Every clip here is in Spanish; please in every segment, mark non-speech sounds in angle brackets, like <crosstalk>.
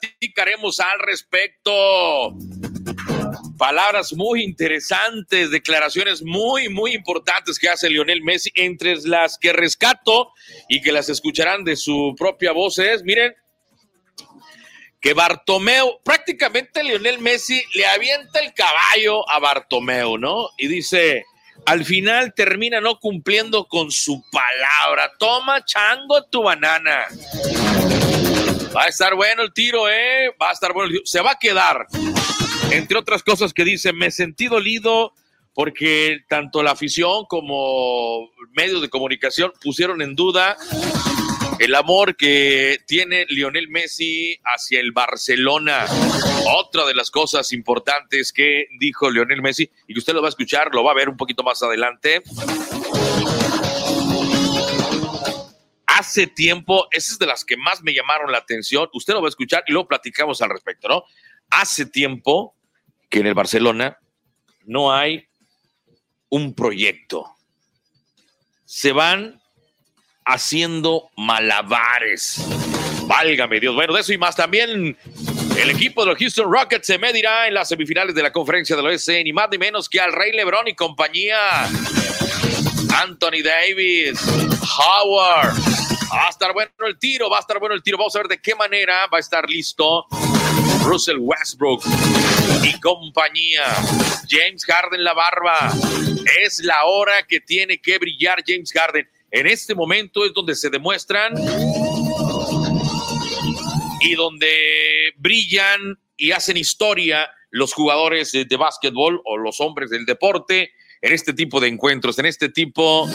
platicaremos al respecto. Palabras muy interesantes, declaraciones muy, muy importantes que hace Lionel Messi, entre las que rescato y que las escucharán de su propia voz es, miren, que Bartomeu, prácticamente Lionel Messi le avienta el caballo a Bartomeu, ¿no? Y dice, al final termina no cumpliendo con su palabra. Toma, chango, tu banana. Va a estar bueno el tiro, ¿eh? Va a estar bueno el tiro. Se va a quedar. Entre otras cosas que dice, me sentí dolido porque tanto la afición como medios de comunicación pusieron en duda el amor que tiene Lionel Messi hacia el Barcelona. Otra de las cosas importantes que dijo Lionel Messi y que usted lo va a escuchar, lo va a ver un poquito más adelante. Hace tiempo, esa es de las que más me llamaron la atención. Usted lo va a escuchar y luego platicamos al respecto, ¿no? Hace tiempo que en el Barcelona no hay un proyecto. Se van haciendo malabares. Válgame Dios. Bueno, de eso y más también. El equipo de los Houston Rockets se medirá en las semifinales de la conferencia del oeste, ni más ni menos que al Rey Lebron y compañía. Anthony Davis, Howard. Va a estar bueno el tiro, va a estar bueno el tiro. Vamos a ver de qué manera va a estar listo Russell Westbrook y compañía. James Harden la barba. Es la hora que tiene que brillar James Harden. En este momento es donde se demuestran y donde brillan y hacen historia los jugadores de básquetbol o los hombres del deporte en este tipo de encuentros, en este tipo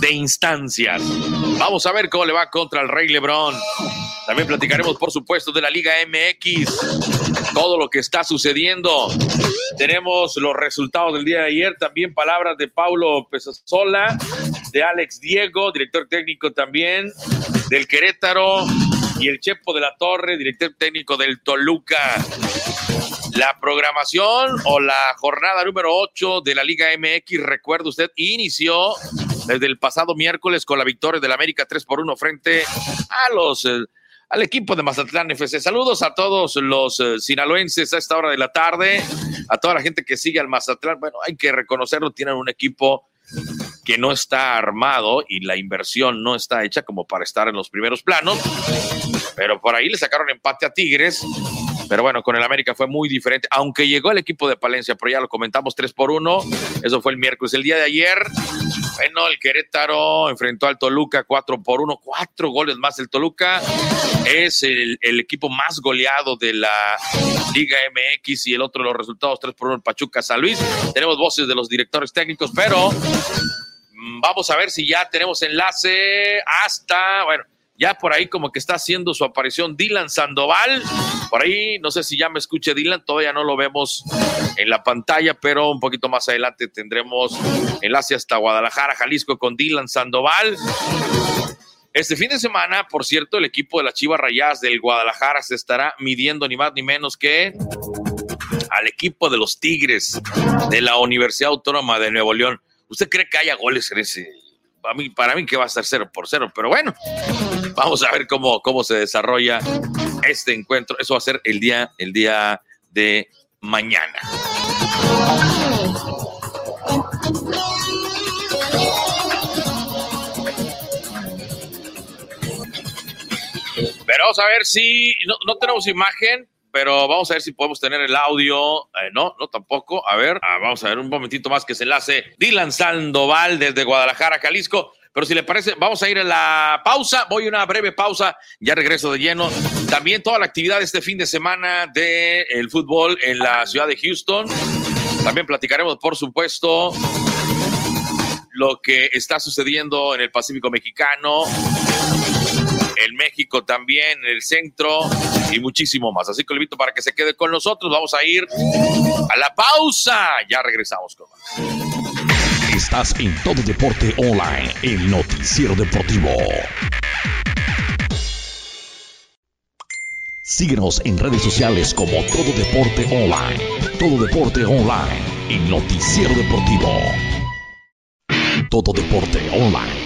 de instancias. Vamos a ver cómo le va contra el Rey Lebron. También platicaremos, por supuesto, de la Liga MX, todo lo que está sucediendo. Tenemos los resultados del día de ayer, también palabras de Paulo Pesasola, de Alex Diego, director técnico también del Querétaro, y el Chepo de la Torre, director técnico del Toluca. La programación o la jornada número 8 de la Liga MX, recuerda usted, inició desde el pasado miércoles con la victoria del América 3 por 1 frente a los eh, al equipo de Mazatlán FC. Saludos a todos los eh, sinaloenses a esta hora de la tarde, a toda la gente que sigue al Mazatlán. Bueno, hay que reconocerlo, tienen un equipo que no está armado y la inversión no está hecha como para estar en los primeros planos, pero por ahí le sacaron empate a Tigres pero bueno, con el América fue muy diferente, aunque llegó el equipo de Palencia, pero ya lo comentamos 3 por 1. Eso fue el miércoles. El día de ayer, bueno, el Querétaro enfrentó al Toluca 4 por 1, cuatro goles más. El Toluca es el, equipo más goleado de la Liga MX y el otro de los resultados 3 por 1 Pachuca San Luis. Tenemos voces de los directores técnicos, pero mm, vamos a ver si ya tenemos enlace hasta, bueno, ya por ahí como que está haciendo su aparición Dylan Sandoval. Por ahí, no sé si ya me escuche Dylan, todavía no lo vemos en la pantalla, pero un poquito más adelante tendremos enlace hasta Guadalajara, Jalisco con Dylan Sandoval. Este fin de semana, por cierto, el equipo de las Chivas Rayadas del Guadalajara se estará midiendo ni más ni menos que al equipo de los Tigres de la Universidad Autónoma de Nuevo León. ¿Usted cree que haya goles en para mí, para mí que va a estar cero por cero, pero bueno, vamos a ver cómo, cómo se desarrolla este encuentro. Eso va a ser el día, el día de mañana. Pero vamos a ver si no, no tenemos imagen, pero vamos a ver si podemos tener el audio. Eh, no, no tampoco. A ver, ah, vamos a ver un momentito más que se enlace Dylan Sandoval desde Guadalajara, Jalisco. Pero si le parece, vamos a ir a la pausa. Voy a una breve pausa, ya regreso de lleno. También toda la actividad este fin de semana del el fútbol en la ciudad de Houston. También platicaremos, por supuesto, lo que está sucediendo en el Pacífico Mexicano en México también, en el centro y muchísimo más. Así que lo invito para que se quede con nosotros. Vamos a ir a la pausa. Ya regresamos con más. Estás en Todo Deporte Online, el noticiero deportivo. Síguenos en redes sociales como Todo Deporte Online. Todo Deporte Online, el noticiero deportivo. Todo Deporte Online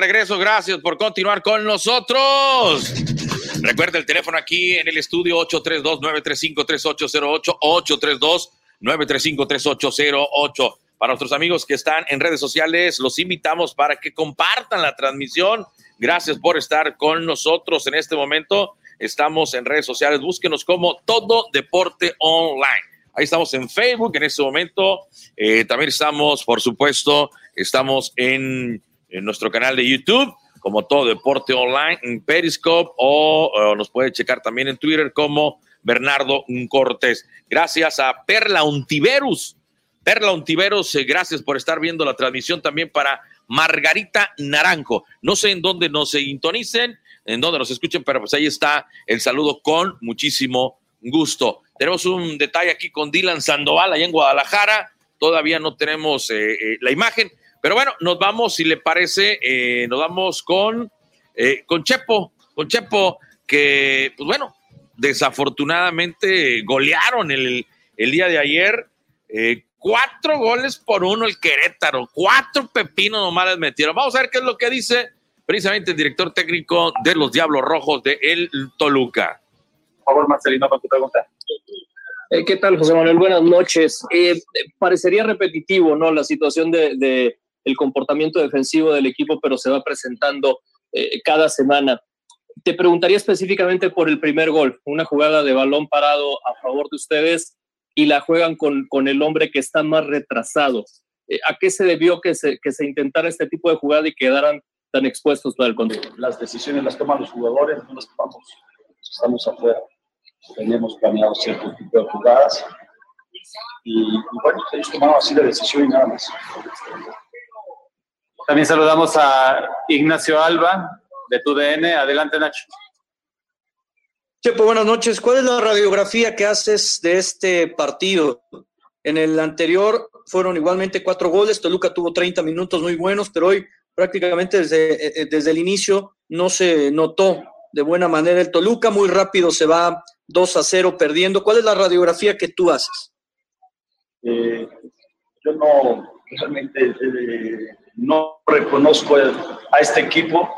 Regreso, gracias por continuar con nosotros. Recuerda el teléfono aquí en el estudio 832-935-3808, 832-935-3808. Para nuestros amigos que están en redes sociales, los invitamos para que compartan la transmisión. Gracias por estar con nosotros en este momento. Estamos en redes sociales, búsquenos como Todo Deporte Online. Ahí estamos en Facebook en este momento. Eh, también estamos, por supuesto, estamos en, en, nuestro canal de YouTube como Todo Deporte Online, en Periscope o, nos puede checar también en Twitter como Bernardo Cortés. Gracias a Perla Untiverus. Perla Untiveros, eh, gracias por estar viendo la transmisión también para Margarita Naranjo. No sé en dónde nos sintonicen, en dónde nos escuchen, pero pues ahí está el saludo con muchísimo gusto. Tenemos un detalle aquí con Dylan Sandoval, allá en Guadalajara. Todavía no tenemos eh, eh, la imagen, pero bueno, nos vamos, si le parece, eh, nos vamos con, eh, con Chepo, con Chepo, que, pues bueno, desafortunadamente golearon el, el día de ayer. Eh, cuatro goles por uno el Querétaro, cuatro pepinos nomás les metieron. Vamos a ver qué es lo que dice precisamente el director técnico de los Diablos Rojos de El Toluca. Por favor, Marcelino, con tu pregunta. Eh, ¿Qué tal, José Manuel? Buenas noches. Eh, parecería repetitivo, ¿no? La situación de, de, el comportamiento defensivo del equipo, pero se va presentando eh, cada semana. Te preguntaría específicamente por el primer gol, una jugada de balón parado a favor de ustedes y la juegan con, con el hombre que está más retrasado. Eh, ¿A qué se debió que se, que se intentara este tipo de jugada y quedaran tan expuestos para el control? Las decisiones las toman los jugadores, no las tomamos. Estamos afuera. Tenemos planeado cierto tipo de jugadas. Y, y bueno, ellos tomaron así la decisión y nada más. También saludamos a Ignacio Alba de TUDN. Adelante, Nacho. Chepo, buenas noches. ¿Cuál es la radiografía que haces de este partido? En el anterior fueron igualmente cuatro goles, Toluca tuvo 30 minutos muy buenos, pero hoy prácticamente desde, desde el inicio no se notó de buena manera el Toluca, muy rápido se va 2 a 0 perdiendo. ¿Cuál es la radiografía que tú haces? Eh, yo no, realmente eh, no reconozco a este equipo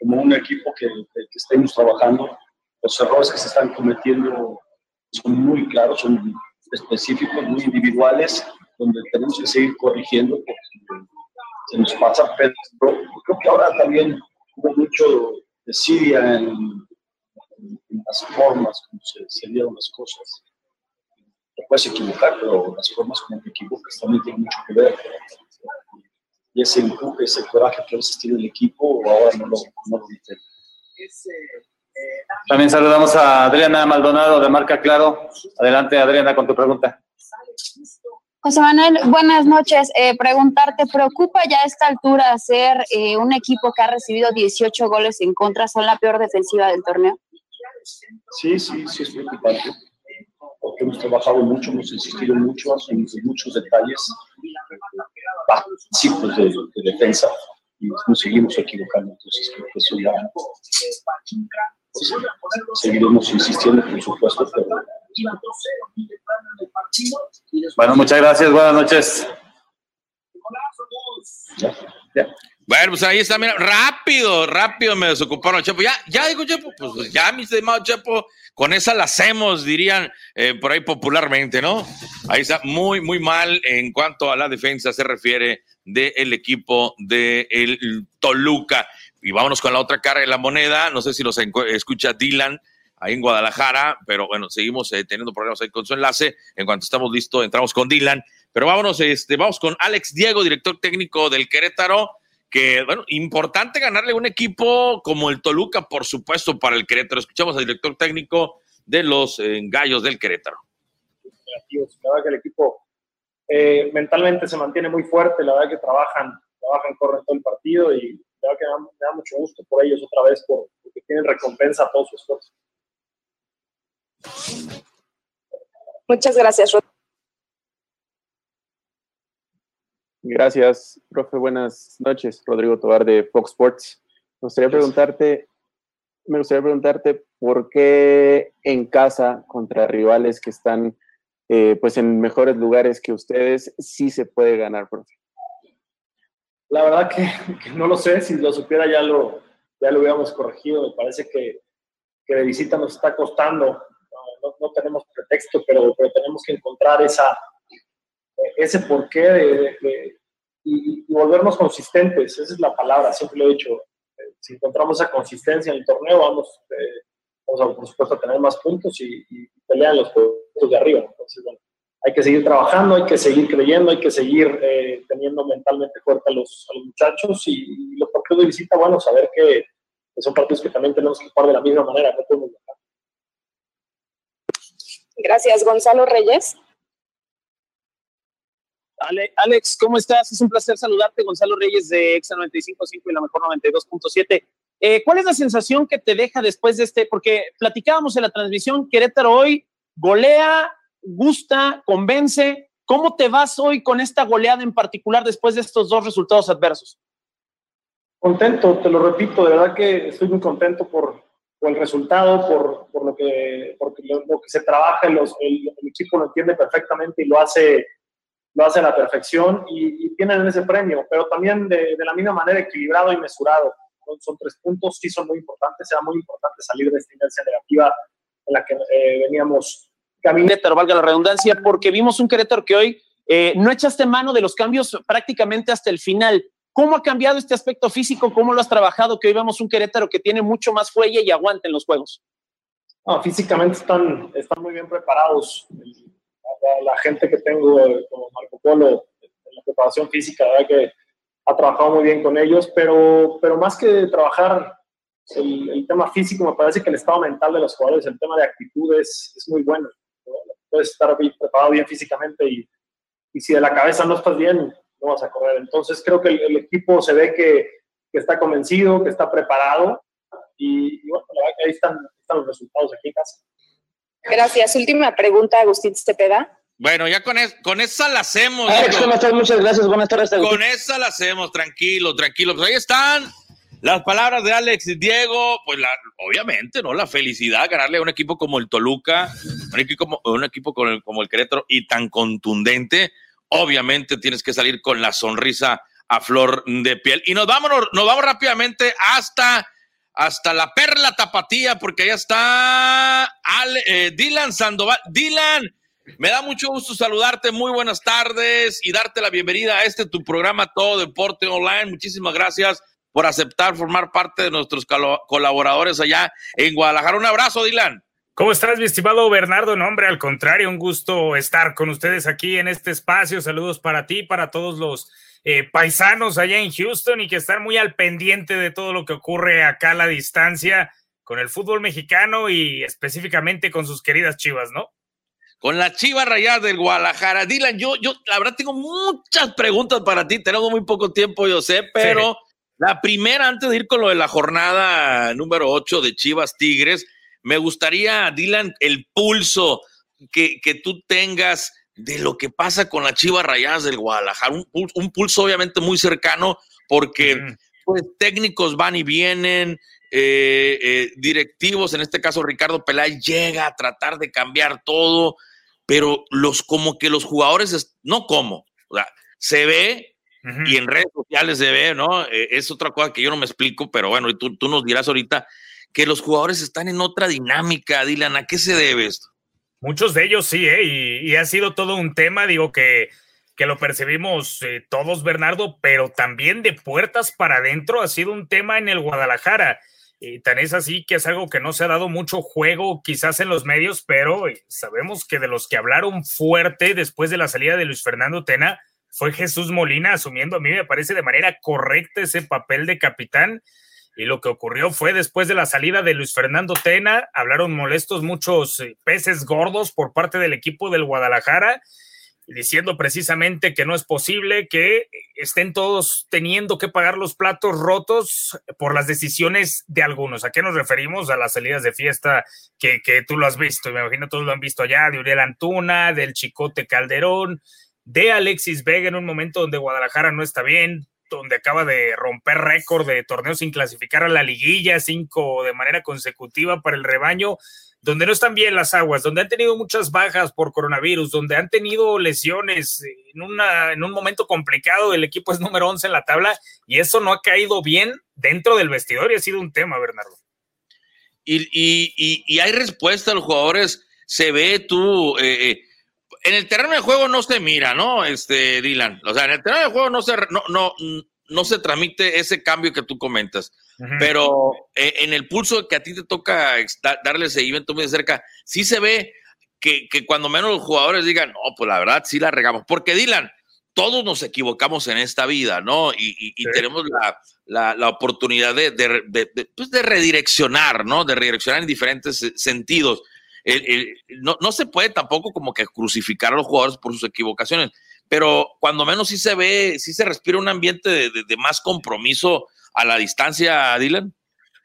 como un equipo que, que, estemos trabajando los errores que se están cometiendo son muy claros, son específicos, muy individuales, donde tenemos que seguir corrigiendo porque se nos pasa, pero creo que ahora también hubo mucho desidia en, en las formas como se, se, dieron las cosas. Te puedes equivocar, pero las formas como te equivocas también tienen mucho que ver. Y ese empuje, ese coraje que a veces tiene el equipo, ahora no lo, no lo. También saludamos a Adriana Maldonado de Marca Claro. Adelante, Adriana, con tu pregunta. José Manuel, buenas noches. Eh, preguntarte, ¿preocupa ya a esta altura ser eh, un equipo que ha recibido 18 goles en contra? ¿Son la peor defensiva del torneo? Sí, sí, sí es preocupante. Porque hemos trabajado mucho, hemos insistido mucho en, muchos detalles básicos de, de defensa y nos seguimos equivocando. Entonces, creo que eso ya pues, seguiremos insistiendo, por supuesto. Pero... Bueno, muchas gracias, buenas noches. Ya, ya. Bueno, pues ahí está, mira, rápido, rápido me desocuparon, Chepo. Ya, ya digo, Chepo, pues ya, mi estimado Chepo, con esa la hacemos, dirían eh, por ahí popularmente, ¿no? Ahí está muy, muy mal en cuanto a la defensa se refiere del equipo de el Toluca. Y vámonos con la otra cara de la moneda. No sé si nos escucha Dylan ahí en Guadalajara, pero bueno, seguimos eh, teniendo problemas ahí con su enlace. En cuanto estamos listos, entramos con Dylan. Pero vámonos, este, vamos con Alex Diego, director técnico del Querétaro, que, bueno, importante ganarle un equipo como el Toluca, por supuesto, para el Querétaro. Escuchamos al director técnico de los eh, Gallos del Querétaro. La verdad que el equipo eh, mentalmente se mantiene muy fuerte, la verdad que trabajan, trabajan, corren todo el partido y verdad que me da, me da mucho gusto por ellos otra vez, por, porque tienen recompensa a todo su esfuerzo. Muchas gracias, Rod. Gracias, profe. Buenas noches. Rodrigo Tobar de Fox Sports. Me gustaría preguntarte, me gustaría preguntarte por qué en casa contra rivales que están eh, pues en mejores lugares que ustedes sí se puede ganar, profe. La verdad que, que no lo sé, si lo supiera ya lo, ya lo hubiéramos corregido. Me parece que, que de visita nos está costando. No, no tenemos pretexto, pero, pero tenemos que encontrar esa, ese porqué de, de, de y, y, volvernos consistentes. Esa es la palabra, siempre lo he dicho. Eh, si encontramos esa consistencia en el torneo, vamos, eh, vamos a, por supuesto, a tener más puntos y, y pelear los puntos de arriba. Entonces, bueno, hay que seguir trabajando, hay que seguir creyendo, hay que seguir eh, teniendo mentalmente fuerte a los, a los muchachos y, y, los partidos de visita, bueno, saber que, que, son partidos que también tenemos que jugar de la misma manera, no podemos dejar. Gracias, Gonzalo Reyes. Ale, Alex, ¿cómo estás? Es un placer saludarte, Gonzalo Reyes de Exa 95.5 y la mejor 92.7. Eh, ¿Cuál es la sensación que te deja después de este? Porque platicábamos en la transmisión, Querétaro hoy golea, gusta, convence. ¿Cómo te vas hoy con esta goleada en particular después de estos dos resultados adversos? Contento, te lo repito, de verdad que estoy muy contento por, por el resultado, por, por lo, que, por lo, lo, que se trabaja, los, el, el equipo lo entiende perfectamente y lo hace lo hace a la perfección y, y tienen ese premio, pero también de, de, la misma manera equilibrado y mesurado. Son, son, tres puntos, sí son muy importantes, será muy importante salir de esta inercia negativa en la que eh, veníamos caminando. valga la redundancia, porque vimos un Querétaro que hoy eh, no echaste mano de los cambios prácticamente hasta el final. ¿Cómo ha cambiado este aspecto físico? ¿Cómo lo has trabajado? Que hoy vemos un Querétaro que tiene mucho más fuelle y aguante en los juegos. No, físicamente están, están muy bien preparados la, la, gente que tengo como Marco Polo en la preparación física, ¿verdad? que ha trabajado muy bien con ellos, pero, pero más que trabajar el, el, tema físico, me parece que el estado mental de los jugadores, el tema de actitudes es muy bueno. ¿no? Puedes estar bien, preparado bien físicamente y, y, si de la cabeza no estás bien, no vas a correr. Entonces creo que el, el equipo se ve que, que, está convencido, que está preparado y, y bueno, la verdad que ahí están, están los resultados aquí en casa. Gracias. Última pregunta, Agustín Cepeda. Bueno, ya con, es, con esa la hacemos. Alex, ¿cómo estás? Muchas gracias. Buenas tardes. Con esa la hacemos, tranquilo, tranquilo. Pues ahí están las palabras de Alex y Diego. Pues la, obviamente, ¿no? La felicidad, ganarle a un equipo como el Toluca, un equipo como, un equipo como el, como el Querétaro y tan contundente. Obviamente tienes que salir con la sonrisa a flor de piel. Y nos vamos, nos vamos rápidamente hasta hasta la perla tapatía, porque allá está Ale, eh, Dylan Sandoval. Dylan, me da mucho gusto saludarte, muy buenas tardes y darte la bienvenida a este tu programa Todo Deporte Online. Muchísimas gracias por aceptar formar parte de nuestros colaboradores allá en Guadalajara. Un abrazo, Dylan. ¿Cómo estás, mi estimado Bernardo? No, hombre, al contrario, un gusto estar con ustedes aquí en este espacio. Saludos para ti, para todos los eh, paisanos allá en Houston y que están muy al pendiente de todo lo que ocurre acá a la distancia con el fútbol mexicano y específicamente con sus queridas chivas, ¿no? Con la chiva rayada del Guadalajara. Dylan, yo, yo, la verdad, tengo muchas preguntas para ti. Tenemos muy poco tiempo, yo sé, pero sí. la primera, antes de ir con lo de la jornada número 8 de Chivas Tigres, me gustaría, Dylan, el pulso que, que tú tengas de lo que pasa con las Chivas Rayadas del Guadalajara. Un, un pulso obviamente muy cercano porque mm. pues, técnicos van y vienen, eh, eh, directivos, en este caso Ricardo Peláez, llega a tratar de cambiar todo, pero los como que los jugadores, no como, o sea, se ve uh -huh. y en redes sociales se ve, ¿no? Eh, es otra cosa que yo no me explico, pero bueno, tú, tú nos dirás ahorita que los jugadores están en otra dinámica, Dylan, ¿a qué se debe esto? Muchos de ellos sí, ¿eh? y, y, ha sido todo un tema, digo que, que lo percibimos eh, todos, Bernardo, pero también de puertas para adentro ha sido un tema en el Guadalajara. Y tan es así que es algo que no se ha dado mucho juego quizás en los medios, pero eh, sabemos que de los que hablaron fuerte después de la salida de Luis Fernando Tena fue Jesús Molina asumiendo a mí me parece de manera correcta ese papel de capitán y lo que ocurrió fue después de la salida de Luis Fernando Tena, hablaron molestos muchos eh, peces gordos por parte del equipo del Guadalajara. Diciendo precisamente que no es posible que estén todos teniendo que pagar los platos rotos por las decisiones de algunos. ¿A qué nos referimos? A las salidas de fiesta que, que tú lo has visto, y me imagino todos lo han visto allá, de Uriel Antuna, del Chicote Calderón, de Alexis Vega en un momento donde Guadalajara no está bien, donde acaba de romper récord de torneos sin clasificar a la liguilla, cinco de manera consecutiva para el rebaño donde no están bien las aguas, donde han tenido muchas bajas por coronavirus, donde han tenido lesiones en, una, en un momento complicado, el equipo es número 11 en la tabla y eso no ha caído bien dentro del vestidor y ha sido un tema, Bernardo. Y, hay respuesta a los jugadores, se ve tú, eh, eh, en el terreno de juego no se mira, ¿no? Este, Dylan, o sea, en el terreno de juego no se, no, no, no se transmite ese cambio que tú comentas pero eh, en el pulso que a ti te toca darle seguimiento muy de cerca, sí se ve que, cuando menos los jugadores digan, no, pues la verdad sí la regamos. Porque Dylan, todos nos equivocamos en esta vida, ¿no? Y, tenemos la, oportunidad de, pues de, redireccionar, ¿no? De redireccionar en diferentes sentidos. no, no, se puede tampoco como que crucificar a los jugadores por sus equivocaciones, pero cuando menos sí se ve, sí se respira un ambiente de, más compromiso a la distancia, Dylan?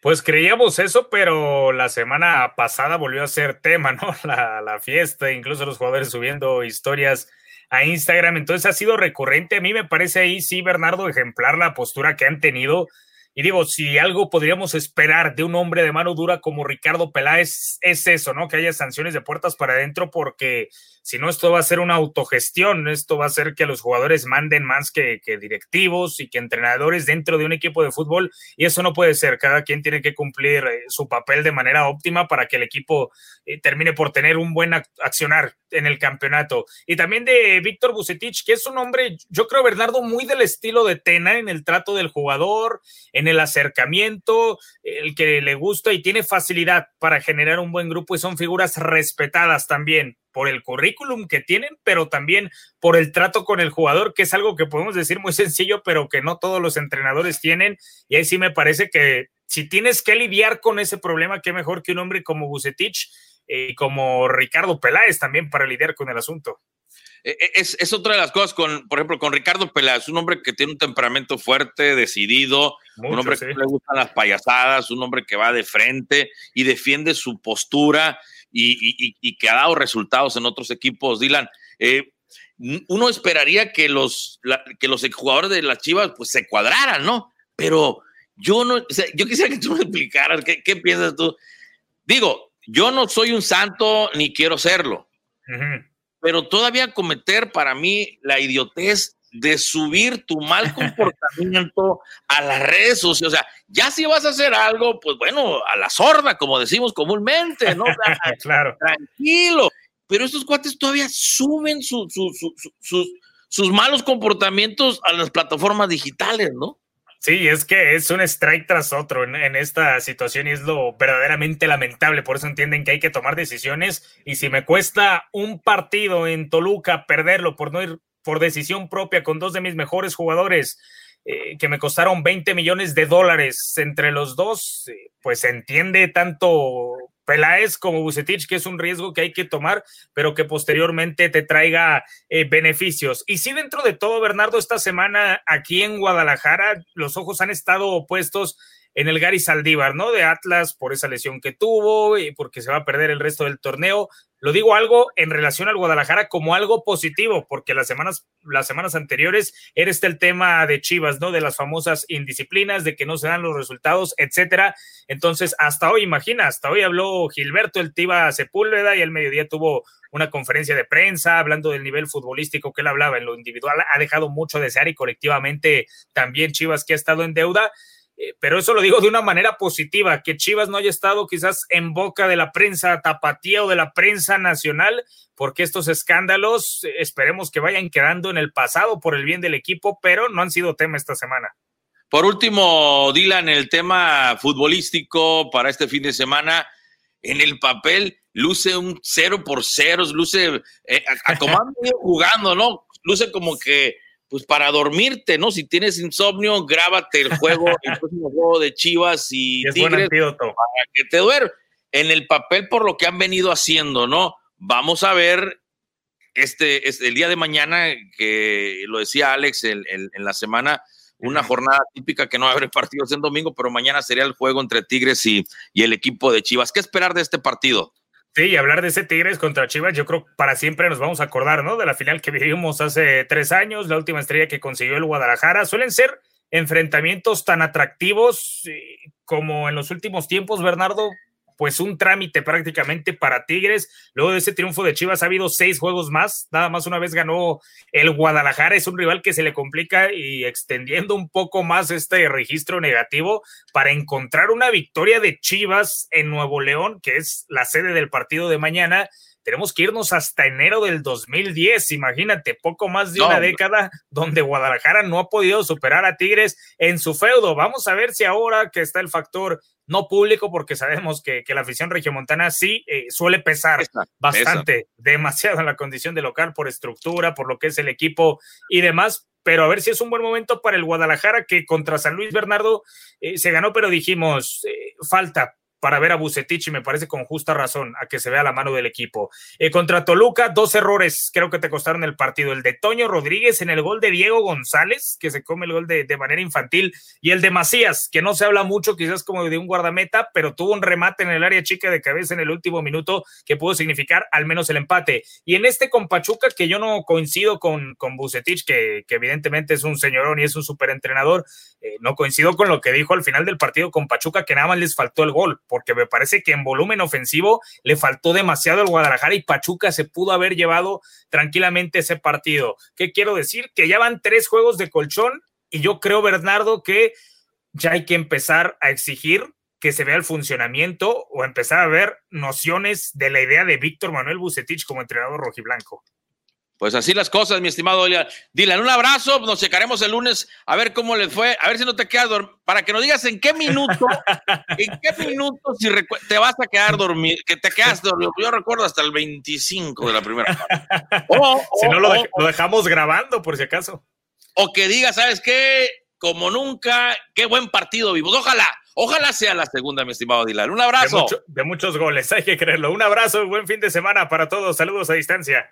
Pues creíamos eso, pero la semana pasada volvió a ser tema, ¿no? <laughs> La, la, fiesta, incluso los jugadores subiendo historias a Instagram. Entonces ha sido recurrente. A mí me parece ahí, sí, Bernardo, ejemplar la postura que han tenido. Y digo, si algo podríamos esperar de un hombre de mano dura como Ricardo Peláez, es eso, ¿no? Que haya sanciones de puertas para adentro, porque si no, esto va a ser una autogestión, esto va a ser que los jugadores manden más que, directivos y que entrenadores dentro de un equipo de fútbol, y eso no puede ser, cada quien tiene que cumplir eh, su papel de manera óptima para que el equipo eh, termine por tener un buen accionar en el campeonato. Y también de Víctor Bucetich, que es un hombre, yo creo, Bernardo, muy del estilo de Tena en el trato del jugador, en el acercamiento, el que le gusta y tiene facilidad para generar un buen grupo y son figuras respetadas también por el currículum que tienen, pero también por el trato con el jugador, que es algo que podemos decir muy sencillo, pero que no todos los entrenadores tienen. Y ahí sí me parece que si tienes que lidiar con ese problema, qué mejor que un hombre como Bucetich eh, y como Ricardo Peláez también para lidiar con el asunto. E, e, es, otra de las cosas, con, por ejemplo, con Ricardo Peláez, un hombre que tiene un temperamento fuerte, decidido, un hombre que le gustan las payasadas, un hombre que va de frente y defiende su postura y, que ha dado resultados en otros equipos, Dylan. Eh, uno esperaría que los, que los jugadores de las Chivas pues se cuadraran, ¿no? Pero yo no, yo quisiera que tú me explicaras qué, piensas tú. Digo, yo no soy un santo ni quiero serlo, pero todavía cometer para mí la idiotez de subir tu mal <laughs> comportamiento a las redes sociales. O sea, ya si vas a hacer algo, pues bueno, a la sorda, como decimos comúnmente, ¿no? <laughs> claro. Tranquilo. Pero estos cuates todavía suben sus, sus malos comportamientos a las plataformas digitales, ¿no? Sí, es que es un strike tras otro en, en, esta situación y es lo verdaderamente lamentable. Por eso entienden que hay que tomar decisiones. Y si me cuesta un partido en Toluca perderlo por no ir por decisión propia con dos de mis mejores jugadores eh, que me costaron 20 millones de dólares entre los dos, eh, pues se entiende tanto Peláez como Bucetich que es un riesgo que hay que tomar, pero que posteriormente te traiga eh, beneficios. Y sí, dentro de todo, Bernardo, esta semana aquí en Guadalajara los ojos han estado puestos en el Gary Saldívar, ¿no? De Atlas por esa lesión que tuvo y porque se va a perder el resto del torneo. Lo digo algo en relación al Guadalajara como algo positivo, porque las semanas, las semanas anteriores era este el tema de Chivas, ¿no? De las famosas indisciplinas, de que no se dan los resultados, etcétera. Entonces, hasta hoy, imagina, hasta hoy habló Gilberto el Tiba Sepúlveda y el mediodía tuvo una conferencia de prensa hablando del nivel futbolístico que él hablaba en lo individual. Ha dejado mucho de desear y colectivamente también Chivas que ha estado en deuda. Eh, pero eso lo digo de una manera positiva, que Chivas no haya estado quizás en boca de la prensa tapatía o de la prensa nacional, porque estos escándalos eh, esperemos que vayan quedando en el pasado por el bien del equipo, pero no han sido tema esta semana. Por último, Dylan, el tema futbolístico para este fin de semana, en el papel luce un cero por cero, luce eh, jugando, ¿no? Luce como que pues para dormirte, ¿no? Si tienes insomnio, grábate el juego, el <laughs> próximo juego de Chivas y, Tigres para que te duermas. En el papel por lo que han venido haciendo, ¿no? Vamos a ver este, es el día de mañana, que lo decía Alex en, la semana, una jornada típica que no abre <laughs> partidos en domingo, pero mañana sería el juego entre Tigres y, y el equipo de Chivas. ¿Qué esperar de este partido? Sí, y hablar de ese Tigres contra Chivas, yo creo que para siempre nos vamos a acordar, ¿no? De la final que vivimos hace tres años, la última estrella que consiguió el Guadalajara. Suelen ser enfrentamientos tan atractivos eh, como en los últimos tiempos, Bernardo, pues un trámite prácticamente para Tigres. Luego de ese triunfo de Chivas ha habido seis juegos más. Nada más una vez ganó el Guadalajara. Es un rival que se le complica y extendiendo un poco más este registro negativo para encontrar una victoria de Chivas en Nuevo León, que es la sede del partido de mañana tenemos que irnos hasta enero del 2010, imagínate, poco más de una década donde Guadalajara no ha podido superar a Tigres en su feudo. Vamos a ver si ahora que está el factor no público, porque sabemos que, la afición regiomontana sí eh, suele pesar bastante, demasiado en la condición de local por estructura, por lo que es el equipo y demás, pero a ver si es un buen momento para el Guadalajara que contra San Luis Bernardo eh, se ganó, pero dijimos, eh, falta, para ver a Bucetich y me parece con justa razón a que se vea la mano del equipo. Eh, contra Toluca, dos errores creo que te costaron el partido. El de Toño Rodríguez en el gol de Diego González, que se come el gol de, manera infantil, y el de Macías, que no se habla mucho quizás como de un guardameta, pero tuvo un remate en el área chica de cabeza en el último minuto que pudo significar al menos el empate. Y en este con Pachuca, que yo no coincido con, con Bucetich, que, que evidentemente es un señorón y es un superentrenador, eh, no coincido con lo que dijo al final del partido con Pachuca, que nada más les faltó el gol porque me parece que en volumen ofensivo le faltó demasiado al Guadalajara y Pachuca se pudo haber llevado tranquilamente ese partido. ¿Qué quiero decir? Que ya van tres juegos de colchón y yo creo, Bernardo, que ya hay que empezar a exigir que se vea el funcionamiento o empezar a ver nociones de la idea de Víctor Manuel Bucetich como entrenador rojiblanco. Pues así las cosas, mi estimado Dylan. Un abrazo, nos checaremos el lunes a ver cómo les fue, a ver si no te quedas dormido, para que nos digas en qué minuto, <laughs> en qué minuto si te vas a quedar dormido, que te quedas <laughs> dormido. Yo recuerdo hasta el 25 de la primera parte. <laughs> si no, lo, dejamos grabando, por si acaso. O que digas, ¿sabes qué? Como nunca, qué buen partido vimos. Ojalá, ojalá sea la segunda, mi estimado Dylan. Un abrazo. de muchos goles, hay que creerlo. Un abrazo, buen fin de semana para todos. Saludos a distancia.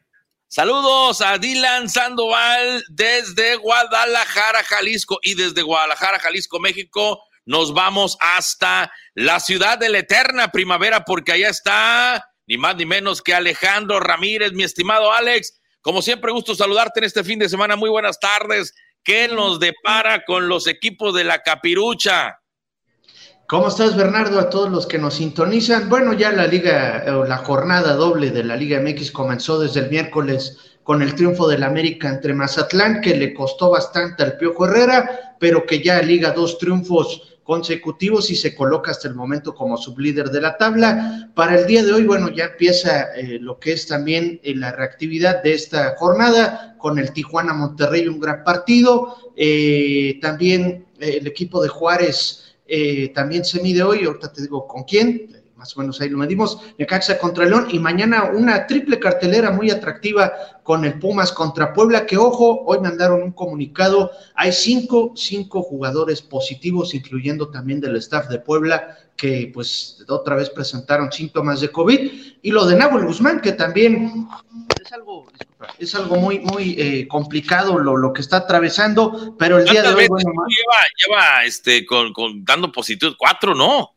Saludos a Dylan Sandoval desde Guadalajara, Jalisco. Y desde Guadalajara, Jalisco, México, nos vamos hasta la ciudad de la eterna primavera, porque allá está ni más ni menos que Alejandro Ramírez, mi estimado Alex. Como siempre, gusto saludarte en este fin de semana. Muy buenas tardes. ¿Qué nos depara con los equipos de la Capirucha? ¿Cómo estás, Bernardo? A todos los que nos sintonizan. Bueno, ya la liga o la jornada doble de la Liga MX comenzó desde el miércoles con el triunfo del América entre Mazatlán, que le costó bastante al Piojo Herrera, pero que ya liga dos triunfos consecutivos y se coloca hasta el momento como sublíder de la tabla. Para el día de hoy, bueno, ya empieza eh, lo que es también eh, la reactividad de esta jornada con el Tijuana Monterrey, un gran partido. Eh, también el equipo de Juárez eh, también se mide hoy, ahorita te digo con quién, más o menos ahí lo medimos, Necaxa contra León y mañana una triple cartelera muy atractiva con el Pumas contra Puebla, que ojo, hoy mandaron un comunicado, hay cinco, cinco jugadores positivos, incluyendo también del staff de Puebla, que pues otra vez presentaron síntomas de COVID, y lo de Nahuel Guzmán, que también es algo, es algo muy, muy eh, complicado lo, lo, que está atravesando, pero el día de hoy. lleva, lleva este, con, con, dando positivos cuatro, ¿no?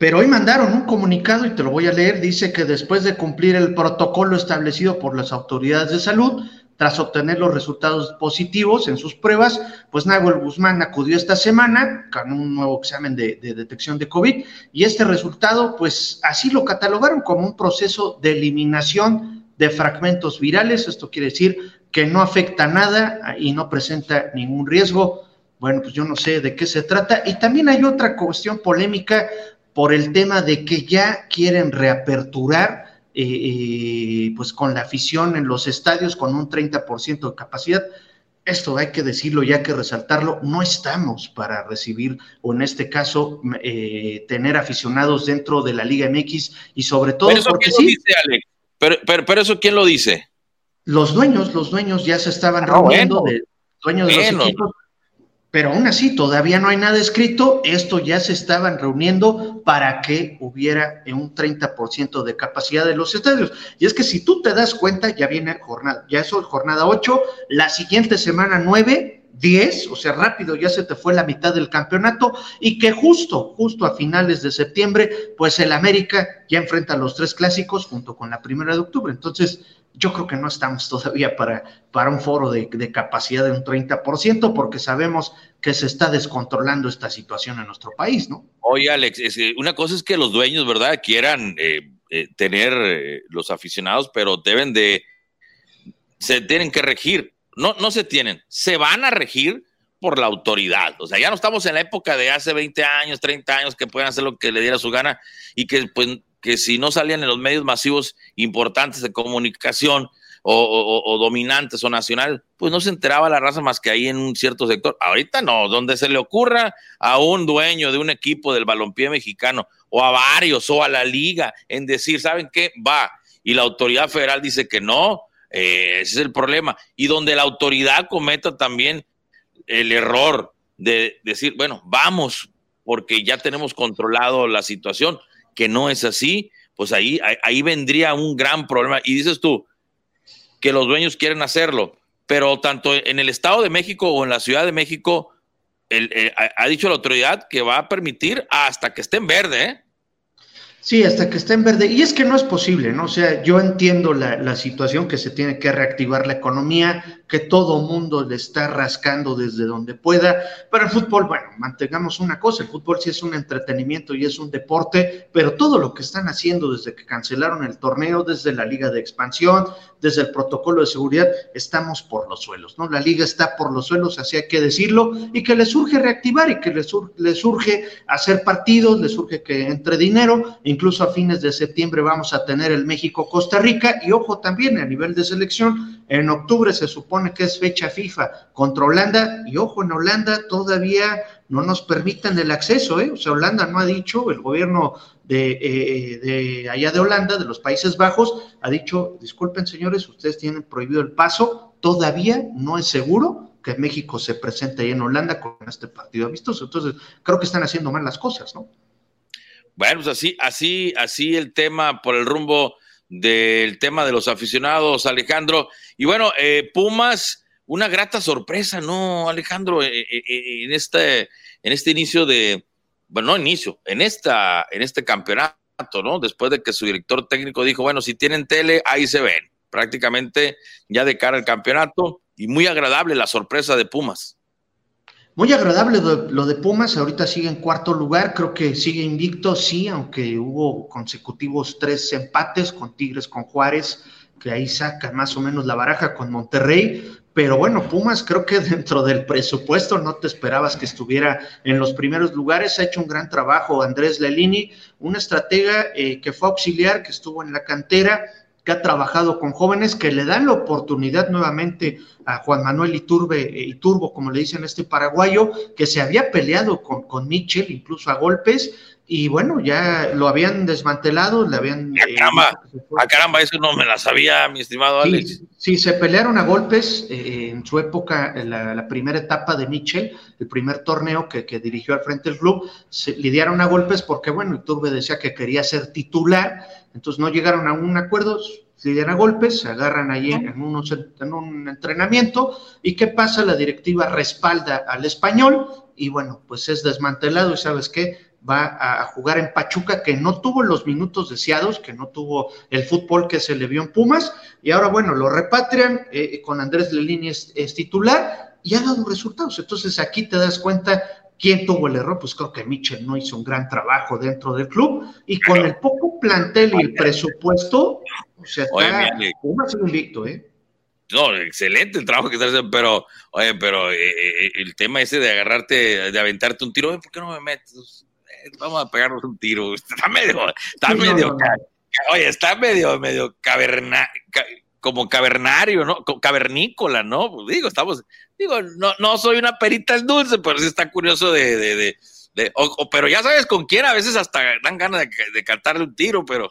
Pero hoy mandaron un comunicado y te lo voy a leer. Dice que después de cumplir el protocolo establecido por las autoridades de salud, tras obtener los resultados positivos en sus pruebas, pues Nahuel Guzmán acudió esta semana con un nuevo examen de, de, detección de COVID y este resultado, pues así lo catalogaron como un proceso de eliminación de fragmentos virales. Esto quiere decir que no afecta nada y no presenta ningún riesgo. Bueno, pues yo no sé de qué se trata. Y también hay otra cuestión polémica por el tema de que ya quieren reaperturar, eh, pues con la afición en los estadios con un 30% de capacidad. Esto hay que decirlo y hay que resaltarlo, no estamos para recibir, o en este caso, eh, tener aficionados dentro de la Liga MX y sobre todo porque sí. Pero, pero, eso, ¿quién lo dice? Los dueños, los dueños ya se estaban ah, reuniendo, de, dueños de los equipos, pero aún así todavía no hay nada escrito. Esto ya se estaban reuniendo para que hubiera un 30% de capacidad de los estadios. Y es que si tú te das cuenta, ya viene jornada, ya es jornada 8, la siguiente semana 9, 10, o sea, rápido ya se te fue la mitad del campeonato y que justo, justo a finales de septiembre, pues el América ya enfrenta los tres clásicos junto con la primera de octubre. Entonces, yo creo que no estamos todavía para, para un foro de, capacidad de un 30%, porque sabemos que se está descontrolando esta situación en nuestro país, ¿no? Oye, Alex, una cosa es que los dueños, ¿verdad?, quieran eh, eh, tener eh, los aficionados, pero deben de, se tienen que regir, no, no se tienen, se van a regir por la autoridad. O sea, ya no estamos en la época de hace 20 años, 30 años que pueden hacer lo que le diera su gana y que pues que si no salían en los medios masivos importantes de comunicación o, dominantes o nacional, pues no se enteraba la raza más que ahí en un cierto sector. Ahorita no, donde se le ocurra a un dueño de un equipo del balompié mexicano o a varios o a la liga en decir, ¿saben qué? Va. Y la autoridad federal dice que no, eh, ese es el problema. Y donde la autoridad cometa también el error de decir, bueno, vamos, porque ya tenemos controlado la situación que no es así, pues ahí, ahí, vendría un gran problema. Y dices tú que los dueños quieren hacerlo, pero tanto en el Estado de México o en la Ciudad de México, ha dicho la autoridad que va a permitir hasta que esté en verde, ¿eh? Sí, hasta que esté en verde. Y es que no es posible, ¿no? O sea, yo entiendo la, la situación que se tiene que reactivar la economía, que todo mundo le está rascando desde donde pueda. Pero el fútbol, bueno, mantengamos una cosa, el fútbol sí es un entretenimiento y es un deporte, pero todo lo que están haciendo desde que cancelaron el torneo, desde la liga de expansión, desde el protocolo de seguridad, estamos por los suelos, ¿no? La liga está por los suelos, así hay que decirlo, y que le surge reactivar y que le, le surge hacer partidos, le surge que entre dinero, incluso a fines de septiembre vamos a tener el México-Costa Rica, y ojo también a nivel de selección, en octubre se supone que es fecha FIFA contra Holanda, y ojo, en Holanda todavía no nos permiten el acceso, ¿eh? O sea, Holanda no ha dicho, el gobierno de, eh, de allá de Holanda, de los Países Bajos, ha dicho, disculpen señores, ustedes tienen prohibido el paso, todavía no es seguro que México se presente ahí en Holanda con este partido amistoso. Entonces, creo que están haciendo mal las cosas, ¿no? Bueno, pues así, así, así el tema por el rumbo del tema de los aficionados, Alejandro. Y bueno, eh, Pumas, una grata sorpresa, ¿no, Alejandro? Eh, eh, en, este, en este inicio de, bueno, no inicio, en, esta, en este campeonato, ¿no? Después de que su director técnico dijo, bueno, si tienen tele, ahí se ven, prácticamente ya de cara al campeonato, y muy agradable la sorpresa de Pumas. Muy agradable lo de Pumas, ahorita sigue en cuarto lugar, creo que sigue invicto, sí, aunque hubo consecutivos tres empates con Tigres, con Juárez, que ahí saca más o menos la baraja con Monterrey, pero bueno, Pumas creo que dentro del presupuesto no te esperabas que estuviera en los primeros lugares, ha hecho un gran trabajo Andrés Lelini, un estratega eh, que fue auxiliar, que estuvo en la cantera, que ha trabajado con jóvenes que le dan la oportunidad nuevamente a Juan Manuel Iturbe, eh, Iturbo, como le dicen este paraguayo, que se había peleado con, con Mitchell, incluso a golpes, y bueno, ya lo habían desmantelado, le habían... ¡A eh, caramba! ¡A caramba! Eso no me la sabía, mi estimado Alex. Sí, se pelearon a golpes eh, en su época, en la, primera etapa de Mitchell, el primer torneo que, dirigió al frente del club, se lidiaron a golpes porque, bueno, Iturbe decía que quería ser titular, entonces no llegaron a un acuerdo, lidian a golpes, se agarran ahí en, en un entrenamiento, y ¿qué pasa? La directiva respalda al español, y bueno, pues es desmantelado, y ¿sabes qué? Va a jugar en Pachuca, que no tuvo los minutos deseados, que no tuvo el fútbol que se le vio en Pumas, y ahora, bueno, lo repatrian, eh, con Andrés Lelini es, es, titular, y ha dado resultados. Entonces aquí te das cuenta quién tuvo el error, pues creo que Mitchell no hizo un gran trabajo dentro del club, y con el poco plantel y el presupuesto, o sea, está Pumas invicto, ¿eh? No, excelente el trabajo que estás haciendo, pero, oye, pero eh, eh, el tema ese de agarrarte, de aventarte un tiro, ¿por qué no me metes? Vamos a pegarnos un tiro. <laughs> Está medio, está medio, oye, está medio, medio caverna, como cavernario, ¿no? Cavernícola, ¿no? Pues digo, estamos, digo, no, no soy una perita en dulce, pero sí está curioso de, de, de, de o, pero ya sabes con quién, a veces hasta dan ganas de, de cantarle un tiro, pero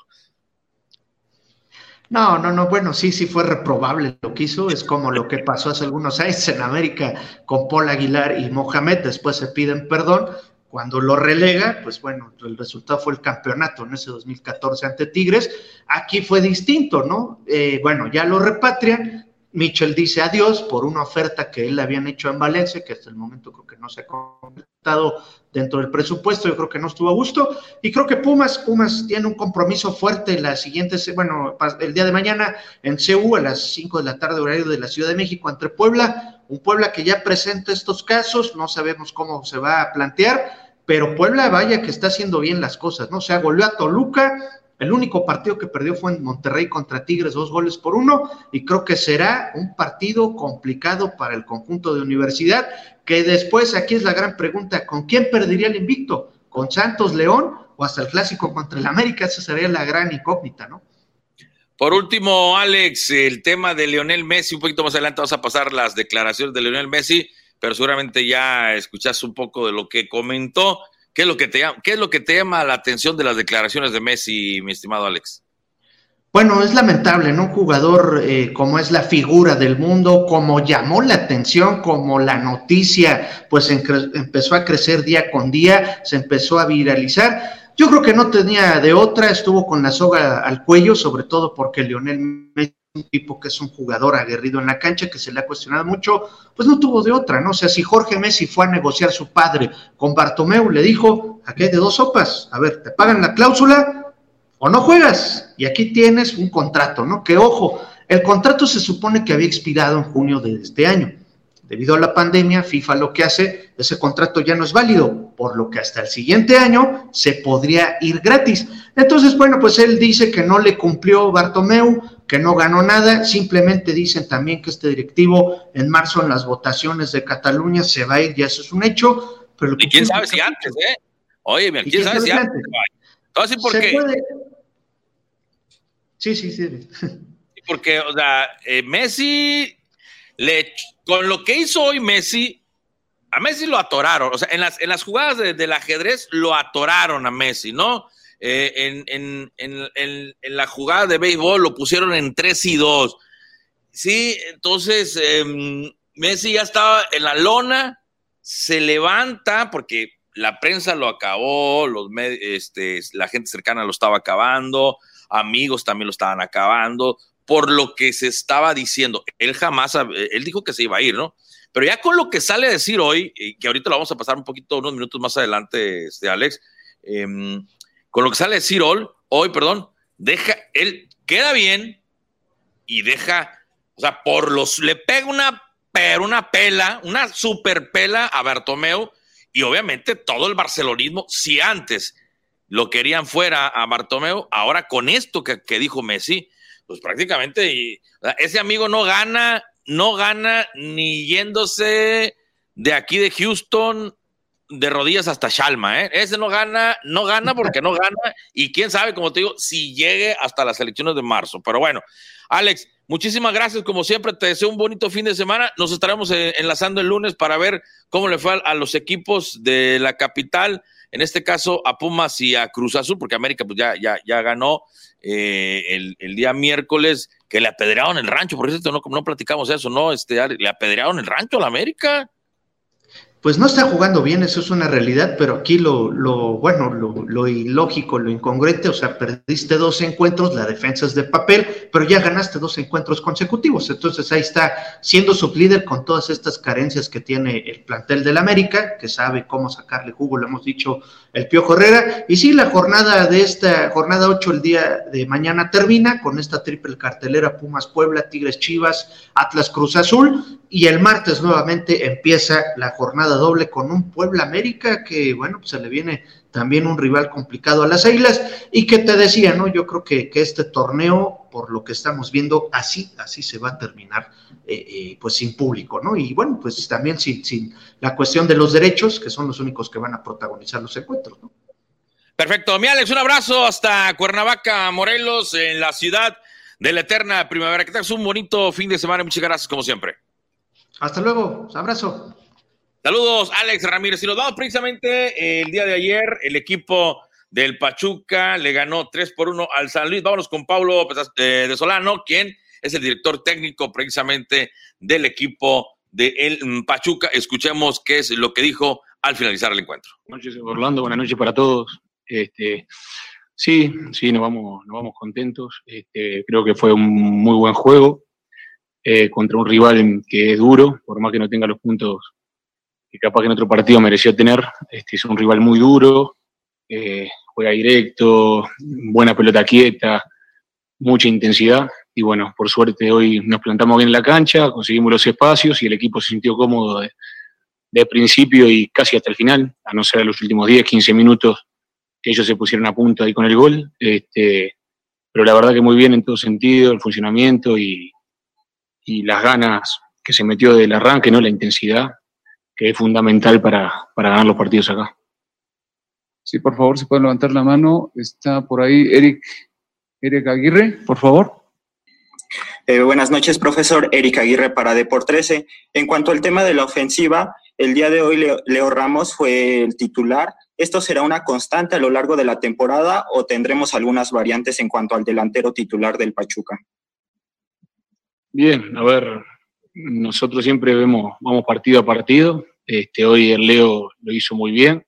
No, no, no, bueno, sí, sí fue reprobable lo que hizo, es como lo que pasó hace algunos años en América con Paul Aguilar y Mohamed, después se piden perdón, cuando lo relega, pues bueno, el resultado fue el campeonato en ese 2014 ante Tigres, aquí fue distinto, ¿no? Eh, bueno, ya lo repatrian, Mitchell dice adiós por una oferta que él le habían hecho en Valencia, que hasta el momento creo que no se ha completado dentro del presupuesto, yo creo que no estuvo a gusto, y creo que Pumas, Pumas tiene un compromiso fuerte la siguiente, bueno, el día de mañana en CU a las 5 de la tarde horario de la Ciudad de México entre Puebla, un Puebla que ya presenta estos casos, no sabemos cómo se va a plantear, pero Puebla vaya que está haciendo bien las cosas, ¿no? O sea, volvió a Toluca, el único partido que perdió fue en Monterrey contra Tigres, dos goles por uno, y creo que será un partido complicado para el conjunto de universidad, que después aquí es la gran pregunta, ¿con quién perdería el invicto? ¿Con Santos León o hasta el clásico contra el América? Esa sería la gran incógnita, ¿no? Por último, Alex, el tema de Leonel Messi, un poquito más adelante vamos a pasar las declaraciones de Leonel Messi, pero seguramente ya escuchaste un poco de lo que comentó. ¿Qué es lo que te, qué es lo que te llama la atención de las declaraciones de Messi, mi estimado Alex? Bueno, es lamentable, ¿no? Un jugador eh, como es la figura del mundo, como llamó la atención, como la noticia, pues empezó a crecer día con día, se empezó a viralizar. Yo creo que no tenía de otra, estuvo con la soga al cuello, sobre todo porque Lionel Messi un tipo que es un jugador aguerrido en la cancha, que se le ha cuestionado mucho, pues no tuvo de otra, ¿no? O sea, si Jorge Messi fue a negociar su padre con Bartomeu, le dijo, aquí hay de dos sopas, a ver, te pagan la cláusula o no juegas, y aquí tienes un contrato, ¿no? Que ojo, el contrato se supone que había expirado en junio de este año. Debido a la pandemia, FIFA lo que hace, ese contrato ya no es válido, por lo que hasta el siguiente año se podría ir gratis. Entonces, bueno, pues él dice que no le cumplió Bartomeu, que no ganó nada, simplemente dicen también que este directivo en marzo en las votaciones de Cataluña se va a ir, ya eso es un hecho. Pero y quién sabe si antes, ¿eh? Oye, quién, sabe si antes. Entonces, ¿por qué? Sí, sí, sí. Porque, o sea, eh, Messi, le, con lo que hizo hoy Messi, a Messi lo atoraron. O sea, en las, en las jugadas del ajedrez lo atoraron a Messi, ¿no? Eh, en, la jugada de béisbol lo pusieron en 3 y 2. Sí, entonces em, Messi ya estaba en la lona, se levanta porque la prensa lo acabó, los este, la gente cercana lo estaba acabando, amigos también lo estaban acabando, por lo que se estaba diciendo. Él jamás, él dijo que se iba a ir, ¿no? Pero ya con lo que sale a decir hoy, que ahorita lo vamos a pasar un poquito, unos minutos más adelante, este, Alex, eh, con lo que sale de Cirol, hoy, perdón, deja, él queda bien y deja, o sea, por los, le pega una, pero una pela, una super pela a Bartomeu y obviamente todo el barcelonismo, si antes lo querían fuera a Bartomeu, ahora con esto que, dijo Messi, pues prácticamente y, ese amigo no gana, no gana ni yéndose de aquí de Houston de rodillas hasta Shalma, ¿eh? Ese no gana, no gana porque no gana y quién sabe, como te digo, si llegue hasta las elecciones de marzo. Pero bueno, Alex, muchísimas gracias, como siempre, te deseo un bonito fin de semana. Nos estaremos eh, enlazando el lunes para ver cómo le fue a, los equipos de la capital, en este caso a Pumas y a Cruz Azul, porque América pues ya, ya, ya ganó eh, el, día miércoles, que le apedrearon el rancho, por eso no, no platicamos eso, ¿no? Este, le apedrearon el rancho a la América pues no está jugando bien, eso es una realidad, pero aquí lo, bueno, lo, lo, ilógico, lo incongruente, o sea, perdiste dos encuentros, la defensa es de papel, pero ya ganaste dos encuentros consecutivos, entonces ahí está siendo sublíder con todas estas carencias que tiene el plantel del América, que sabe cómo sacarle jugo, lo hemos dicho el Piojo Herrera, y sí, la jornada de esta, jornada 8 el día de mañana termina con esta triple cartelera Pumas Puebla, Tigres Chivas, Atlas Cruz Azul, y el martes nuevamente empieza la jornada doble con un Puebla América que, bueno, pues se le viene también un rival complicado a las Águilas y que te decía, ¿no? Yo creo que, que este torneo, por lo que estamos viendo, así, así se va a terminar, eh, eh, pues sin público, ¿no? Y bueno, pues también sin, sin la cuestión de los derechos, que son los únicos que van a protagonizar los encuentros, ¿no? Perfecto. Mi Alex, un abrazo hasta Cuernavaca, Morelos, en la ciudad de la eterna primavera. Que tengas un bonito fin de semana. Muchas gracias, como siempre. Hasta luego, abrazo. Saludos, Alex Ramírez. Y nos vamos precisamente el día de ayer, el equipo del Pachuca, le ganó 3 por 1 al San Luis. Vámonos con Pablo eh, de Solano, quien es el director técnico precisamente del equipo de mm, Pachuca. Escuchemos qué es lo que dijo al finalizar el encuentro. Buenas noches, Orlando. Buenas noches para todos. Este, sí, sí, nos vamos, nos vamos contentos. Este, creo que fue un muy buen juego eh, contra un rival que es duro, por más que no tenga los puntos que capaz que en otro partido mereció tener. Este, es un rival muy duro, eh, juega directo, buena pelota quieta, mucha intensidad. Y bueno, por suerte hoy nos plantamos bien en la cancha, conseguimos los espacios y el equipo se sintió cómodo de, principio y casi hasta el final, a no ser los últimos 10, 15 minutos que ellos se pusieron a punto ahí con el gol. Este, pero la verdad que muy bien en todo sentido, el funcionamiento y, y las ganas que se metió del arranque, ¿no? La intensidad, que es fundamental para, para ganar los partidos acá. Sí, por favor, se puede levantar la mano. Está por ahí Eric, Eric Aguirre, por favor. Eh, buenas noches, profesor. Eric Aguirre para Deport 13. En cuanto al tema de la ofensiva, el día de hoy Leo, Ramos fue el titular. ¿Esto será una constante a lo largo de la temporada o tendremos algunas variantes en cuanto al delantero titular del Pachuca? Bien, a ver, nosotros siempre vemos, vamos partido a partido. Este, hoy el Leo lo hizo muy bien.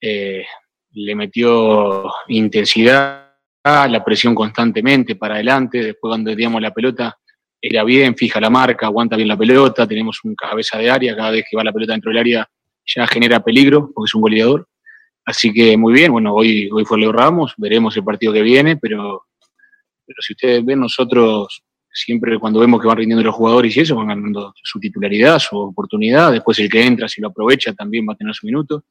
Eh, le metió intensidad la presión constantemente para adelante, después cuando teníamos la pelota era bien, fija la marca, aguanta bien la pelota, tenemos un cabeza de área, cada vez que va la pelota dentro del área ya genera peligro porque es un goleador. Así que muy bien, bueno, hoy, hoy fue Leo Ramos, veremos el partido que viene, pero, pero si ustedes ven, nosotros siempre cuando vemos que van rindiendo los jugadores y eso, van ganando su titularidad, su oportunidad, después el que entra, si lo aprovecha, también va a tener su minuto,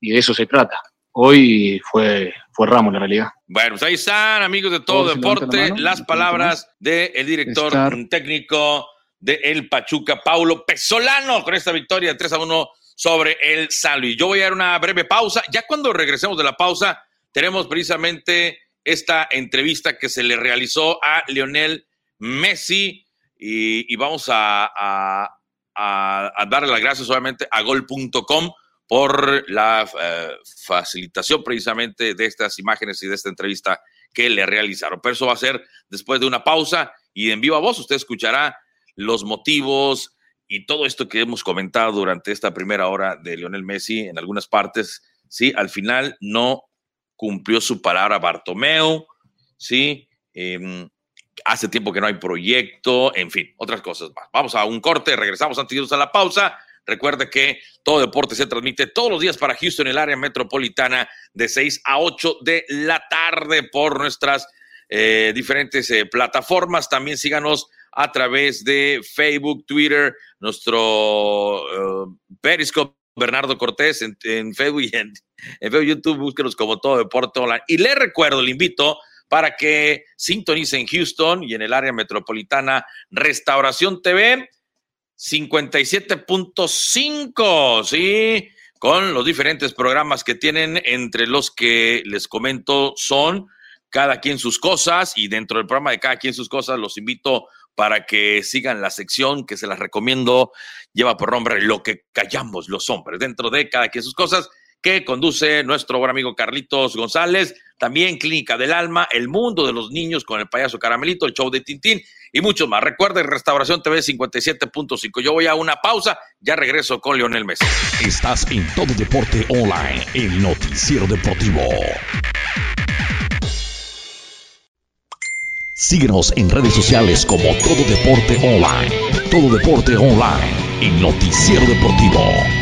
y de eso se trata hoy fue, fue Ramos la realidad. Bueno, pues ahí están, amigos de todo deporte, las palabras del director técnico de El Pachuca, Paulo Pesolano, con esta victoria 3 a 1 sobre el San Luis. Yo voy a dar una breve pausa. Ya cuando regresemos de la pausa, tenemos precisamente esta entrevista que se le realizó a Lionel Messi y, vamos a, a, darle las gracias obviamente a gol.com por la eh, facilitación precisamente de estas imágenes y de esta entrevista que le realizaron. Pero eso va a ser después de una pausa y en viva voz usted escuchará los motivos y todo esto que hemos comentado durante esta primera hora de Lionel Messi en algunas partes. Sí, al final no cumplió su palabra Bartomeu, sí, em, hace tiempo que no hay proyecto, en fin, otras cosas más. Vamos a un corte, regresamos antes de irnos a la pausa. Recuerde que todo deporte se transmite todos los días para Houston, el área metropolitana, de 6 a 8 de la tarde por nuestras eh, diferentes eh, plataformas. También síganos a través de Facebook, Twitter, nuestro uh, Periscope. Bernardo Cortés en, Facebook y en, en Facebook, YouTube, búsquenos como todo deporte online. Y le recuerdo, le invito para que sintonicen Houston y en el área metropolitana Restauración TV 57.5, ¿sí? Con los diferentes programas que tienen, entre los que les comento son cada quien sus cosas y dentro del programa de cada quien sus cosas los invito para que sigan la sección que se las recomiendo, lleva por nombre Lo que callamos los hombres, dentro de cada quien sus cosas que conduce nuestro buen amigo Carlitos González, también Clínica del Alma, El Mundo de los Niños con el payaso Caramelito, el show de Tintín y muchos más. Recuerden, Restauración TV 57.5. Yo voy a una pausa, ya regreso con Leonel Messi. Estás en Todo Deporte Online, el noticiero deportivo. Síguenos en redes sociales como Todo Deporte Online. Todo Deporte Online, el noticiero deportivo.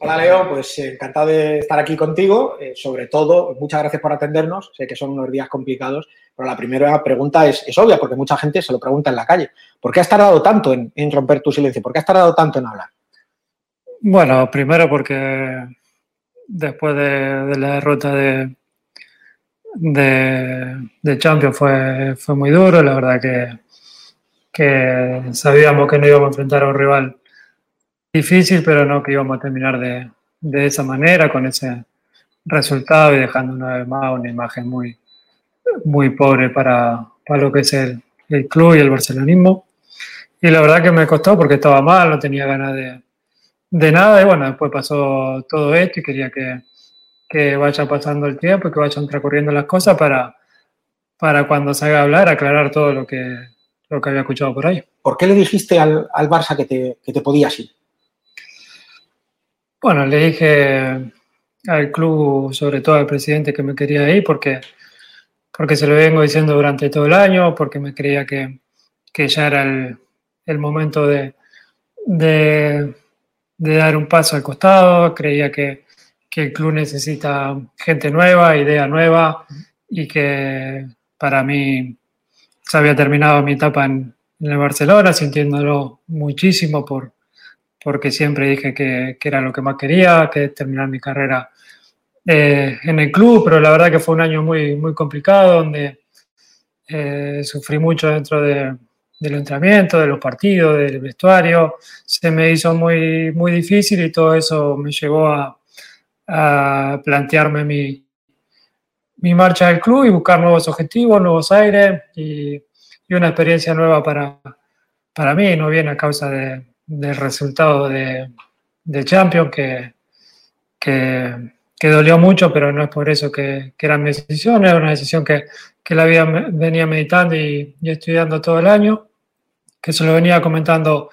Hola Leo, pues eh, encantado de estar aquí contigo. Eh, sobre todo, muchas gracias por atendernos. Sé que son unos días complicados, pero la primera pregunta es, obvia porque mucha gente se lo pregunta en la calle. ¿Por qué has tardado tanto en, romper tu silencio? ¿Por qué has tardado tanto en hablar? Bueno, primero porque después de, la derrota de, de, Champions fue, muy duro, la verdad que sabíamos que no íbamos a enfrentar a un rival difícil, pero no que íbamos a terminar de, de esa manera, con ese resultado y dejando una vez más una imagen muy, muy pobre para, para lo que es el, el club y el barcelonismo. Y la verdad que me costó porque estaba mal, no tenía ganas de, de nada. Y bueno, después pasó todo esto y quería que, que vaya pasando el tiempo y que vayan transcurriendo las cosas para, para cuando salga a hablar, aclarar todo lo que, lo que había escuchado por ahí. ¿Por qué le dijiste al, al Barça que te, que te podías ir? Bueno, le dije al club, sobre todo al presidente, que me quería ir porque, porque se lo vengo diciendo durante todo el año, porque me creía que, que ya era el, el momento de, de, dar un paso al costado, creía que, que el club necesita gente nueva, idea nueva y que para mí se había terminado mi etapa en, en el Barcelona, sintiéndolo muchísimo por, porque siempre dije que, que, era lo que más quería, que terminar mi carrera eh, en el club, pero la verdad que fue un año muy, muy complicado, donde eh, sufrí mucho dentro de, del entrenamiento, de los partidos, del vestuario, se me hizo muy, muy difícil y todo eso me llevó a, a plantearme mi, mi marcha del club y buscar nuevos objetivos, nuevos aires y, y una experiencia nueva para, para mí, no viene a causa de, del resultado de, de Champions, que, que, que, dolió mucho, pero no es por eso que, que era mi decisión, era una decisión que, la había, venía meditando y, y, estudiando todo el año, que se lo venía comentando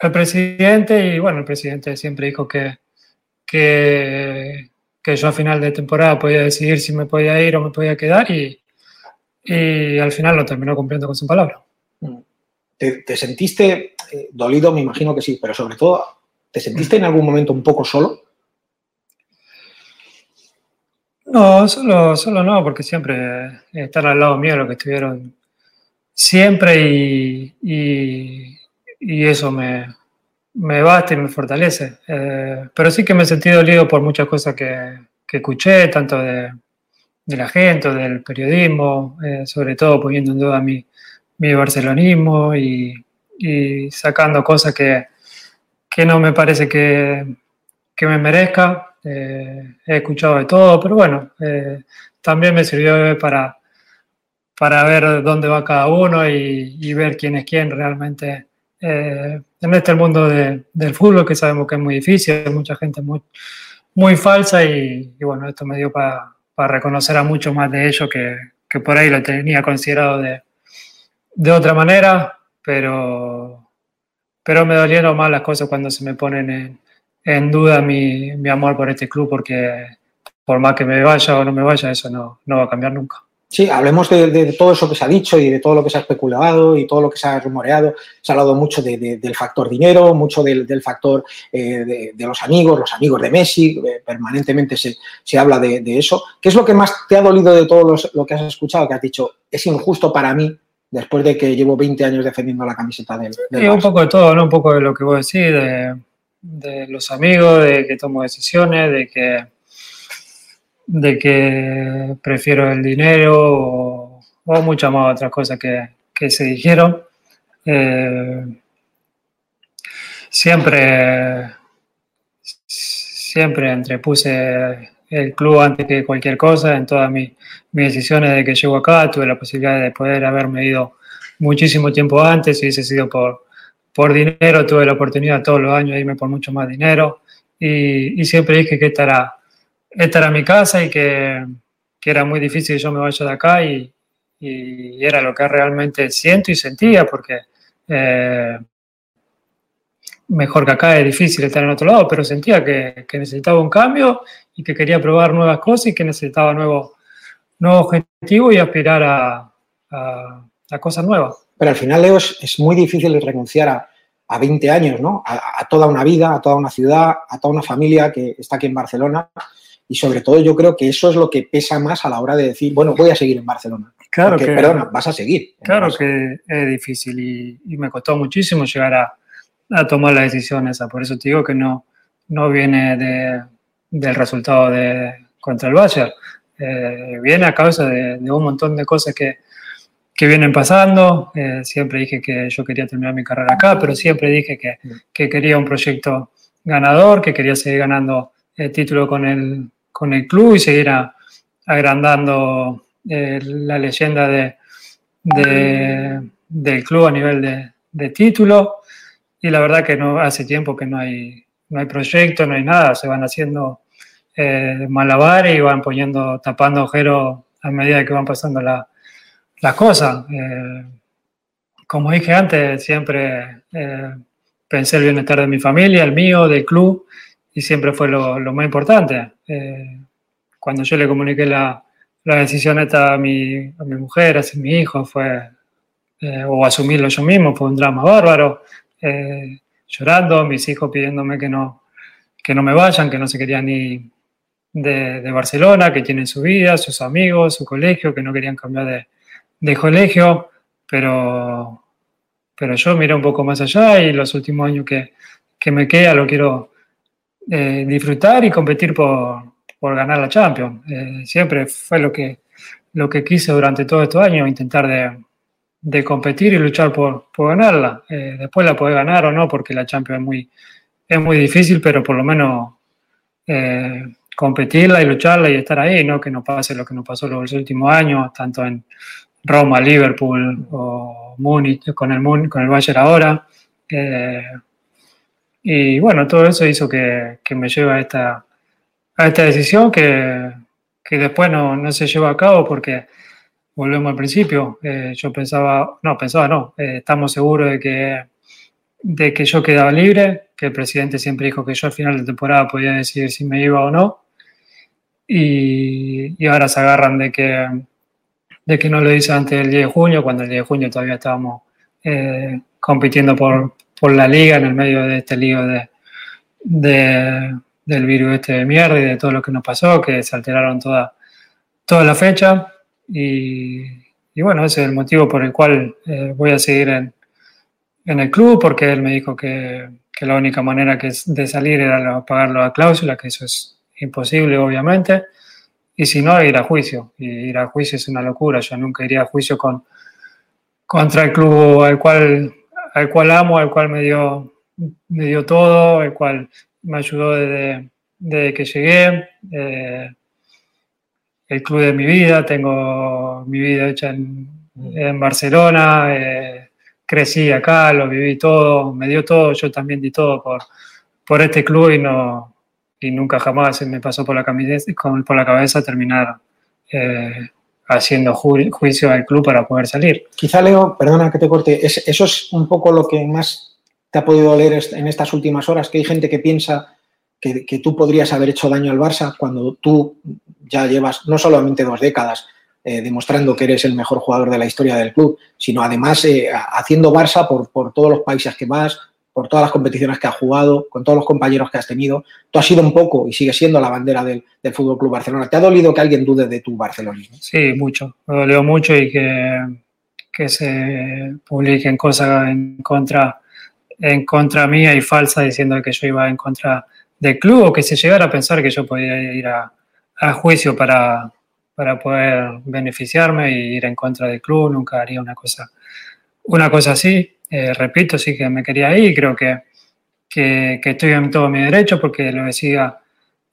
al presidente y bueno, el presidente siempre dijo que, que yo a final de temporada podía decidir si me podía ir o me podía quedar y, y al final lo terminó cumpliendo con su palabra. ¿Te, te sentiste eh, dolido? Me imagino que sí, pero sobre todo, ¿te sentiste en algún momento un poco solo? No, solo, solo no, porque siempre están al lado mío los que estuvieron siempre y, y, eso me, me, basta y me fortalece. Eh, pero sí que me he sentido dolido por muchas cosas que, que escuché, tanto de, de, la gente, del periodismo, eh, sobre todo poniendo en duda mi, mi barcelonismo y, y sacando cosas que, que, no me parece que, que me merezca. Eh, he escuchado de todo, pero bueno, eh, también me sirvió para, para ver dónde va cada uno y, ver quién es quién realmente eh, en este mundo de, del fútbol, que sabemos que es muy difícil, hay mucha gente muy, muy falsa y, bueno, esto me dio para, reconocer a mucho más de ellos que, que por ahí lo tenía considerado de, de otra manera, pero, pero me dolieron más las cosas cuando se me ponen en, en duda mi, mi, amor por este club, porque por más que me vaya o no me vaya, eso no, no va a cambiar nunca. Sí, hablemos de, de, todo eso que se ha dicho y de todo lo que se ha especulado y todo lo que se ha rumoreado. Se ha hablado mucho de, del factor dinero, mucho del, del factor eh, de, los amigos, los amigos de Messi, eh, permanentemente se, se habla de, eso. ¿Qué es lo que más te ha dolido de todo lo que has escuchado? Que has dicho, es injusto para mí después de que llevo 20 años defendiendo la camiseta del, del sí, un poco de todo, ¿no? Un poco de lo que vos decís, de, de, los amigos, de que tomo decisiones, de que, de que prefiero el dinero o, o muchas más otras cosas que, que se dijeron. Eh, siempre, siempre entrepuse el club antes que cualquier cosa en todas mis, decisiones de que llego acá. Tuve la posibilidad de poder haberme ido muchísimo tiempo antes, si hubiese sido por, por dinero, tuve la oportunidad todos los años de irme por mucho más dinero y, siempre dije que esta era mi casa y que, que, era muy difícil que yo me vaya de acá y, y, era lo que realmente siento y sentía porque eh, mejor que acá es difícil estar en otro lado, pero sentía que, que, necesitaba un cambio y que quería probar nuevas cosas y que necesitaba nuevo, nuevo objetivo y aspirar a, a, a cosas nuevas. Pero al final, Leo, es, es muy difícil renunciar a, a 20 años, ¿no? A, a, toda una vida, a toda una ciudad, a toda una familia que está aquí en Barcelona. Y sobre todo yo creo que eso es lo que pesa más a la hora de decir, bueno, voy a seguir en Barcelona. Claro Porque, que, perdona, vas a seguir. Claro que es difícil y, y me costó muchísimo llegar a, a tomar la decisión esa. Por eso te digo que no, no viene de, del resultado de, contra el Bayern. Eh, viene a causa de, un montón de cosas que, que vienen pasando. Eh, siempre dije que yo quería terminar mi carrera acá, pero siempre dije que, que quería un proyecto ganador, que quería seguir ganando el título con el, con el club y seguir agrandando eh, la leyenda de, del club a nivel de, de, título. Y la verdad que no hace tiempo que no hay, no hay proyecto, no hay nada, se van haciendo eh, y van poniendo, tapando agujeros a medida que van pasando las cosas. Eh, como dije antes, siempre pensé el bienestar de mi familia, el mío, del club, y siempre fue lo, lo más importante. Eh, cuando yo le comuniqué la, la decisión esta a mi, a mi mujer, a mi hijo, fue, eh, o asumirlo yo mismo, fue un drama bárbaro, eh, llorando, mis hijos pidiéndome que no, que no me vayan, que no se querían ni de, Barcelona, que tienen su vida, sus amigos, su colegio, que no querían cambiar de, de colegio, pero pero yo miré un poco más allá y los últimos años que, que me queda lo quiero eh, disfrutar y competir por, por ganar la Champions. Eh, siempre fue lo que, lo que quise durante todos estos años, intentar de, de competir y luchar por, por ganarla. Eh, después la puede ganar o no, porque la Champions es muy, es muy difícil, pero por lo menos competirla y lucharla y estar ahí, ¿no? que no pase lo que nos pasó los últimos años, tanto en Roma, Liverpool o Múnich, con el, con el Bayern ahora. Eh, y bueno, todo eso hizo que, que, me lleve a esta, a esta decisión que, que después no, no, se lleva a cabo porque volvemos al principio. Eh, yo pensaba, no, pensaba no, eh, estamos seguros de que, de que yo quedaba libre, que el presidente siempre dijo que yo al final de temporada podía decidir si me iba o no. Y, ahora se agarran de que de que no lo hice antes del 10 de junio, cuando el 10 de junio todavía estábamos eh, compitiendo por, por, la liga en el medio de este lío de, del virus este de mierda y de todo lo que nos pasó, que se alteraron toda, toda la fecha. Y, y bueno, ese es el motivo por el cual eh, voy a seguir en, en, el club, porque él me dijo que, que la única manera que de salir era pagarlo a cláusula, que eso es imposible, obviamente. Y si no, ir a juicio. Y ir a juicio es una locura. Yo nunca iría a juicio con, contra el club al cual, al cual amo, al cual me dio, me dio todo, el cual me ayudó desde, desde que llegué. Eh, el club de mi vida, tengo mi vida hecha en, en Barcelona, eh, crecí acá, lo viví todo, me dio todo, yo también di todo por, por este club y no, y nunca jamás se me pasó por la, por la cabeza terminar eh, haciendo juicio al club para poder salir. Quizá, Leo, perdona que te corte, eso es un poco lo que más te ha podido leer en estas últimas horas, que hay gente que piensa que, que, tú podrías haber hecho daño al Barça cuando tú ya llevas no solamente dos décadas eh, demostrando que eres el mejor jugador de la historia del club, sino además eh, haciendo Barça por, por todos los países que vas, por todas las competiciones que has jugado, con todos los compañeros que has tenido. Tú has sido un poco y sigue siendo la bandera del, del Fútbol Club Barcelona. ¿Te ha dolido que alguien dude de tu barcelonismo? Sí, mucho. Me dolió mucho y que, que se publiquen cosas en contra, en contra mía y falsa diciendo que yo iba en contra del club o que se llegara a pensar que yo podía ir a, a juicio para, para poder beneficiarme y ir en contra del club. Nunca haría una cosa, una cosa así. Eh, repito, sí que me quería ir, creo que, que, estoy en todo mi derecho porque lo decía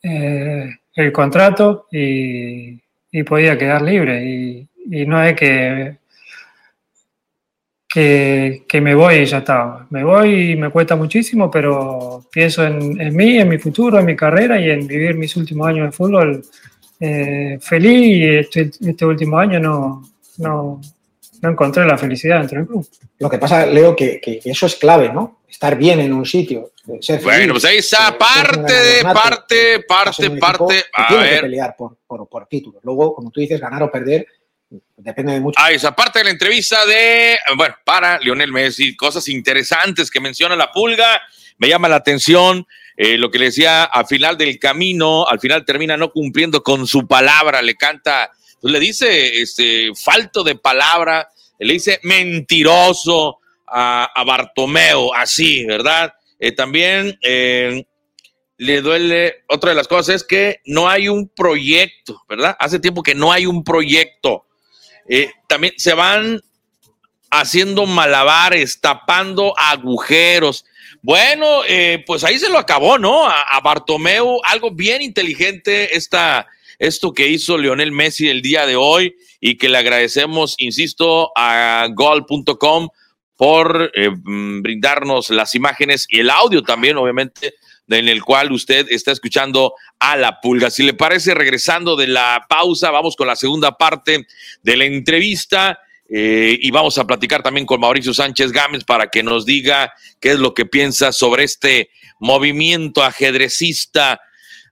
eh, el contrato y, podía quedar libre. Y, no es que, que, me voy y ya está. Me voy y me cuesta muchísimo, pero pienso en, mí, en mi futuro, en mi carrera y en vivir mis últimos años de fútbol eh, feliz y este, este último año no, no, no encontré la felicidad dentro del club. Lo que pasa, Leo, que, que, eso es clave, ¿no? Estar bien en un sitio. Ser feliz, bueno, pues ahí está, parte de, parte, parte, parte. A ver. Que pelear por, por, por títulos. Luego, como tú dices, ganar o perder depende de mucho. Ah, esa parte de la entrevista de, bueno, para Lionel Messi, cosas interesantes que menciona la pulga, me llama la atención. Eh, lo que le decía al final del camino, al final termina no cumpliendo con su palabra, le canta le dice este, falto de palabra, le dice mentiroso a, a Bartomeo, así, ¿verdad? Eh, también eh, le duele, otra de las cosas es que no hay un proyecto, ¿verdad? Hace tiempo que no hay un proyecto. Eh, también se van haciendo malabares, tapando agujeros. Bueno, eh, pues ahí se lo acabó, ¿no? A, a, Bartomeu, algo bien inteligente esta, esto que hizo Lionel Messi el día de hoy y que le agradecemos, insisto, a gol.com por eh, mm, brindarnos las imágenes y el audio también, obviamente, en el cual usted está escuchando a la pulga. Si le parece, regresando de la pausa, vamos con la segunda parte de la entrevista. Eh, y vamos a platicar también con Mauricio Sánchez Gámez para que nos diga qué es lo que piensa sobre este movimiento ajedrecista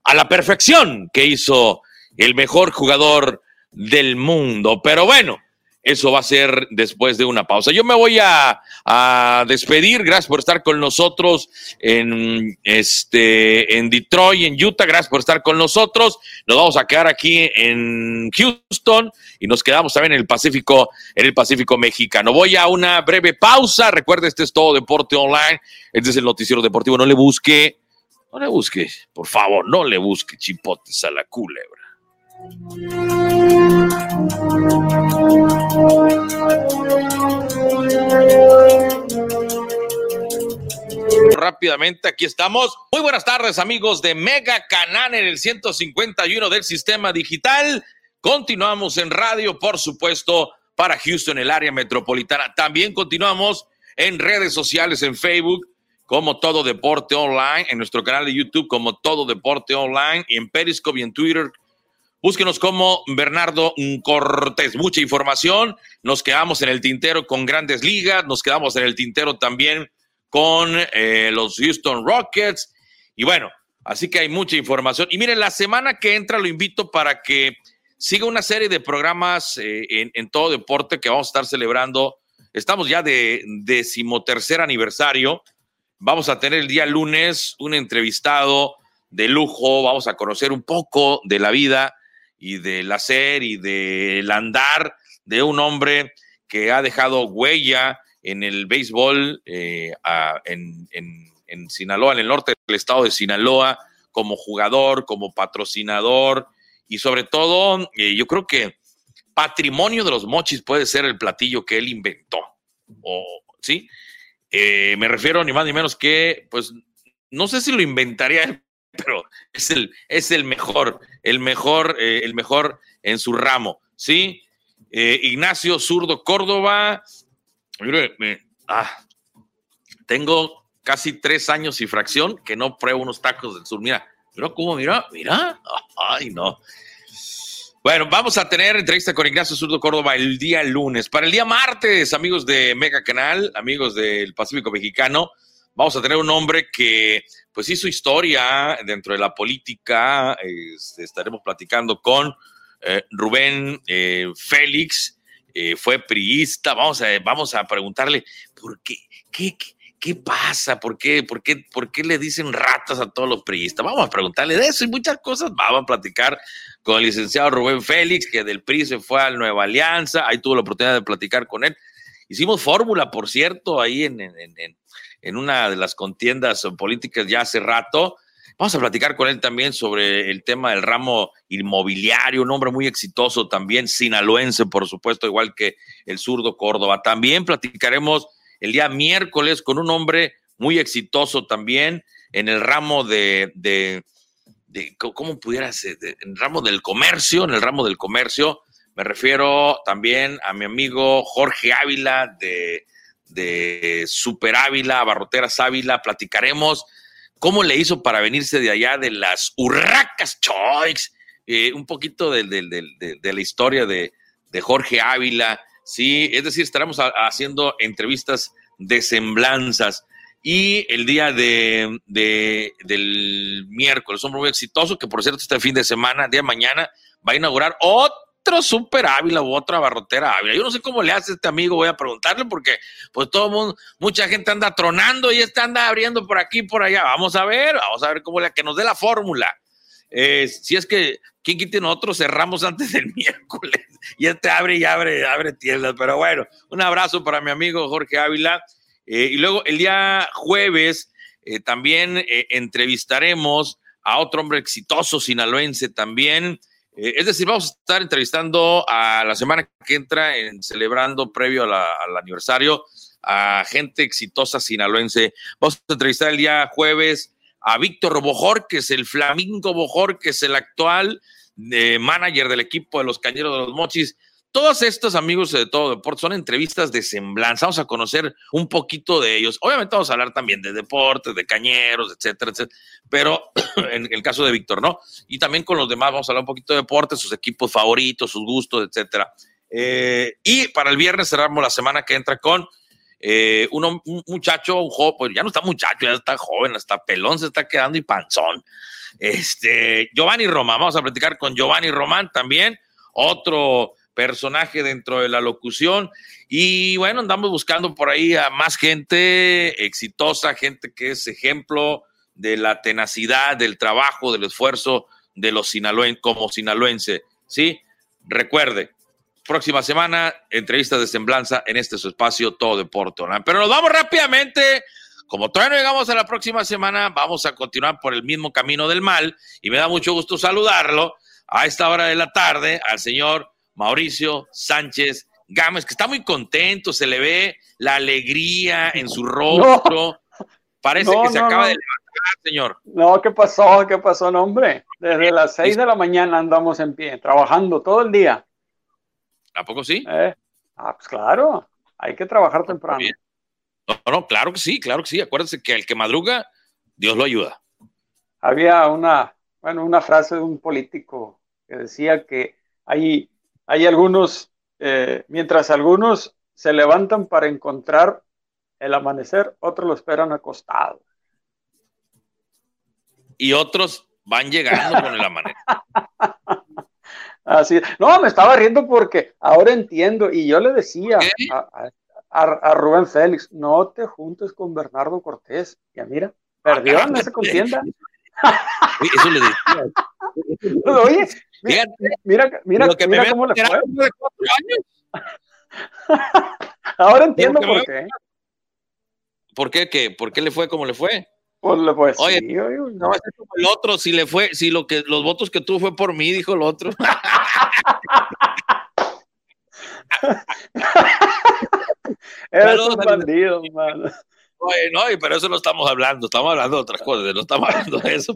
a la perfección que hizo el mejor jugador del mundo. Pero bueno, eso va a ser después de una pausa. Yo me voy a, despedir. Gracias por estar con nosotros en, este, en Detroit, en Utah. Gracias por estar con nosotros. Nos vamos a quedar aquí en Houston y nos quedamos también en el Pacífico, en el Pacífico mexicano. Voy a una breve pausa. Recuerde, este es todo Deporte Online. Este es el noticiero deportivo. No le busque, no le busque, por favor, no le busque chipotes a la culebra. Rápidamente, aquí estamos. Muy buenas tardes, amigos de Mega Canal en el 151 del sistema digital. Continuamos en radio, por supuesto, para Houston, el área metropolitana. También continuamos en redes sociales, en Facebook, como Todo Deporte Online, en nuestro canal de YouTube, como Todo Deporte Online, y en Periscope y en Twitter, Búsquenos como Bernardo Cortés. Mucha información. Nos quedamos en el tintero con grandes ligas. Nos quedamos en el tintero también con eh, los Houston Rockets. Y bueno, así que hay mucha información. Y miren, la semana que entra lo invito para que siga una serie de programas eh, en, en, todo deporte que vamos a estar celebrando. Estamos ya de decimotercer aniversario. Vamos a tener el día lunes un entrevistado de lujo. Vamos a conocer un poco de la vida y del hacer y del andar de un hombre que ha dejado huella en el béisbol eh, en, en, en, Sinaloa, en el norte del estado de Sinaloa, como jugador, como patrocinador y sobre todo, eh, yo creo que patrimonio de los mochis puede ser el platillo que él inventó. O, ¿Sí? Eh, me refiero ni más ni menos que, pues, no sé si lo inventaría él, pero es el, es el mejor, el mejor, eh, el mejor en su ramo, ¿sí? Eh, Ignacio Zurdo Córdoba, me, ah, tengo casi tres años y fracción que no pruebo unos tacos del sur. Mira, mira cómo, mira, mira, ay, no. Bueno, vamos a tener entrevista con Ignacio Zurdo Córdoba el día lunes. Para el día martes, amigos de Mega Canal, amigos del Pacífico Mexicano, vamos a tener un hombre que pues hizo historia dentro de la política. Estaremos platicando con eh, Rubén eh, Félix, eh, fue priista. Vamos a, vamos a preguntarle por qué, qué, qué, qué pasa, ¿Por qué, por qué, por qué le dicen ratas a todos los priistas. Vamos a preguntarle de eso y muchas cosas. Vamos a platicar con el licenciado Rubén Félix, que del PRI se fue a Nueva Alianza. Ahí tuvo la oportunidad de platicar con él. Hicimos fórmula, por cierto, ahí en, en, en, en una de las contiendas políticas ya hace rato. Vamos a platicar con él también sobre el tema del ramo inmobiliario, un hombre muy exitoso también, sinaloense, por supuesto, igual que el zurdo Córdoba. También platicaremos el día miércoles con un hombre muy exitoso también en el ramo de, de, ¿cómo pudiera ser? En el ramo del comercio, en el ramo del comercio. Me refiero también a mi amigo Jorge Ávila de de Super Ávila, Barroteras Ávila, platicaremos cómo le hizo para venirse de allá de las Urracas Choix, eh, un poquito de, la historia de, Jorge Ávila, sí, es decir, estaremos haciendo entrevistas de semblanzas. Y el día de, del miércoles, hombre muy exitoso, que por cierto este fin de semana, día de mañana, va a inaugurar otro otro Super Ávila u otra barrotera Ávila. Yo no sé cómo le hace este amigo, voy a preguntarle porque pues todo mundo, mucha gente anda tronando y este anda abriendo por aquí por allá. Vamos a ver, vamos a ver cómo le, que nos dé la fórmula. Si es que, ¿quién quita nosotros cerramos antes del <laughs> miércoles? Y este abre y abre, abre tiendas. Pero bueno, un abrazo para mi amigo Jorge Ávila. Eh, y luego el día jueves Eh, también eh, entrevistaremos a otro hombre exitoso sinaloense también. Eh, es decir, vamos a estar entrevistando a la semana que entra, en, celebrando previo al aniversario, a gente exitosa sinaloense. Vamos a entrevistar el día jueves a Víctor Bojor, que es el Flamingo Bojor, que es el actual manager del equipo de los Cañeros de los Mochis. Todos estos amigos de todo deporte son entrevistas de semblanza. Vamos a conocer un poquito de ellos. Obviamente vamos a hablar también de deportes, de cañeros, etcétera, etcétera. Pero <clears throat> en el caso de Víctor, ¿no? Y también con los demás vamos a hablar un poquito de deportes, sus equipos favoritos, sus gustos, etcétera. Eh, y para el viernes cerramos la semana que entra con eh, un, muchacho, un joven, pues ya no está muchacho, ya está joven, hasta pelón se está quedando y panzón. Este, Giovanni Román, vamos a platicar con Giovanni Román también, otro personaje dentro de la locución. Y bueno, andamos buscando por ahí a más gente exitosa, gente que es ejemplo de la tenacidad, del trabajo, del esfuerzo de los sinaloenses como sinaloense. Sí, recuerde, próxima semana, entrevistas de semblanza en este su espacio Todo Deporte Pero nos vamos rápidamente. Como todavía no llegamos a la próxima semana, vamos a continuar por el mismo camino del mal y me da mucho gusto saludarlo a esta hora de la tarde al señor Mauricio Sánchez Gámez, que está muy contento, se le ve la alegría en su <laughs> rostro. Parece que se acaba de levantar, señor. No, ¿qué pasó? ¿Qué pasó, no, hombre? Desde las seis de la mañana andamos en pie, trabajando todo el día. ¿A poco sí? Eh, ah, pues claro, hay que trabajar temprano. No, no, claro que sí, claro que sí. Acuérdense que el que madruga, Dios lo ayuda. Había una, bueno, una frase de un político que decía que hay hay algunos, eh, mientras algunos se levantan para encontrar el amanecer, otros lo esperan acostado. Y otros van llegando con el amanecer. <laughs> Así, no, me estaba riendo porque ahora entiendo, y yo le decía a, Rubén Félix, no te juntes con Bernardo Cortés. Ya mira, perdió en esa contienda. <laughs> Eso le decía. Oye, Mira, mira, mira, mira cómo le fue. <laughs> Ahora entiendo por qué. ¿Por qué? ¿Qué? ¿Por qué le fue como le fue? Pues fue Oye, no, es como el otro, si le fue, si lo que los votos que tuvo fue por mí, dijo el otro. <laughs> Eres un bandido, mano. Oye, no, pero eso no estamos hablando, estamos hablando de otras cosas, no estamos hablando de eso.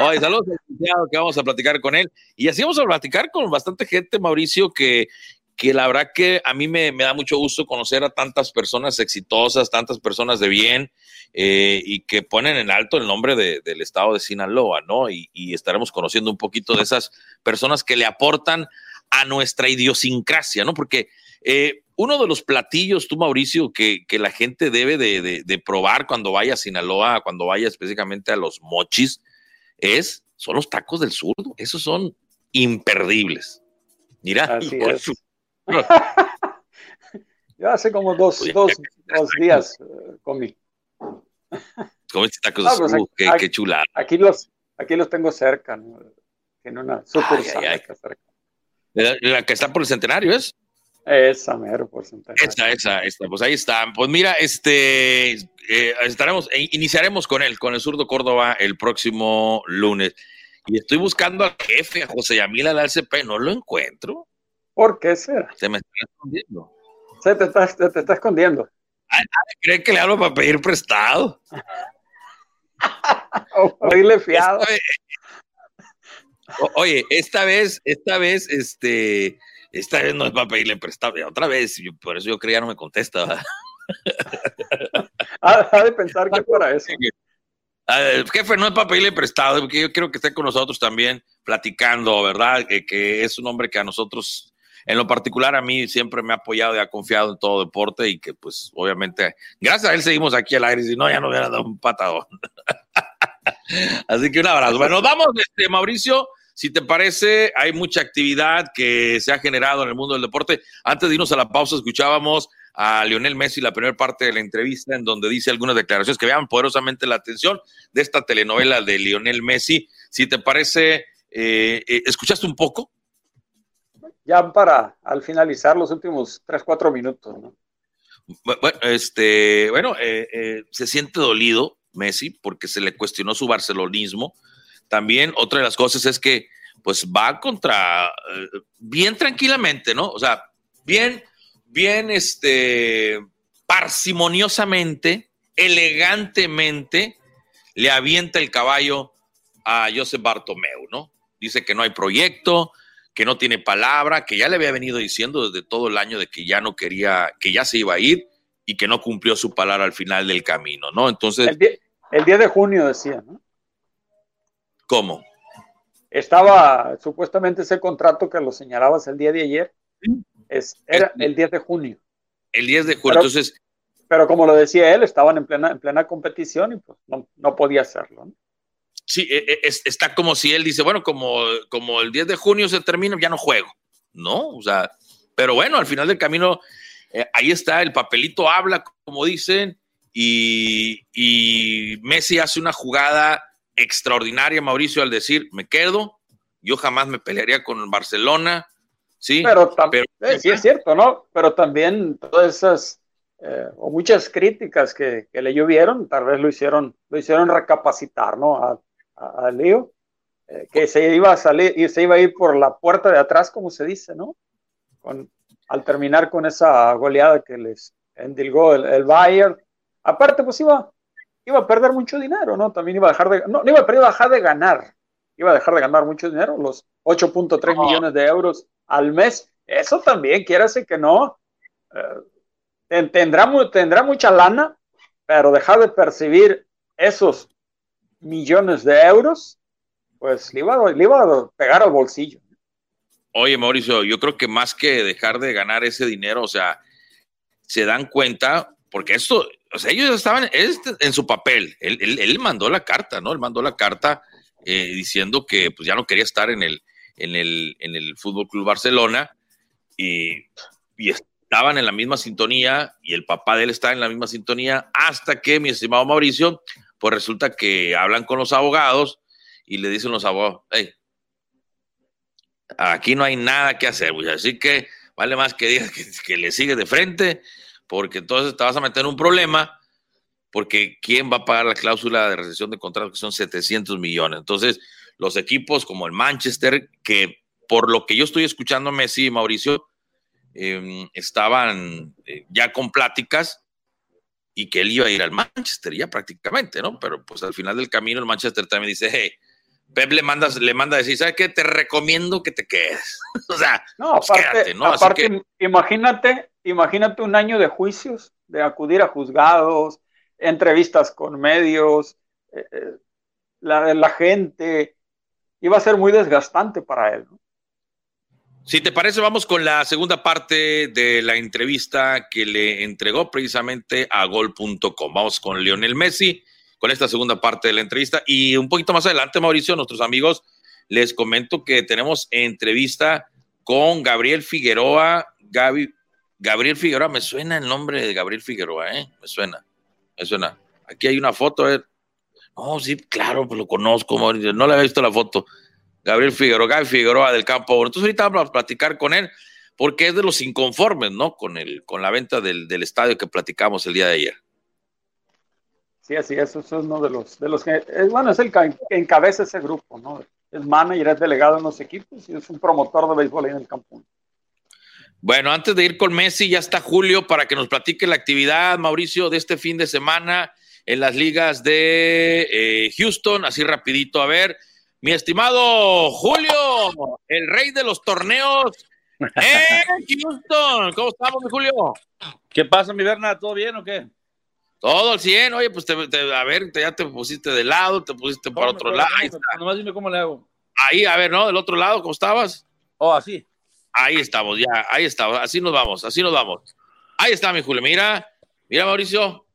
Oye, saludos al que vamos a platicar con él. Y así vamos a platicar con bastante gente, Mauricio, que, que la verdad que a mí me, da mucho gusto conocer a tantas personas exitosas, tantas personas de bien eh, y que ponen en alto el nombre del estado de Sinaloa, ¿no? Y, y, estaremos conociendo un poquito de esas personas que le aportan a nuestra idiosincrasia, ¿no? Porque eh, uno de los platillos, tú Mauricio, que, la gente debe de, probar cuando vaya a Sinaloa, cuando vaya específicamente a los mochis, es, son los tacos del sur. Esos son imperdibles. Mira. <laughs> Yo hace como dos, dos, días uh, comí. Comiste tacos del sur, qué, chulada. Aquí los, aquí los tengo cerca, ¿no? Tiene una sucursal cerca. La que está por el centenario es. Esa, mero porcentaje. Esa, esa, esta, pues ahí está. Pues mira, este, eh, estaremos, e iniciaremos con él, con el zurdo Córdoba el próximo lunes. Y estoy buscando al jefe, a José Yamil al ACP, no lo encuentro. ¿Por qué será? Se me está escondiendo. Se te está, te está escondiendo. ¿Cree que le hablo para pedir prestado? <laughs> o pedirle fiado. oye, esta vez, esta vez, este esta vez no es para pedirle prestado, otra vez, por eso yo creía no me contesta. ha, de pensar que es para eso. jefe, no es para pedirle prestado, porque yo quiero que esté con nosotros también platicando, ¿verdad? Que, es un hombre que a nosotros, en lo particular a mí, siempre me ha apoyado y ha confiado en todo deporte y que pues obviamente, gracias a él seguimos aquí al aire, si no ya no hubiera dado un patadón. <laughs> Así que un abrazo. Bueno, vamos, este, Mauricio. Si te parece, hay mucha actividad que se ha generado en el mundo del deporte. Antes de irnos a la pausa, escuchábamos a Lionel Messi la primera parte de la entrevista en donde dice algunas declaraciones que vean poderosamente la atención de esta telenovela de Lionel Messi. Si te parece, eh, eh, ¿escuchaste un poco? Ya para al finalizar los últimos tres, cuatro minutos, ¿no? Bueno, este, bueno, eh, se siente dolido, Messi, porque se le cuestionó su barcelonismo. También otra de las cosas es que pues va contra, eh, bien tranquilamente, ¿no? O sea, bien, bien, este, parsimoniosamente, elegantemente, le avienta el caballo a Josep Bartomeu, ¿no? Dice que no hay proyecto, que no tiene palabra, que ya le había venido diciendo desde todo el año de que ya no quería, que ya se iba a ir y que no cumplió su palabra al final del camino, ¿no? Entonces... El 10, de junio decía, ¿no? ¿Cómo? Estaba supuestamente ese contrato que lo señalabas el día de ayer, es, era el 10 de junio. El 10 de junio, entonces... Pero como lo decía él, estaban en plena, en plena competición y pues no, no podía hacerlo, ¿no? Sí, e, e, está como si él dice, bueno, como, como el 10 de junio se termina, ya no juego, ¿no? O sea, pero bueno, al final del camino, eh, ahí está, el papelito habla, como dicen, y, y, Messi hace una jugada extraordinaria, Mauricio, al decir, me quedo, yo jamás me pelearía con Barcelona, ¿sí? Pero, también, sí es cierto, ¿no? Pero también todas esas, eh, o muchas críticas que, que, le llovieron, tal vez lo hicieron, lo hicieron recapacitar, ¿no? A, a, Leo, eh, que se iba a salir y se iba a ir por la puerta de atrás, como se dice, ¿no? Con, al terminar con esa goleada que les endilgó el, el Bayern. Aparte, pues iba, iba a perder mucho dinero, ¿no? También iba a dejar de, no, no iba a, perder, dejar de ganar, iba a dejar de ganar mucho dinero, los 8.3 millones de euros al mes. Eso también, quiérase que no, eh, tendrá, tendrá mucha lana, pero dejar de percibir esos millones de euros, pues le iba, a pegar al bolsillo. Oye, Mauricio, yo creo que más que dejar de ganar ese dinero, o sea, se dan cuenta, porque esto, o sea, ellos estaban en su papel, él, mandó la carta, ¿no? Él mandó la carta eh, diciendo que pues ya no quería estar en el, en el, en el Fútbol Club Barcelona y, estaban en la misma sintonía y el papá de él estaba en la misma sintonía hasta que, mi estimado Mauricio, pues resulta que hablan con los abogados y le dicen los abogados, hey, aquí no hay nada que hacer, así que vale más que digas que, le sigues de frente, porque entonces te vas a meter en un problema, porque ¿quién va a pagar la cláusula de recesión de contrato que son 700 millones? Entonces, los equipos como el Manchester, que por lo que yo estoy escuchando Messi y Mauricio, em, estaban eh, ya con pláticas y que él iba a ir al Manchester ya prácticamente, ¿no? Pero pues al final del camino el Manchester también dice, hey, Pep le manda, le manda a decir, ¿sabes qué? Te recomiendo que te quedes. <laughs> o sea, no, pues, aparte, ¿no? Aparte, imagínate, imagínate un año de juicios, de acudir a juzgados, entrevistas con medios, eh, eh, la, la gente, iba a ser muy desgastante para él, ¿no? Si te parece, vamos con la segunda parte de la entrevista que le entregó precisamente a gol.com. Vamos con Lionel Messi, con esta segunda parte de la entrevista. Y un poquito más adelante, Mauricio, nuestros amigos, les comento que tenemos entrevista con Gabriel Figueroa. Gaby, Gabriel Figueroa, me suena el nombre de Gabriel Figueroa, ¿eh? Me suena, me suena. Aquí hay una foto, ¿eh? Oh, sí, claro, pues lo conozco, Mauricio. No le había visto la foto. Gabriel Figueroa, Gabriel Figueroa del Campo. Entonces ahorita vamos a platicar con él porque es de los inconformes, ¿no? Con, el, con la venta del estadio que platicamos el día de ayer. Sí, así es, eso es uno de los, de los que, es, bueno, es el que encabeza ese grupo, ¿no? Es manager, es delegado en los equipos y es un promotor de béisbol ahí en el campo. Bueno, antes de ir con Messi, ya está Julio para que nos platique la actividad, Mauricio, de este fin de semana en las ligas de eh, Houston, así rapidito, a ver, mi estimado Julio, el rey de los torneos ¡Eh, <laughs> Houston! ¿Cómo estamos, mi Julio? ¿Qué pasa, mi Berna? ¿Todo bien o qué? Todo al 100, oye, pues te, a ver, ya te pusiste de lado, te pusiste para otro lado. Nomás dime cómo le hago. Ahí, a ver, ¿no? Del otro lado, ¿cómo estabas? Oh, así. Ahí estamos, ya, ahí estamos, así nos vamos, así nos vamos. Ahí está, mi Julio, mira, mira, Mauricio,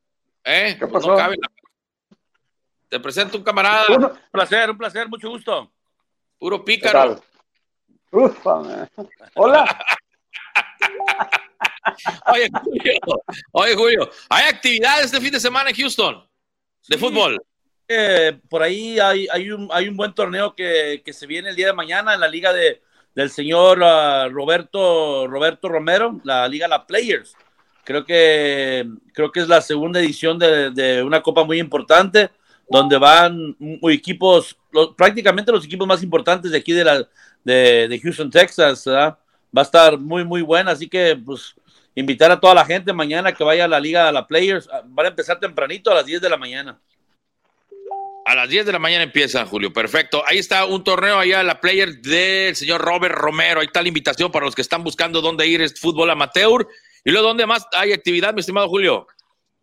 ¿eh? ¿Qué pasó? No cabe la te presento un camarada. Un placer, un placer, mucho gusto. Puro pícaro. Ufa, Hola. <laughs> oye, Julio, oye, Julio, ¿hay actividades este fin de semana en Houston de fútbol? Eh, por ahí hay, hay, un, hay un buen torneo que, que, se viene el día de mañana en la liga de, del señor uh, Roberto, Roberto Romero, la liga La Players, Creo que, creo que es la segunda edición de, de una copa muy importante, donde van equipos, prácticamente los equipos más importantes de aquí de, la, de, de Houston, Texas. ¿verdad? Va a estar muy, muy buena, así que pues invitar a toda la gente mañana que vaya a la liga, a la Players. Van a empezar tempranito a las 10 de la mañana. A las 10 de la mañana empieza, Julio. Perfecto. Ahí está un torneo allá, la player del señor Robert Romero. Ahí está la invitación para los que están buscando dónde ir, es fútbol amateur. Y luego, ¿dónde más hay actividad, mi estimado Julio?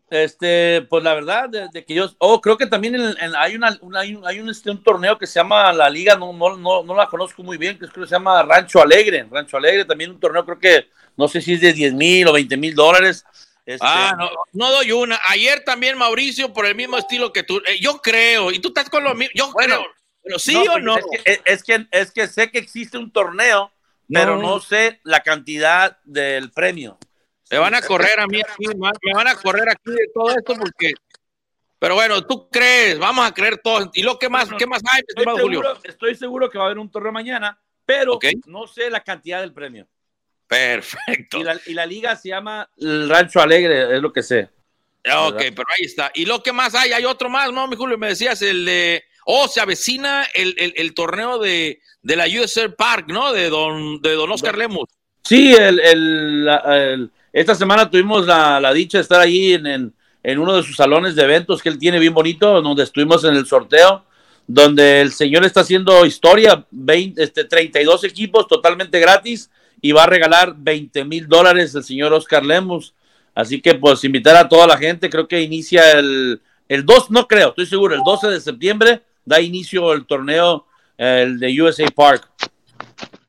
Este, pues la verdad, de, que yo, oh, creo que también hay, una, hay, un, hay un, este, un, torneo que se llama la Liga, no, no, no, no la conozco muy bien, que creo que se llama Rancho Alegre. Rancho Alegre, también un torneo, creo que no sé si es de 10 mil o 20 mil dólares. Este, ah, no, no doy una. Ayer también Mauricio, por el mismo estilo que tú. Eh, yo creo, y tú estás con lo mismo. Yo creo, pero sí o pues, no. Es que, es que, sé que existe un torneo, pero no sé la cantidad del premio. Me van a correr a mí aquí, me van a correr aquí de todo esto porque. Pero bueno, tú crees, vamos a creer todos. ¿Y lo que más, qué más hay, estoy seguro, Julio? Estoy seguro que va a haber un torneo mañana, pero no sé la cantidad del premio. Perfecto. Y la, liga se llama el Rancho Alegre, es lo que sé. Ok, pero ahí está. ¿Y lo que más hay? Hay otro más, ¿no, mi Julio? Me decías el de. Oh, se avecina el, torneo de, de, la USR Park, ¿no? De don, de don Oscar Lemus. Sí, el, esta semana tuvimos la, dicha de estar ahí en, en, uno de sus salones de eventos que él tiene bien bonito, donde estuvimos en el sorteo, donde el señor está haciendo historia, 20, este, 32 equipos totalmente gratis y va a regalar 20 mil dólares el señor Oscar Lemus. Así que pues invitar a toda la gente, creo que inicia el, el 2, no creo, estoy seguro, el 12 de septiembre da inicio el torneo el de USA Park.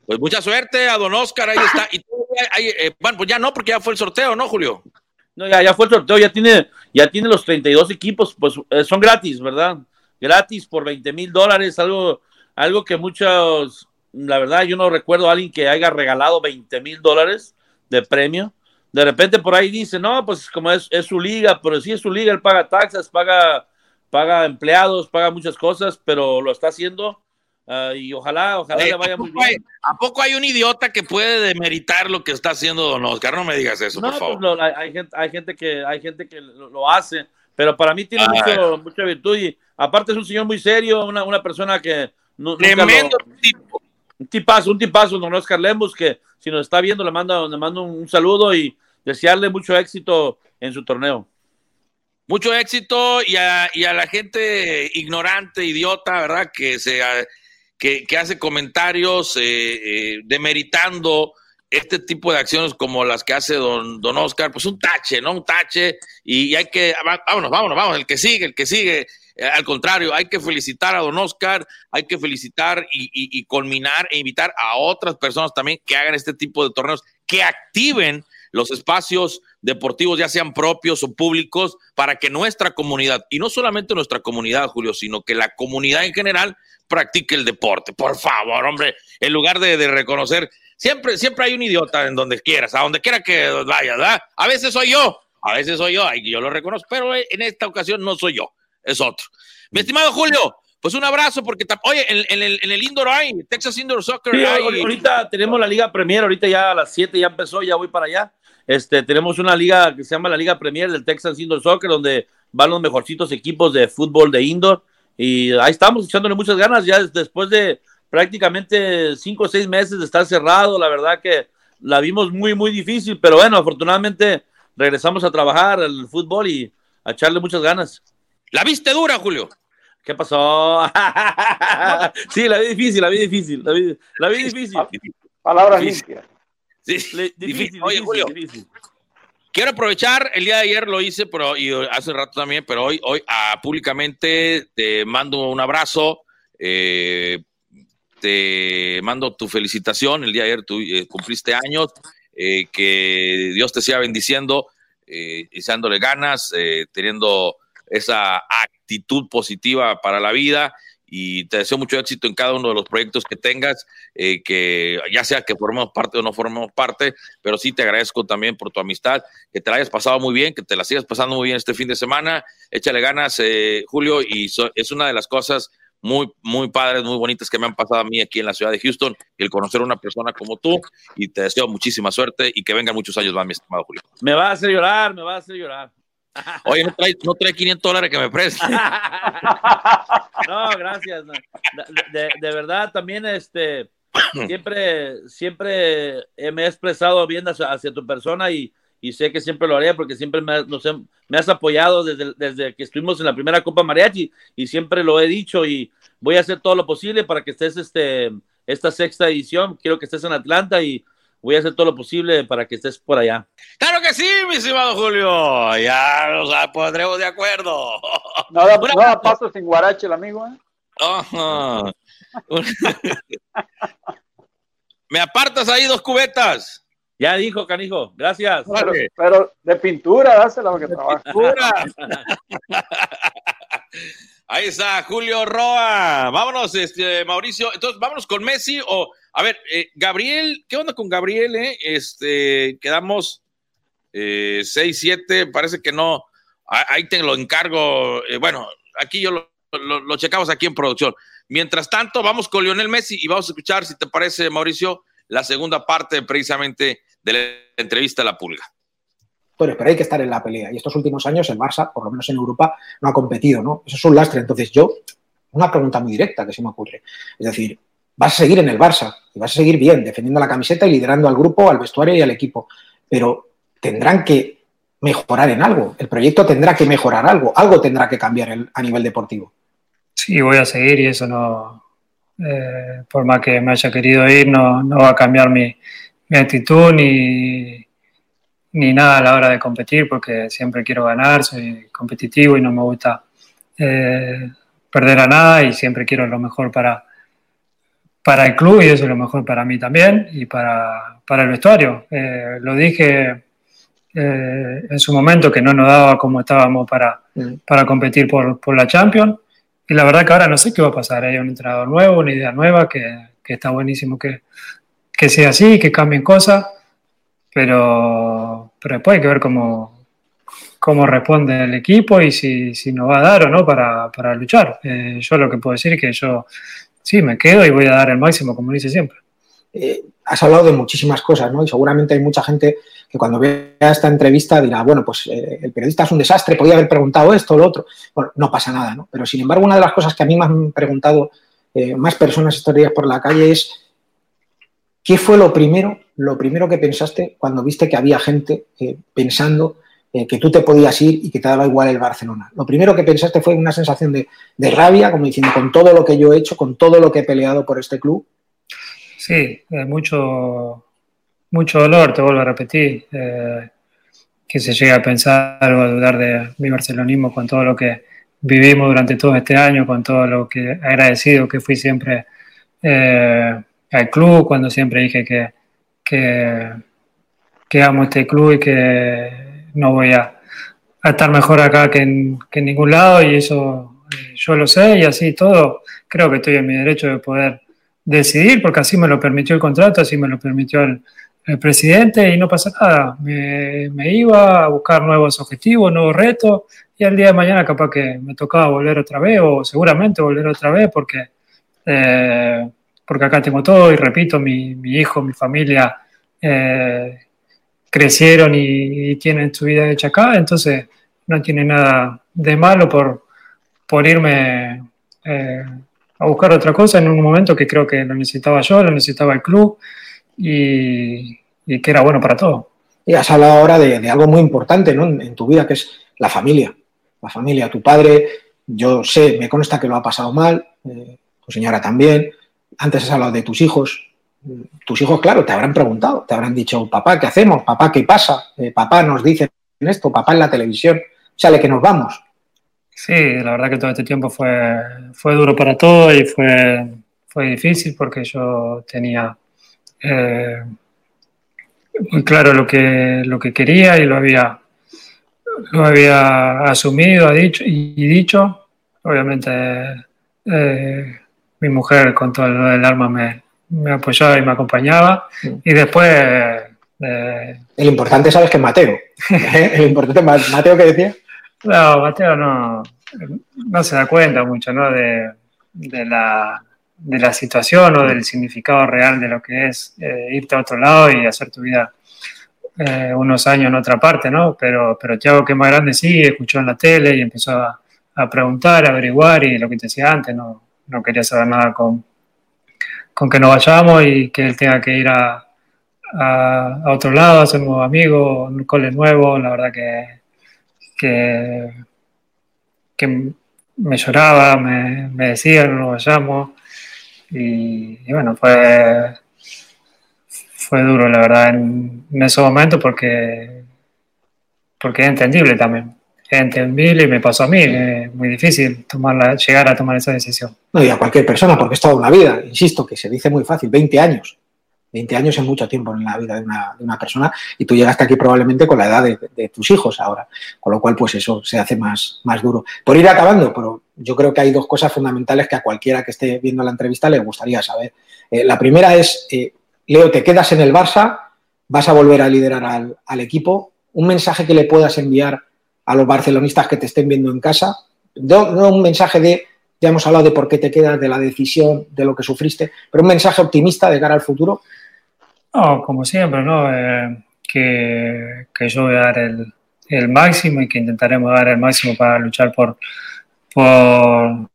Pues mucha suerte a don Oscar, ahí está. Y eh, bueno, pues ya no, porque ya fue el sorteo, ¿no, Julio? No, ya, ya fue el sorteo, ya tiene, ya tiene los 32 equipos, pues eh, son gratis, ¿verdad? Gratis por 20 mil dólares, algo, algo que muchos la verdad, yo no recuerdo a alguien que haya regalado 20 mil dólares de premio. De repente por ahí dice, no, pues como es, su liga, pero sí es su liga, él paga taxas, paga, paga empleados, paga muchas cosas, pero lo está haciendo ah, y ojalá, ojalá le vaya muy bien. ¿A poco hay un idiota que puede demeritar lo que está haciendo Don Oscar? No me digas eso, por pues, favor. hay, gente, hay, gente, que, hay gente que lo, hace, pero para mí tiene ah. mucha virtud y aparte es un señor muy serio, una, una persona que... No, Tremendo tipo un tipazo, un tipazo, don Oscar Lemos, que si nos está viendo le mando, le mando un saludo y desearle mucho éxito en su torneo. Mucho éxito y a, la gente ignorante, idiota, ¿verdad? Que, se, hace comentarios eh, eh, demeritando este tipo de acciones como las que hace don, don Oscar, pues un tache, ¿no? Un tache y hay que, vámonos, vámonos, vámonos, el que sigue, el que sigue. Eh, al contrario, hay que felicitar a don Oscar, hay que felicitar y, y, culminar e invitar a otras personas también que hagan este tipo de torneos, que activen los espacios deportivos, ya sean propios o públicos, para que nuestra comunidad, y no solamente nuestra comunidad, Julio, sino que la comunidad en general practique el deporte. Por favor, hombre, en lugar de, reconocer, siempre, siempre hay un idiota en donde quieras, a donde quiera que vayas, ¿verdad? A veces soy yo, a veces soy yo, y yo lo reconozco, pero en esta ocasión no soy yo es otro. Mi estimado Julio, pues un abrazo, porque, oye, en, el, en el, indoor hay, Texas Indoor Soccer. Ahorita tenemos la Liga Premier, ahorita ya a las 7 ya empezó, ya voy para allá. Este, tenemos una liga que se llama la Liga Premier del Texas Indoor Soccer, donde van los mejorcitos equipos de fútbol de indoor. Y ahí estamos echándole muchas ganas, ya después de prácticamente 5 o 6 meses de estar cerrado, la verdad que la vimos muy, muy difícil, pero bueno, afortunadamente regresamos a trabajar el fútbol y a echarle muchas ganas. ¿La viste dura, Julio? ¿Qué pasó? <laughs> sí, la vi difícil, la vi difícil, la vi, la vi difícil. Palabras limpias. Sí, difícil, Oye, Julio, quiero aprovechar, el día de ayer lo hice, pero y hace rato también, pero hoy, hoy ah, públicamente te mando un abrazo, eh, te mando tu felicitación, el día de ayer tú eh, cumpliste años, eh, que Dios te siga bendiciendo, y dándole ganas, teniendo esa actitud positiva para la vida y te deseo mucho éxito en cada uno de los proyectos que tengas, eh, que ya sea que formemos parte o no formemos parte, pero sí te agradezco también por tu amistad, que te la hayas pasado muy bien, que te la sigas pasando muy bien este fin de semana, échale ganas, eh, Julio, y es una de las cosas muy, muy padres, muy bonitas que me han pasado a mí aquí en la ciudad de Houston, el conocer a una persona como tú y te deseo muchísima suerte y que vengan muchos años más, mi estimado Julio. Me va a hacer llorar, me va a hacer llorar. Oye, no trae, no trae 500 dólares que me preste. <laughs> no, gracias. no. De, de verdad, también este, siempre, siempre me he expresado bien hacia, hacia tu persona y, y sé que siempre lo haré porque siempre me, me has apoyado desde, desde que estuvimos en la primera Copa Mariachi y siempre lo he dicho y voy a hacer todo lo posible para que estés este, esta sexta edición. Quiero que estés en Atlanta y voy a hacer todo lo posible para que estés por allá. Claro que sí, mi estimado Julio. Ya nos pondremos de acuerdo. No da, no da paso sin guarache el amigo, ¿eh? <laughs> Me apartas ahí dos cubetas. Ya dijo, canijo. Gracias. Pero, pero de pintura, dásela porque trabaja. <laughs> Ahí está Julio Roa. Vámonos, este, Mauricio. Entonces, vámonos con Messi o, a ver, eh, Gabriel, ¿qué onda con Gabriel? Eh? Este, quedamos 6-7, parece que no. Ah, Ahí te lo encargo. eh, bueno, aquí yo lo checamos aquí en producción. Mientras tanto, vamos con Lionel Messi y vamos a escuchar, si te parece, Mauricio, la segunda parte precisamente de la entrevista a la pulga. Pero hay que estar en la pelea. Y estos últimos años el Barça, por lo menos en Europa, no ha competido, ¿no? Eso es un lastre. Entonces yo, una pregunta muy directa que se me ocurre. Es decir, vas a seguir en el Barça y vas a seguir bien, defendiendo la camiseta y liderando al grupo, al vestuario y al equipo. Pero tendrán que mejorar en algo. El proyecto tendrá que mejorar algo. Algo tendrá que cambiar a nivel deportivo. Sí, voy a seguir y eso no, eh, por más que me haya querido ir, no, va a cambiar mi, mi actitud ni, ni nada a la hora de competir, porque siempre quiero ganar, soy competitivo y no me gusta eh, perder a nada y siempre quiero lo mejor para, para el club y eso es lo mejor para mí también y para, para el vestuario. Eh, lo dije eh, en su momento que no nos daba como estábamos para, para competir por, por la Champions. Y la verdad que ahora no sé qué va a pasar. Hay un entrenador nuevo, una idea nueva, que, que está buenísimo que, que sea así, que cambien cosas, pero, pero después hay que ver cómo, cómo responde el equipo y si, si nos va a dar o no para, para luchar. Eh, yo lo que puedo decir es que yo sí me quedo y voy a dar el máximo, como lo hice siempre. Eh, has hablado de muchísimas cosas, ¿no? Y seguramente hay mucha gente que cuando vea esta entrevista dirá, bueno, pues eh, el periodista es un desastre, podía haber preguntado esto o lo otro. Bueno, no pasa nada, ¿no? Pero sin embargo, una de las cosas que a mí me han preguntado eh, más personas estos días por la calle es, ¿qué fue lo primero, lo primero que pensaste cuando viste que había gente pensando eh, que tú te podías ir y que te daba igual el Barcelona? Lo primero que pensaste fue una sensación de, de rabia, como diciendo, con todo lo que yo he hecho, con todo lo que he peleado por este club, Sí, eh, mucho, mucho dolor, te vuelvo a repetir, eh, que se llegue a pensar o a dudar de mi barcelonismo con todo lo que vivimos durante todo este año, con todo lo que agradecido que fui siempre eh, al club, cuando siempre dije que, que, que amo este club y que no voy a, estar mejor acá que en, que en ningún lado y eso eh, yo lo sé y así todo, creo que estoy en mi derecho de poder decidir, porque así me lo permitió el contrato, así me lo permitió el, el presidente y no pasa nada. Me, me, iba a buscar nuevos objetivos, nuevos retos y al día de mañana capaz que me tocaba volver otra vez o seguramente volver otra vez porque, eh, porque acá tengo todo y repito, mi, mi hijo, mi familia eh, crecieron y, y, tienen su vida hecha acá, entonces no tiene nada de malo por, por irme. Eh, a buscar otra cosa en un momento que creo que lo necesitaba yo, lo necesitaba el club y, y que era bueno para todo. Y has hablado ahora de, de algo muy importante ¿no? en, en, tu vida, que es la familia. La familia, tu padre, yo sé, me consta que lo ha pasado mal, eh, tu señora también. Antes has hablado de tus hijos. Tus hijos, claro, te habrán preguntado, te habrán dicho, papá, ¿qué hacemos? Papá, ¿qué pasa? Eh, papá nos dice esto, papá en la televisión, sale que nos vamos. Sí, la verdad que todo este tiempo fue, fue duro para todos y fue, fue difícil porque yo tenía eh, muy claro lo que, lo que quería y lo había, lo había asumido dicho, y, dicho. Obviamente eh, mi mujer con todo lo del alma me, me apoyaba y me acompañaba y después... Eh, el importante sabes que es Mateo. <laughs> el importante Mateo que decía. No, Mateo no, no se da cuenta mucho, ¿no? De, de la, de la situación o del significado real de lo que es eh, irte a otro lado y hacer tu vida eh, unos años en otra parte, ¿no? Pero, pero Thiago, que es más grande, sí, escuchó en la tele y empezó a, a preguntar, a averiguar y lo que te decía antes, no, no quería saber nada con, con que nos vayamos y que él tenga que ir a, a, otro lado, a hacer nuevos amigos, un cole nuevo, la verdad que, que, me lloraba, me, me decía, no nos vayamos y, y bueno, fue fue duro, la verdad, en, en ese momento porque, porque es entendible también. Entendible y me pasó a mí, es muy difícil tomarla, llegar a tomar esa decisión. No, y a cualquier persona, porque es toda una vida, insisto, que se dice muy fácil, 20 años. 20 años es mucho tiempo en la vida de una, de una persona y tú llegaste aquí probablemente con la edad de, tus hijos ahora, con lo cual pues eso se hace más, más duro. Por ir acabando, pero yo creo que hay dos cosas fundamentales que a cualquiera que esté viendo la entrevista le gustaría saber. Eh, la primera es, eh, Leo, te quedas en el Barça, vas a volver a liderar al, equipo. Un mensaje que le puedas enviar a los barcelonistas que te estén viendo en casa. No, un mensaje de, ya hemos hablado de por qué te quedas, de la decisión, de lo que sufriste, pero un mensaje optimista de cara al futuro. No, como siempre, ¿no? Eh, que, que, yo voy a dar el, el, máximo y que intentaremos dar el máximo para luchar por, por,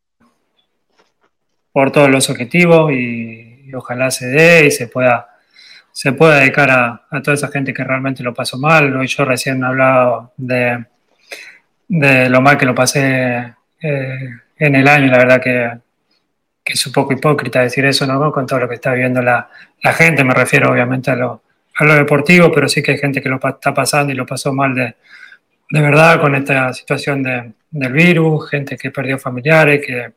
por todos los objetivos y, ojalá se dé y se pueda, se pueda dedicar a, toda esa gente que realmente lo pasó mal. Yo recién he hablado de, de lo mal que lo pasé eh, en el año, la verdad que, es un poco hipócrita decir eso, ¿no? Con todo lo que está viviendo la, la gente, me refiero obviamente a lo, a lo, deportivo, pero sí que hay gente que lo está pasando y lo pasó mal de, de verdad con esta situación de, del virus, gente que perdió familiares, que,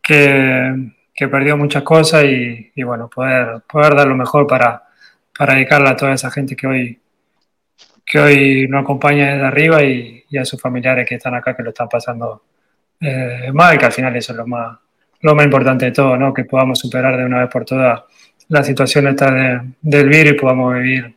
que que perdió muchas cosas y, y, bueno, poder, poder dar lo mejor para, para dedicarla a toda esa gente que hoy, que hoy nos acompaña desde arriba y, y, a sus familiares que están acá, que lo están pasando eh, mal, que al final eso es lo más, lo más importante de todo, ¿no? que podamos superar de una vez por todas la situación esta de, del virus y podamos vivir,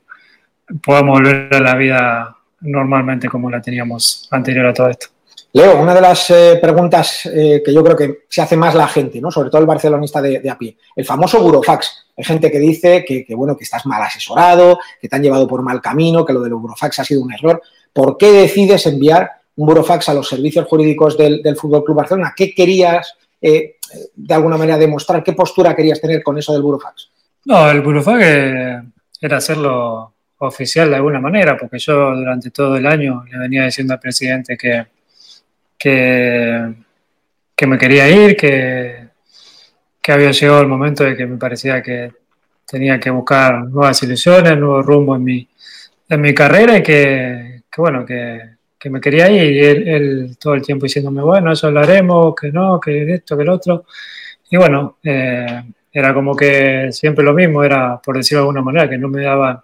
podamos volver a la vida normalmente como la teníamos anterior a todo esto. Leo, una de las eh, preguntas eh, que yo creo que se hace más la gente, ¿no? sobre todo el barcelonista de, a pie, el famoso burofax. Hay gente que dice que, que, bueno, que estás mal asesorado, que te han llevado por mal camino, que lo del burofax ha sido un error. ¿Por qué decides enviar un burofax a los servicios jurídicos del, del Fútbol Club Barcelona? ¿Qué querías eh, de alguna manera demostrar? ¿Qué postura querías tener con eso del burofax? No, el burofax era hacerlo oficial de alguna manera, porque yo durante todo el año le venía diciendo al presidente que que, que me quería ir, que, que, había llegado el momento de que me parecía que tenía que buscar nuevas ilusiones, nuevos rumbo en mi, en mi carrera y que, que bueno, que, que, me quería ir. Y él, todo el tiempo diciéndome, bueno, eso hablaremos, que no, que esto, que el otro. Y bueno, eh, era como que siempre lo mismo, era por decirlo de alguna manera, que no me daban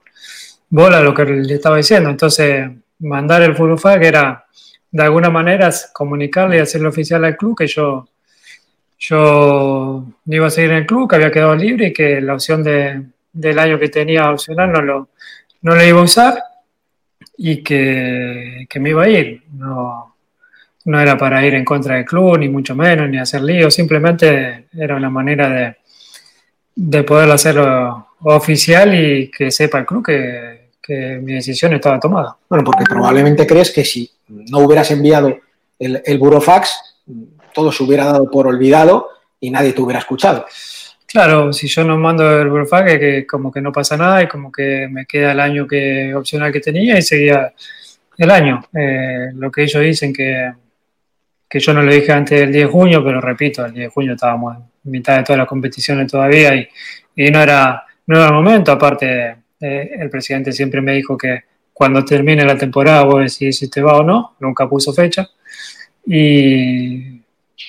bola lo que le estaba diciendo. Entonces, mandar el que era de alguna manera comunicarle y hacerlo oficial al club que yo, yo no iba a seguir en el club, que había quedado libre y que la opción de, del año que tenía opcional no lo, no lo iba a usar y que, que me iba a ir. No, no era para ir en contra del club, ni mucho menos, ni hacer lío, simplemente era una manera de, de poder hacerlo oficial y que sepa el club que, que mi decisión estaba tomada. Bueno, porque probablemente crees que si no hubieras enviado el, el burofax, todo se hubiera dado por olvidado y nadie te hubiera escuchado. Claro, si yo no mando el burofax, que, que como que no pasa nada y como que me queda el año que opcional que tenía y seguía el año. Eh, lo que ellos dicen que, que yo no lo dije antes del 10 de junio, pero repito, el 10 de junio estábamos en mitad de todas las competiciones todavía y, y no, era, no era el momento. Aparte, eh, el presidente siempre me dijo que cuando termine la temporada voy a decir si te va o no, nunca puso fecha. Y,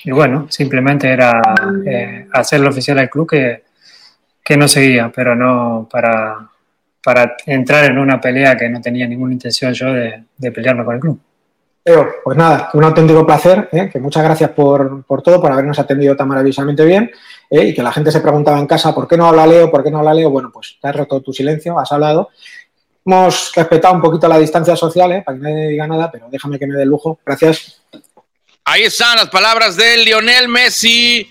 y bueno, simplemente era eh, hacerlo oficial al club que, que no seguía, pero no para, para entrar en una pelea que no tenía ninguna intención yo de, de pelearme con el club. Leo, pues nada, un auténtico placer, ¿eh? que muchas gracias por, por, todo, por habernos atendido tan maravillosamente bien ¿eh? y que la gente se preguntaba en casa, ¿por qué no habla Leo? ¿Por qué no habla Leo? Bueno, pues te has roto tu silencio, has hablado hemos respetado un poquito la distancia social, ¿eh? para que nadie diga nada, pero déjame que me dé lujo. Gracias. Ahí están las palabras de Lionel Messi.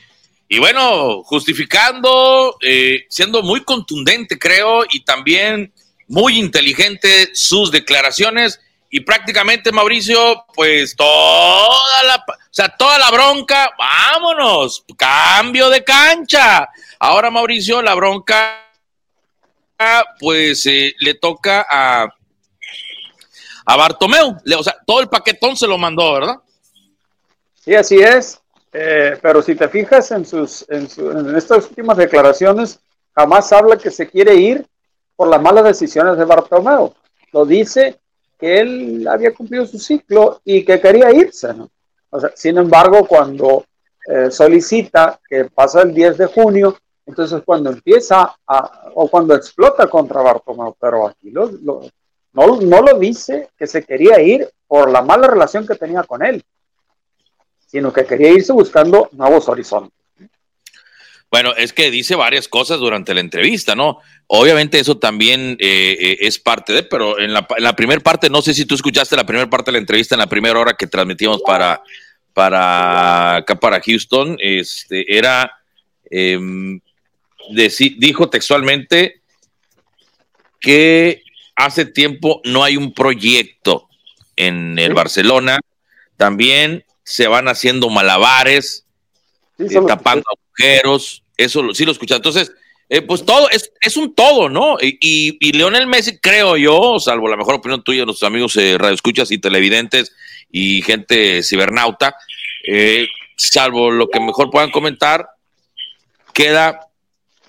y bueno, justificando, eh, siendo muy contundente, creo, y también muy inteligente sus declaraciones. Y prácticamente, Mauricio, pues toda la, o sea, toda la bronca, vámonos, cambio de cancha. Ahora, Mauricio, la bronca, pues eh, le toca a, a Bartomeu. O sea, todo el paquetón se lo mandó, ¿verdad? Sí, así es. Eh, pero si te fijas en, sus, en, su- en estas últimas declaraciones, jamás habla que se quiere ir por las malas decisiones de Bartomeu. Lo dice que él había cumplido su ciclo y que quería irse. ¿no? O sea, sin embargo, cuando eh, solicita que pasa el 10 de junio, entonces cuando empieza a, o cuando explota contra Bartomeu, pero aquí lo- no, no lo dice que se quería ir por la mala relación que tenía con él, sino que quería irse buscando nuevos horizontes. Bueno, es que dice varias cosas durante la entrevista, ¿no? Obviamente eso también eh, eh, es parte de, pero en la, en la primera parte, no sé si tú escuchaste la primera parte de la entrevista en la primera hora que transmitimos para, para acá para Houston, este, era, deci- dijo textualmente que hace tiempo no hay un proyecto en el Barcelona, también se van haciendo malabares, eh, tapando agujeros, eso lo- sí lo escuché. Entonces, eh, pues todo, es, es un todo, ¿no? Y, y, Lionel Messi, creo yo, salvo la mejor opinión tuya, nuestros amigos eh, radioescuchas y televidentes y gente cibernauta, eh, salvo lo que mejor puedan comentar, queda,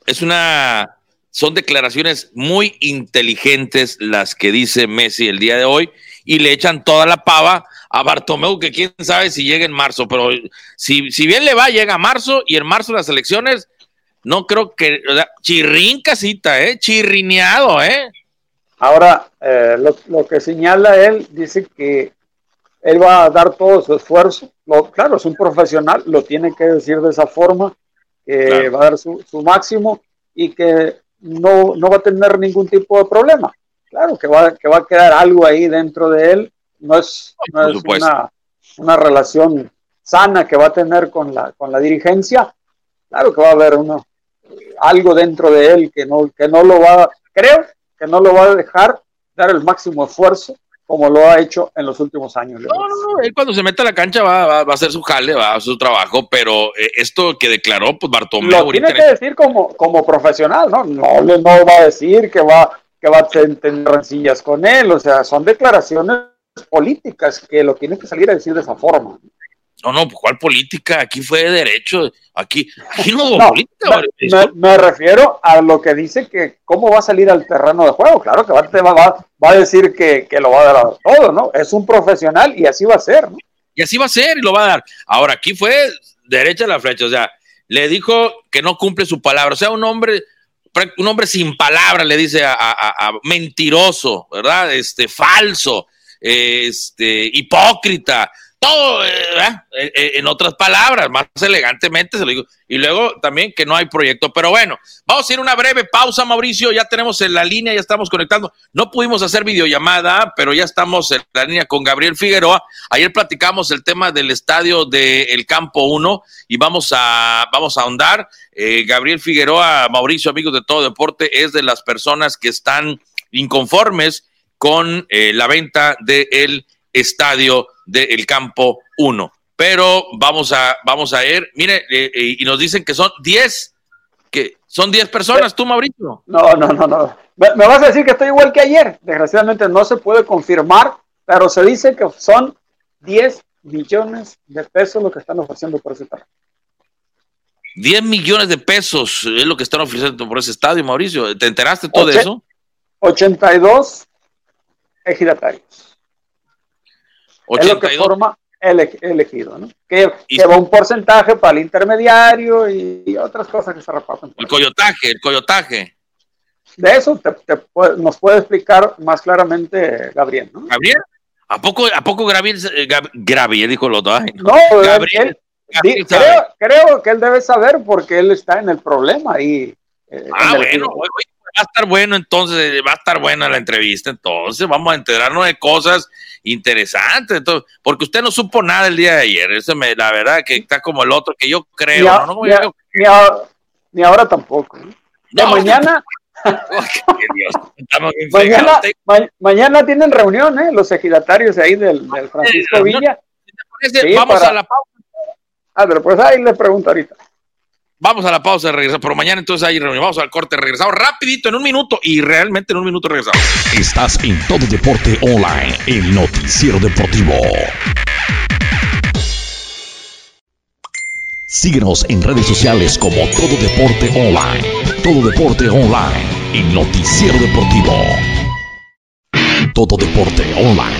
es una, son declaraciones muy inteligentes las que dice Messi el día de hoy y le echan toda la pava a Bartomeu, que quién sabe si llega en marzo, pero si, si bien le va, llega a marzo y en marzo las elecciones, no creo que, o sea, chirrín casita, ¿eh? Chirrineado, ¿eh? Ahora, eh, lo, lo que señala él, dice que él va a dar todo su esfuerzo. Lo- claro, es un profesional, lo tiene que decir de esa forma, que Claro. va a dar su, su máximo y que no, no va a tener ningún tipo de problema. Claro, que va, que va a quedar algo ahí dentro de él. No es, no es una, una relación sana que va a tener con la, con la dirigencia. Claro que va a haber uno, algo dentro de él que no, que no lo va, creo que no lo va a dejar dar el máximo esfuerzo como lo ha hecho en los últimos años. No, no, no, él cuando se mete a la cancha va, va, va a hacer su jale, va a hacer su trabajo, pero eh, esto que declaró, pues Bartomeu Lo tiene en que decir como, como profesional, ¿no? No le no va a decir que va, que va a ten- tener rencillas con él, o sea, son declaraciones políticas que lo tiene que salir a decir de esa forma. No, no, ¿cuál política? Aquí fue de derecho. Aquí, aquí no hubo No, política. me, refiero a lo que dice que cómo va a salir al terreno de juego. Claro que va, va, a decir que, que lo va a dar a todo, ¿no? Es un profesional y así va a ser, ¿no? Y así va a ser y lo va a dar. Ahora, aquí fue derecha la flecha, o sea, le dijo que no cumple su palabra. O sea, un hombre, un hombre sin palabra le dice a, a- a- a mentiroso, ¿verdad? Este, falso, este, hipócrita, todo, eh, ¿verdad? Eh, eh, en otras palabras, más elegantemente se lo digo. Y luego también que no hay proyecto. Pero bueno, vamos a ir una breve pausa, Mauricio. Ya tenemos en la línea, ya estamos conectando. No pudimos hacer videollamada, pero ya estamos en la línea con Gabriel Figueroa. Ayer platicamos el tema del estadio del Campo 1 y vamos a, vamos a ahondar. Gabriel Figueroa, Mauricio, amigos de todo deporte, es de las personas que están inconformes con la venta del estadio del Campo 1. Pero vamos a, vamos a ir, mire, eh, eh, y nos dicen que son 10, que son 10 personas, tú, Mauricio. No, no, no, no. Me, vas a decir que estoy igual que ayer. Desgraciadamente no se puede confirmar, pero se dice que son 10 millones de pesos lo que están ofreciendo por ese terreno. 10 millones de pesos es lo que están ofreciendo por ese estadio, Mauricio. ¿Te enteraste todo de Oche- eso? 82 ejidatarios. Es lo que 82. forma el ej- elegido, ¿no? Que, que va un porcentaje para el intermediario y, y otras cosas que se reparten. El coyotaje, el coyotaje. De eso te- te puede- nos puede explicar más claramente Gabriel, ¿no? Gabriel, ¿a poco, a poco Gabriel, eh, Gab- Gabriel dijo los dos? Ay, No, Gabriel, él- di- creo, creo que él debe saber porque él está en el problema ahí. eh, Ah, bueno, oye, va a estar bueno entonces, va a estar buena la entrevista entonces, vamos a enterarnos de cosas interesantes, entonces, porque usted no supo nada el día de ayer, eso me, la verdad que está como el otro que yo creo, Ni, a- ¿no? No, ni a- yo- ni ahora, ni ahora tampoco. ¿no? De mañana, <laughs> Dios, mañana, fregados. ma- mañana tienen reunión, ¿eh? Los ejidatarios ahí del, del Francisco. Villa. Sí, vamos para- a la pausa. Ah, pero pues ahí le pregunto ahorita. Vamos a la pausa, regresamos. Pero mañana entonces hay reunión. Vamos al corte, regresamos rapidito en un minuto y realmente en un minuto regresamos. Estás en Todo Deporte Online, el noticiero deportivo. Síguenos en redes sociales como Todo Deporte Online. Todo Deporte Online, el noticiero deportivo. Todo Deporte Online,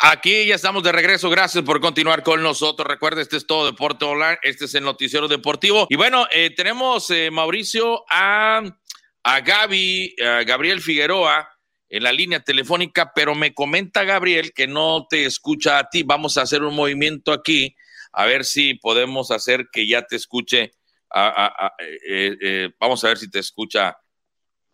Aquí ya estamos de regreso. Gracias por continuar con nosotros. Recuerda, este es todo Deporte Online. Este es el Noticiero Deportivo. Y bueno, eh, tenemos, eh, Mauricio, a, a Gaby, a Gabriel Figueroa en la línea telefónica, pero me comenta Gabriel que no te escucha a ti. Vamos a hacer un movimiento aquí, a ver si podemos hacer que ya te escuche. eh, vamos a ver si te escucha.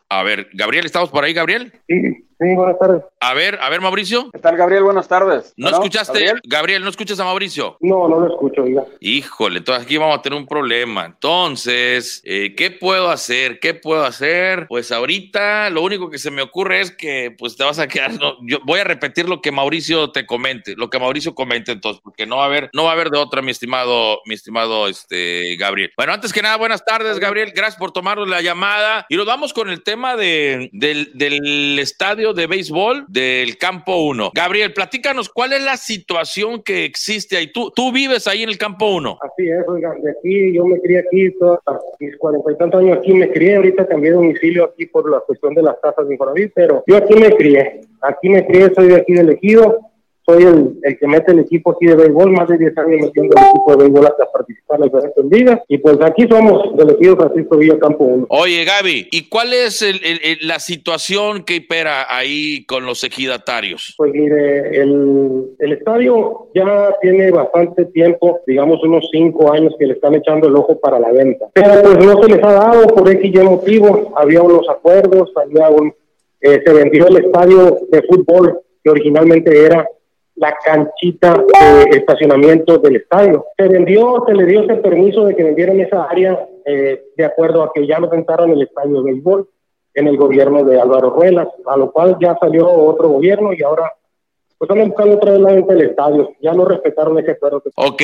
A ver, Gabriel, ¿estamos por ahí, Gabriel? Sí, sí, buenas tardes. A ver, a ver, Mauricio. ¿Qué tal, Gabriel? Buenas tardes. ¿No escuchaste, Gabriel? Gabriel? ¿no escuchas a Mauricio? No, no lo escucho, oiga. Híjole, entonces aquí vamos a tener un problema. Entonces, eh, ¿qué puedo hacer? ¿Qué puedo hacer? Pues ahorita lo único que se me ocurre es que pues te vas a quedar. no, yo voy a repetir lo que Mauricio te comente, lo que Mauricio comente entonces, porque no va a haber, no va a haber de otra, mi estimado, mi estimado este Gabriel. Bueno, antes que nada, buenas tardes, Gabriel. Gracias por tomarnos la llamada. Y nos vamos con el tema de, del, del estadio de béisbol del campo 1. Gabriel, platícanos cuál es la situación que existe ahí. Tú, tú vives ahí en el campo 1. Así es, oiga, de aquí yo me crié aquí, todos mis cuarenta y tantos años aquí me crié, ahorita cambié de domicilio aquí por la cuestión de las tasas de Infonavit, pero yo aquí me crié, aquí me crié, soy de aquí del ejido, soy el, el que mete el equipo aquí de béisbol, más de 10 años metiendo el equipo de béisbol hasta participar en las ligas, y pues aquí somos del ejido Francisco Villa Campo 1. Oye, Gaby, ¿y cuál es el- la situación que impera ahí con los ejidatarios? Pues mire, el, el estadio ya tiene bastante tiempo, digamos unos cinco años que le están echando el ojo para la venta. Pero pues no se les ha dado por X Y motivo. Había unos acuerdos, había un, eh, se vendió el estadio de fútbol que originalmente era la canchita de estacionamiento del estadio. Se vendió, se le dio ese permiso de que vendieran esa área eh, de acuerdo a que ya lo rentaron el estadio de béisbol en el gobierno de Álvaro Ruelas, a lo cual ya salió otro gobierno y ahora pues están buscando otra vez la venta del estadio. Ya no respetaron ese acuerdo. que- Ok,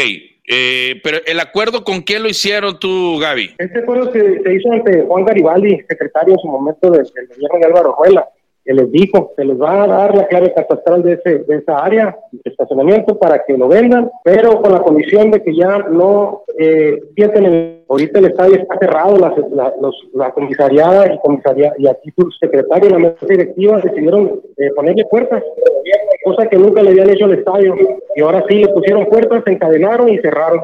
eh, pero el acuerdo con quién lo hicieron tú, Gaby? Este acuerdo se, se hizo ante Juan Garibaldi, secretario en su momento del, del gobierno de Álvaro Ruelas, que les dijo, se les va a dar la clave catastral de, ese, de esa área de estacionamiento para que lo vendan, pero con la condición de que ya no eh, sienten ahorita el estadio está cerrado, la, la, los- la comisariada y comisaría y aquí su secretario y la mesa directiva decidieron eh, ponerle puertas, cosa que nunca le habían hecho al estadio, y ahora sí le pusieron puertas, encadenaron y cerraron.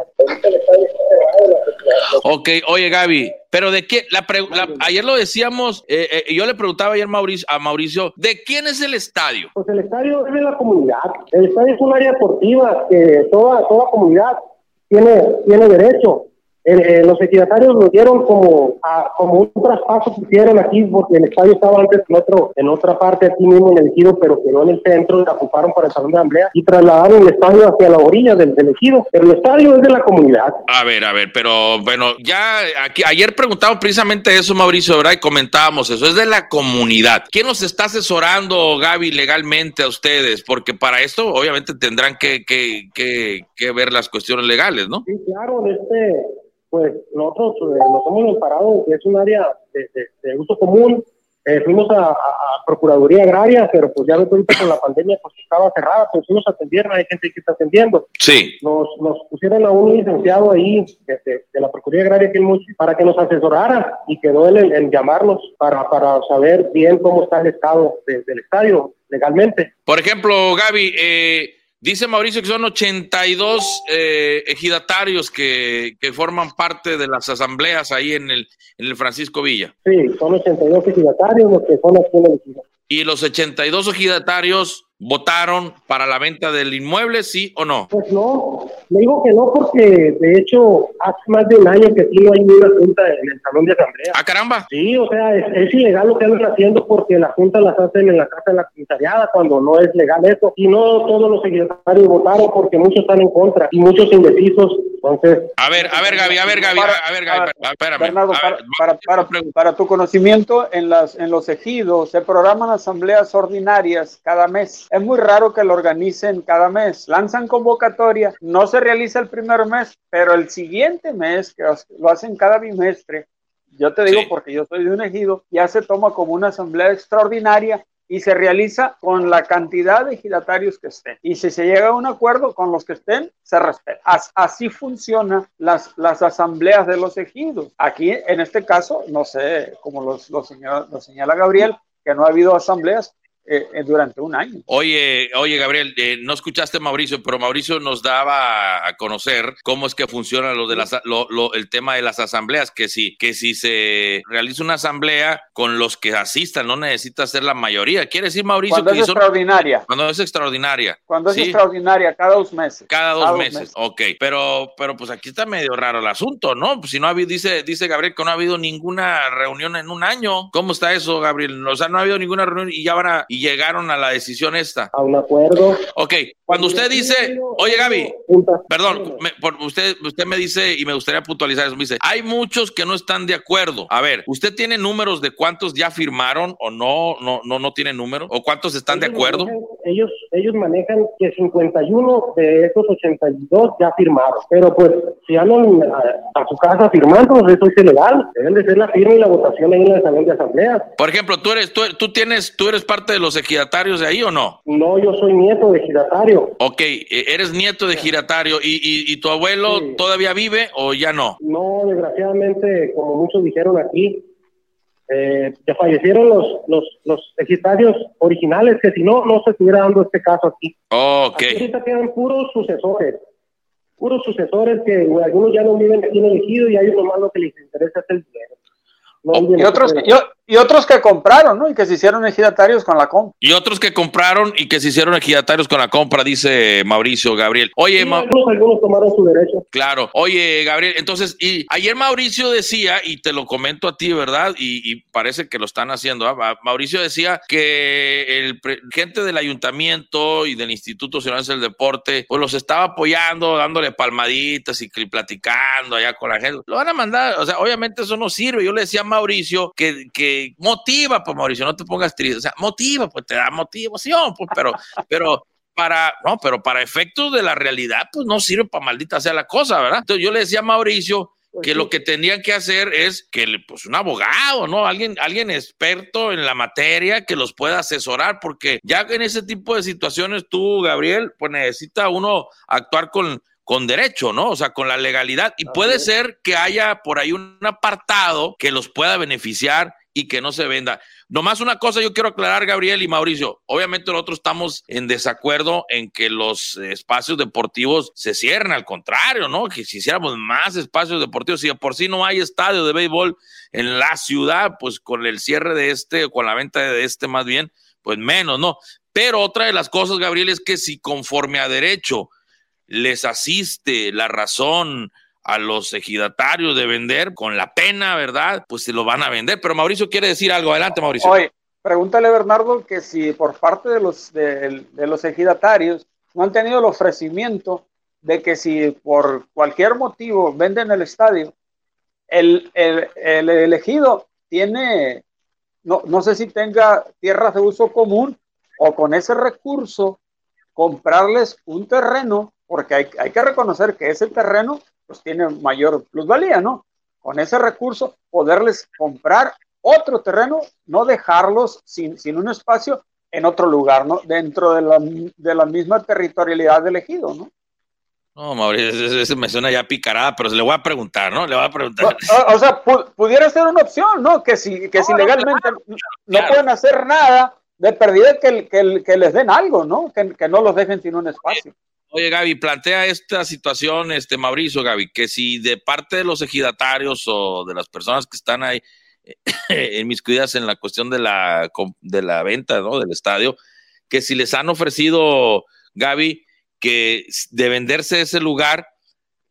Ok, oye Gaby, pero de qué, la la- ayer lo decíamos, eh, eh, yo le preguntaba ayer Mauricio, a Mauricio, ¿de quién es el estadio? Pues el estadio es de la comunidad. El estadio es un área deportiva que toda, toda comunidad tiene, tiene derecho. Eh, los ejidatarios lo dieron como, a- como un traspaso que hicieron aquí, porque el estadio estaba antes en, otro, en otra parte aquí mismo en el ejido, pero quedó en el centro, la ocuparon para el salón de asamblea y trasladaron el estadio hacia la orilla del, del ejido. Pero el estadio es de la comunidad. A ver, a ver, pero bueno, ya aquí, ayer preguntamos precisamente eso, Mauricio, ¿verdad? Y comentábamos eso, es de la comunidad. ¿Quién nos está asesorando, Gaby, legalmente a ustedes? Porque para esto, obviamente, tendrán que, que, que, que ver las cuestiones legales, ¿no? Sí, claro, este, pues nosotros eh, nos hemos amparado, que es un área de, de- de uso común. Eh, fuimos a, a- Procuraduría Agraria, pero pues ya ves ahorita con la pandemia pues estaba cerrada, pues sí nos atendieron, hay gente que está atendiendo. Sí. Nos, nos pusieron a un licenciado ahí de, de- la Procuraduría Agraria Mochi para que nos asesorara y quedó él en, llamarnos para, para saber bien cómo está el estado de- del estadio. legalmente. Por ejemplo, Gaby, eh, dice Mauricio que son 82 eh, ejidatarios que, que, forman parte de las asambleas ahí en el, en el Francisco Villa. Sí, son 82 ejidatarios los que son aquí en el Y los 82 ejidatarios votaron para la venta del inmueble, sí o no? Pues no, le digo que no porque de hecho hace más de un año que sí no hay una junta en el salón de asamblea. Ah, caramba. Sí, o sea, es, ilegal lo que andan haciendo porque la junta las hacen en la casa de la comisariada cuando no es legal eso. Y no todos los secretarios votaron porque muchos están en contra y muchos indecisos. Entonces... A ver, a ver, Gaby, a ver, Gaby, a ver, Gaby, espérame. Bernardo, para, para, para, tu conocimiento, en, las, en los ejidos se programan asambleas ordinarias cada mes. Es muy raro que lo organicen cada mes. Lanzan convocatoria, no se realiza el primer mes, pero el siguiente mes, que lo hacen cada bimestre, yo te digo porque yo soy de un ejido, ya se toma como una asamblea extraordinaria y se realiza con la cantidad de ejidatarios que estén. Y si se llega a un acuerdo con los que estén, se respeta. así funcionan las, las asambleas de los ejidos. Aquí, en este caso, no sé, como lo, lo señala Gabriel, que no ha habido asambleas, eh, eh, durante un año. Oye, oye, Gabriel, eh, no escuchaste a Mauricio, pero Mauricio nos daba a conocer cómo es que funciona lo de las, lo, el tema de las asambleas, que si, que si se realiza una asamblea con los que asistan, no necesita ser la mayoría. Quiere decir, Mauricio, cuando es extraordinaria. Cuando es extraordinaria. Cuando es extraordinaria, cada dos meses. Cada dos, meses. ok. Pero, pero pues aquí está medio raro el asunto, ¿no? Pues si no ha habido, dice, dice Gabriel que no ha habido ninguna reunión en un año. ¿Cómo está eso, Gabriel? O sea, no ha habido ninguna reunión y ya van a llegaron a la decisión esta. A un acuerdo. Ok, cuando usted dice, oye Gaby, perdón, usted, usted me dice y me gustaría puntualizar eso, me dice, hay muchos que no están de acuerdo. A ver, ¿usted tiene números de cuántos ya firmaron o no, no, no, no tiene números? ¿O cuántos están de acuerdo? ellos, ellos manejan que 51 de esos 82 ya firmaron, pero pues si andan a, su casa firmando, eso es ilegal. Deben de ser la firma y la votación ahí en la salón de asamblea. Por ejemplo, tú eres, tú, tú tienes, tú eres parte de los ejidatarios de ahí o no? No, yo soy nieto de ejidatario. Ok, e, eres nieto de ejidatario y, y, tu abuelo todavía vive o ya no? No, desgraciadamente, como muchos dijeron aquí, eh, ya fallecieron los, los, los ejidatarios originales, que si no, no se estuviera dando este caso aquí. Ok. Aquí ahorita quedan puros sucesores, puros sucesores que algunos ya no viven aquí en el ejido y hay unos más lo que les interesa es el dinero. y, otros, yo, y otros que compraron, ¿no? Y que se hicieron ejidatarios con la compra. Y otros que compraron y que se hicieron ejidatarios con la compra, dice Mauricio Gabriel. Oye, algunos, tomaron su derecho. Claro. Oye, Gabriel, entonces, y ayer Mauricio decía, y te lo comento a ti, ¿verdad? Y, parece que lo están haciendo. ¿ah? Mauricio decía que el gente del ayuntamiento y del Instituto Nacional del Deporte, pues los estaba apoyando, dándole palmaditas y platicando allá con la gente. Lo van a mandar, o sea, obviamente eso no sirve. Yo le decía a Mauricio que, que motiva, pues Mauricio, no te pongas triste, o sea, motiva, pues te da motivación, pues, pero, pero para, no, pero para efectos de la realidad, pues no sirve para maldita sea la cosa, ¿verdad? Entonces yo le decía a Mauricio pues que lo que tendrían que hacer es que, pues, un abogado, ¿no? Alguien, alguien experto en la materia que los pueda asesorar, porque ya en ese tipo de situaciones tú, Gabriel, pues necesita uno actuar con, con derecho, ¿no? O sea, con la legalidad. Y puede ser que haya por ahí un apartado que los pueda beneficiar y que no se venda. Nomás una cosa yo quiero aclarar, Gabriel y Mauricio. Obviamente nosotros estamos en desacuerdo en que los espacios deportivos se cierren, al contrario, ¿no? Que si hiciéramos más espacios deportivos, si por sí no hay estadio de béisbol en la ciudad, pues con el cierre de este con la venta de este más bien, pues menos, ¿no? Pero otra de las cosas, Gabriel, es que si conforme a derecho les asiste la razón, a los ejidatarios de vender con la pena, ¿verdad? Pues se lo van a vender. Pero Mauricio quiere decir algo. Adelante, Mauricio. Oye, pregúntale, Bernardo, que si por parte de los, de, los ejidatarios no han tenido el ofrecimiento de que si por cualquier motivo venden el estadio, el, el, el elegido tiene, no, no sé si tenga tierras de uso común o con ese recurso comprarles un terreno, porque hay, hay que reconocer que ese terreno pues tiene mayor plusvalía, ¿no? Con ese recurso, poderles comprar otro terreno, no dejarlos sin, sin un espacio en otro lugar, ¿no? Dentro de la, de la misma territorialidad elegido, ¿no? No, Mauricio, eso, me suena ya picarada, pero se le voy a preguntar, ¿no? Le voy a preguntar. O, o sea, pudiera ser una opción, ¿no? Que si, que si legalmente no pueden hacer nada, de perdida que, que, que les den algo, ¿no? Que, que, no los dejen sin un espacio. Oye, Gaby, plantea esta situación, este Mauricio, Gaby, que si de parte de los ejidatarios o de las personas que están ahí <clears throat> en mis cuidas en la cuestión de la, de la venta, ¿no? Del estadio, que si les han ofrecido, Gaby, que de venderse ese lugar,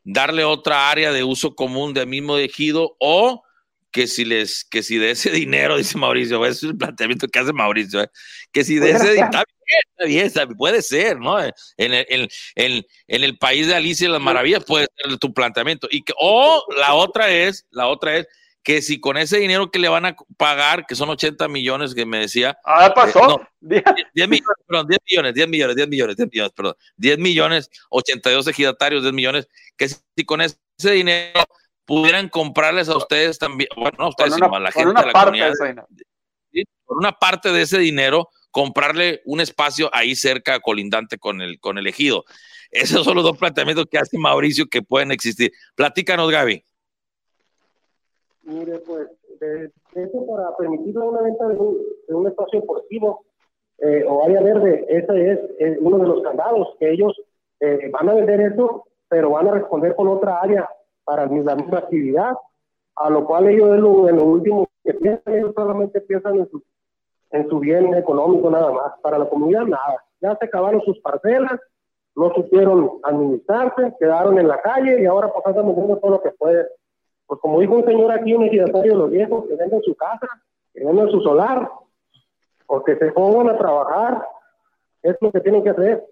darle otra área de uso común del mismo ejido o que si les, que si de ese <laughs> dinero, dice Mauricio, ese es el planteamiento que hace Mauricio, ¿eh? que si de ese dinero, está bien, puede ser, ¿no? En el, en, en el país de Alicia y las Maravillas puede ser tu planteamiento. Y que, o la otra es, la otra es que si con ese dinero que le van a pagar, que son 80 millones que me decía. Ah, pasó. <laughs> Eh, 10, millones, perdón, 10 millones, 10 millones, 10 millones, 10 millones, perdón. 10 millones, 82 ejidatarios, 10 millones, que si con ese dinero pudieran comprarles a ustedes también, bueno, no a ustedes, sino a la gente de la comunidad. De por una parte de ese dinero, comprarle un espacio ahí cerca, colindante con el, con el ejido. Esos son los dos planteamientos que hace Mauricio que pueden existir. Platícanos, Gaby. Mire, pues, de, eso para permitir una venta de un, de un espacio deportivo eh, o área verde, ese es, uno de los candados, que ellos eh, van a vender eso, pero van a responder con otra área para la misma actividad, a lo cual ellos en lo, en lo último que piensan, ellos solamente piensan en su, en su bien económico nada más, para la comunidad nada, ya se acabaron sus parcelas, no supieron administrarse, quedaron en la calle y ahora pues están vendiendo todo lo que pueden pues como dijo un señor aquí, un ejidatario de los viejos, que venden su casa, que venden su solar, o que se pongan a trabajar, es lo que tienen que hacer.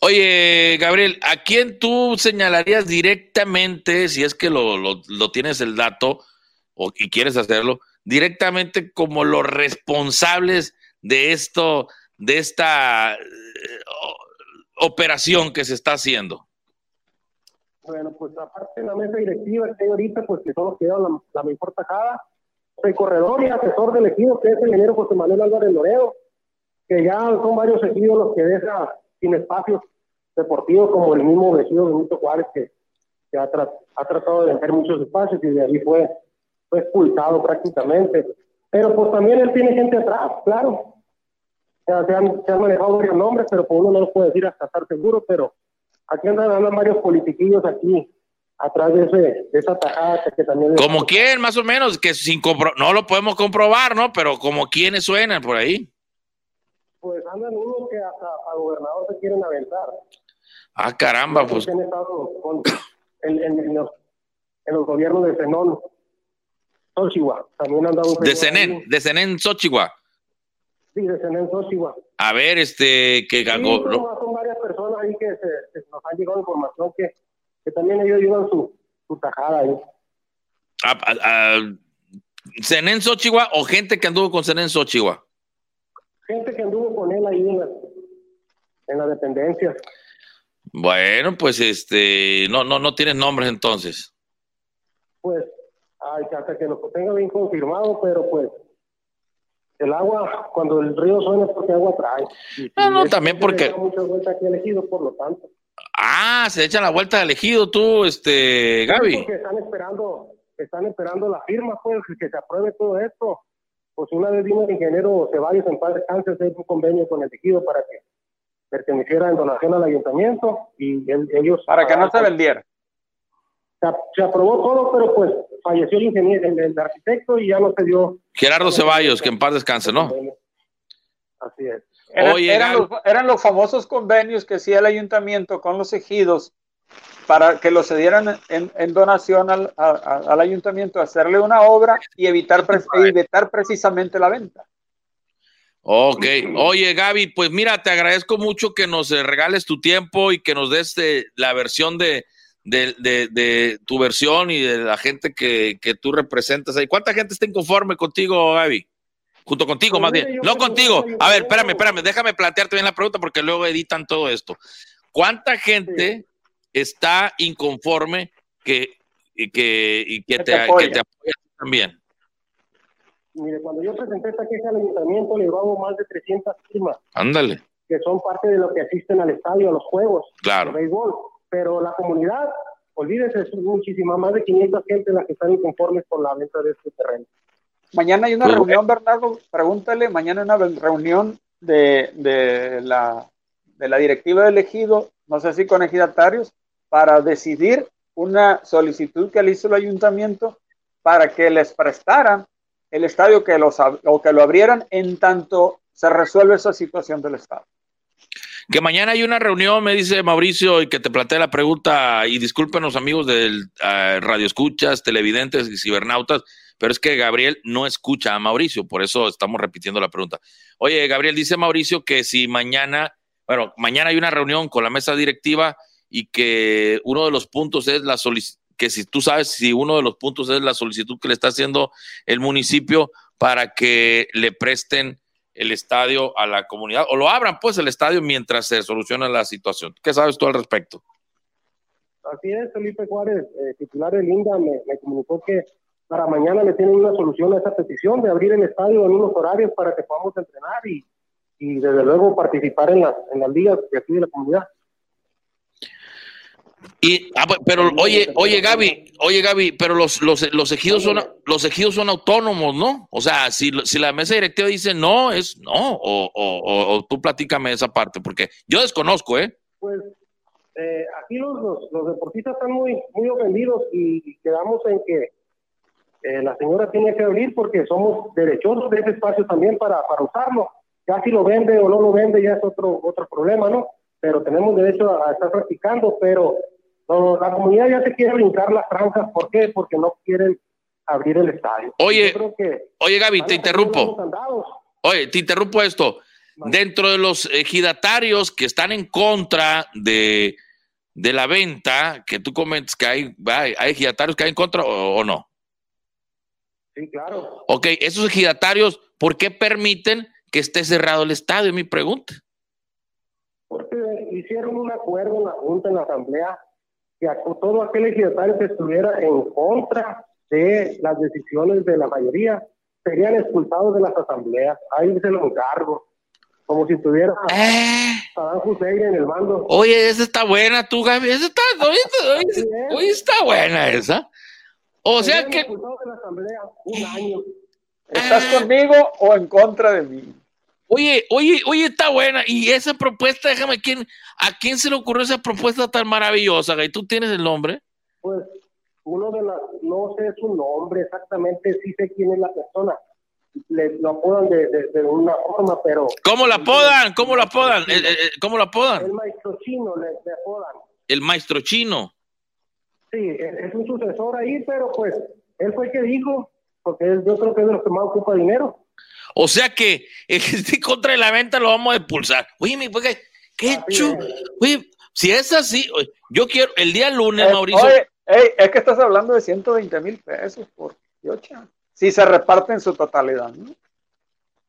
Oye, Gabriel, ¿a quién tú señalarías directamente, si es que lo, lo, tienes el dato o, y quieres hacerlo, directamente como los responsables de esto, de esta eh, operación que se está haciendo? Bueno, pues aparte de la mesa directiva que ahorita, pues que son los que dan la, la mejor tajada. El corredor y asesor del equipo, que es el ingeniero José Manuel Álvarez Loredo, que ya son varios equipos los que deja sin espacios deportivos, como el mismo vecino Benito Juárez, que, que ha, tra ha, tratado de vender muchos espacios y de ahí fue, fue expulsado prácticamente. Pero pues también él tiene gente atrás, claro. Sea, se, han, se han manejado varios nombres, pero pues uno no lo puede decir hasta estar seguro, pero aquí andan, andan varios politiquillos aquí atrás de, ese, de esa tajada que también... Como quién, más o menos, que sin no lo podemos comprobar, ¿no? Pero como quiénes suenan por ahí. Pues andan unos que hasta a gobernador se quieren aventar. Ah, caramba, pues. En, en, en, los, en, los, gobiernos de Zenón, Xochihua, también han dado. De Zenén, de Zenén, Xochihua. Sí, de Zenén, Xochihua. A ver, este, que... Sí, son, son, varias personas ahí que, se, que nos han llegado información que, que también ellos llevan su, su tajada ahí. ¿A, a, a Zenén Xochihua o gente que anduvo con Zenén Xochihua? Gente que anduvo con él ahí en la, en la dependencia. Bueno, pues este, no, no, no tienes nombres entonces. Pues, ay, hasta que lo tenga bien confirmado, pero pues, el agua, cuando el río suena es porque agua trae. Y, no, no, también porque... Muchas vueltas aquí elegido, por lo tanto. Ah, se echan la vuelta de elegido tú, este, Gaby. Porque están esperando, están esperando la firma, pues, que se apruebe todo esto. Pues una vez vino el ingeniero Ceballos en paz descanse, hacer un convenio con el tejido para que perteneciera en donación al ayuntamiento y él, ellos... Para que no se vendiera. Se, se, aprobó todo, pero pues falleció el ingeniero, el, el, arquitecto y ya no se dio... Gerardo Ceballos, que en paz descanse, ¿no? Así es. Eran, Oye, eran, los, eran los famosos convenios que hacía el ayuntamiento con los ejidos para que lo cedieran en, en donación al, a, al, ayuntamiento, hacerle una obra y evitar, evitar precisamente la venta. Ok, oye Gaby, pues mira, te agradezco mucho que nos regales tu tiempo y que nos des de, la versión de, de, de, de, tu versión y de la gente que, que, tú representas ahí. ¿Cuánta gente está inconforme contigo, Gaby? Junto contigo, más bien. No contigo. A ver, espérame, espérame, déjame plantearte bien la pregunta porque luego editan todo esto. ¿Cuánta gente está inconforme que, que, y que, te, te que te apoya también? Mire, cuando yo presenté esta queja al ayuntamiento, le llevamos más de 300 firmas. Ándale. Que son parte de lo que asisten al estadio, a los juegos. Claro. De béisbol. Pero la comunidad, olvídese, es muchísima, más de 500 gente las que están inconformes con la venta de este terreno. Mañana hay una Pues, reunión, Bernardo, pregúntale, mañana hay una reunión de, de la, de la directiva de elegido, no sé si con ejidatarios, para decidir una solicitud que le hizo el ayuntamiento para que les prestaran el estadio que los, o que lo abrieran en tanto se resuelve esa situación del estadio. Que mañana hay una reunión, me dice Mauricio, y que te plantea la pregunta, y discúlpenos amigos del eh, Radio Escuchas, televidentes y cibernautas, pero es que Gabriel no escucha a Mauricio, por eso estamos repitiendo la pregunta. Oye, Gabriel, dice Mauricio que si mañana, bueno, mañana hay una reunión con la mesa directiva y que uno de los puntos es la solicitud, que si tú sabes si uno de los puntos es la solicitud que le está haciendo el municipio para que le presten el estadio a la comunidad o lo abran pues el estadio mientras se soluciona la situación. ¿Qué sabes tú al respecto? Así es, Felipe Juárez, eh, titular del INDA, me, me comunicó que para mañana le tienen una solución a esa petición de abrir el estadio en unos horarios para que podamos entrenar y, y desde luego participar en las, en las ligas de aquí de la comunidad. Y, ah, pues, pero oye, oye Gaby, oye Gaby, pero los, los, los ejidos son los ejidos son autónomos, ¿no? O sea, si, si la mesa directiva dice no, es no, o, o, o- o tú platícame esa parte, porque yo desconozco, ¿eh? Pues eh, aquí los, los, los deportistas están muy, muy ofendidos y quedamos en que eh, la señora tiene que abrir porque somos derechosos de ese espacio también para, para usarlo. Ya si lo vende o no lo vende ya es otro, otro problema, ¿no? Pero tenemos derecho a, estar practicando, pero no, la comunidad ya se quiere brincar las franjas. ¿Por qué? Porque no quieren abrir el estadio. Oye, creo que oye Gaby, te interrumpo. Oye, te interrumpo esto. Dentro de los ejidatarios que están en contra de, de la venta, que tú comentas que hay, hay, hay ejidatarios que hay en contra o, o no. Sí, claro. Ok, esos ejidatarios, ¿por qué permiten que esté cerrado el estadio? Es mi pregunta. Hicieron un acuerdo en la Junta, en la Asamblea, que a todo aquel ejidatario que estuviera en contra de las decisiones de la mayoría serían expulsados de las asambleas. Ahí se lo encargo. Como si estuviera Saddam Hussein en el mando. Oye, esa está buena, tú, Gaby. Esa está, oye, oye, oye, está buena esa. O sea que. de la asamblea un año. ¿Estás conmigo o en contra de mí? Oye, oye, oye, está buena. Y esa propuesta, déjame, ¿quién, ¿a quién se le ocurrió esa propuesta tan maravillosa, Gaby? ¿Tú tienes el nombre? Pues uno de las, no sé su nombre exactamente, sí sé quién es la persona. Le, lo apodan de, de, de una forma, pero ¿Cómo la apodan? ¿Cómo la apodan? Eh, eh, eh, ¿Cómo la el apodan? maestro chino le, le apodan. El maestro chino. Sí, es es un sucesor ahí, pero pues él fue el que dijo, porque él- yo creo que es de los que más ocupa dinero. O sea que <laughs> el que esté contra de la venta lo vamos a expulsar. Oye, mi pues, qué, qué chu. Oye, si es así, yo quiero el día lunes, Eh, Mauricio. oye, ey, es que estás hablando de 120 mil pesos por yocha. Si se reparte en su totalidad, ¿no?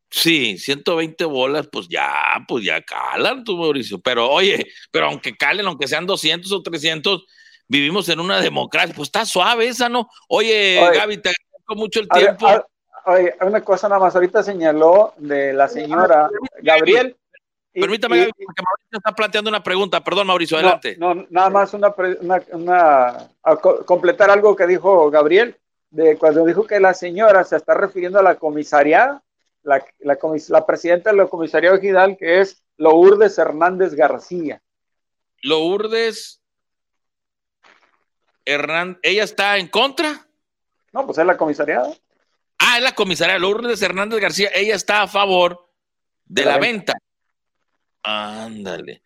Sí, 120 bolas, pues ya, pues ya calan tú, Mauricio. Pero oye, pero aunque calen, aunque sean 200 o 300, vivimos en una democracia. Pues está suave esa, ¿no? Oye, Oye. Gaby, te agradezco mucho el ver, tiempo. Oye, una cosa nada más, ahorita señaló de la señora Gabriel. y- Permítame, y- porque Mauricio está planteando una pregunta. Perdón, Mauricio, adelante. No, nada más una, una, una- a co- completar algo que dijo Gabriel, de cuando dijo que la señora se está refiriendo a la comisariada, la, la, comis- la presidenta del comisariado ejidal, que es Lourdes Hernández García. Lourdes Hernán, ¿ella está en contra? No, pues es la comisariada. Ah, es la comisaria Lourdes Hernández García. Ella está a favor de, la, venta. Ándale.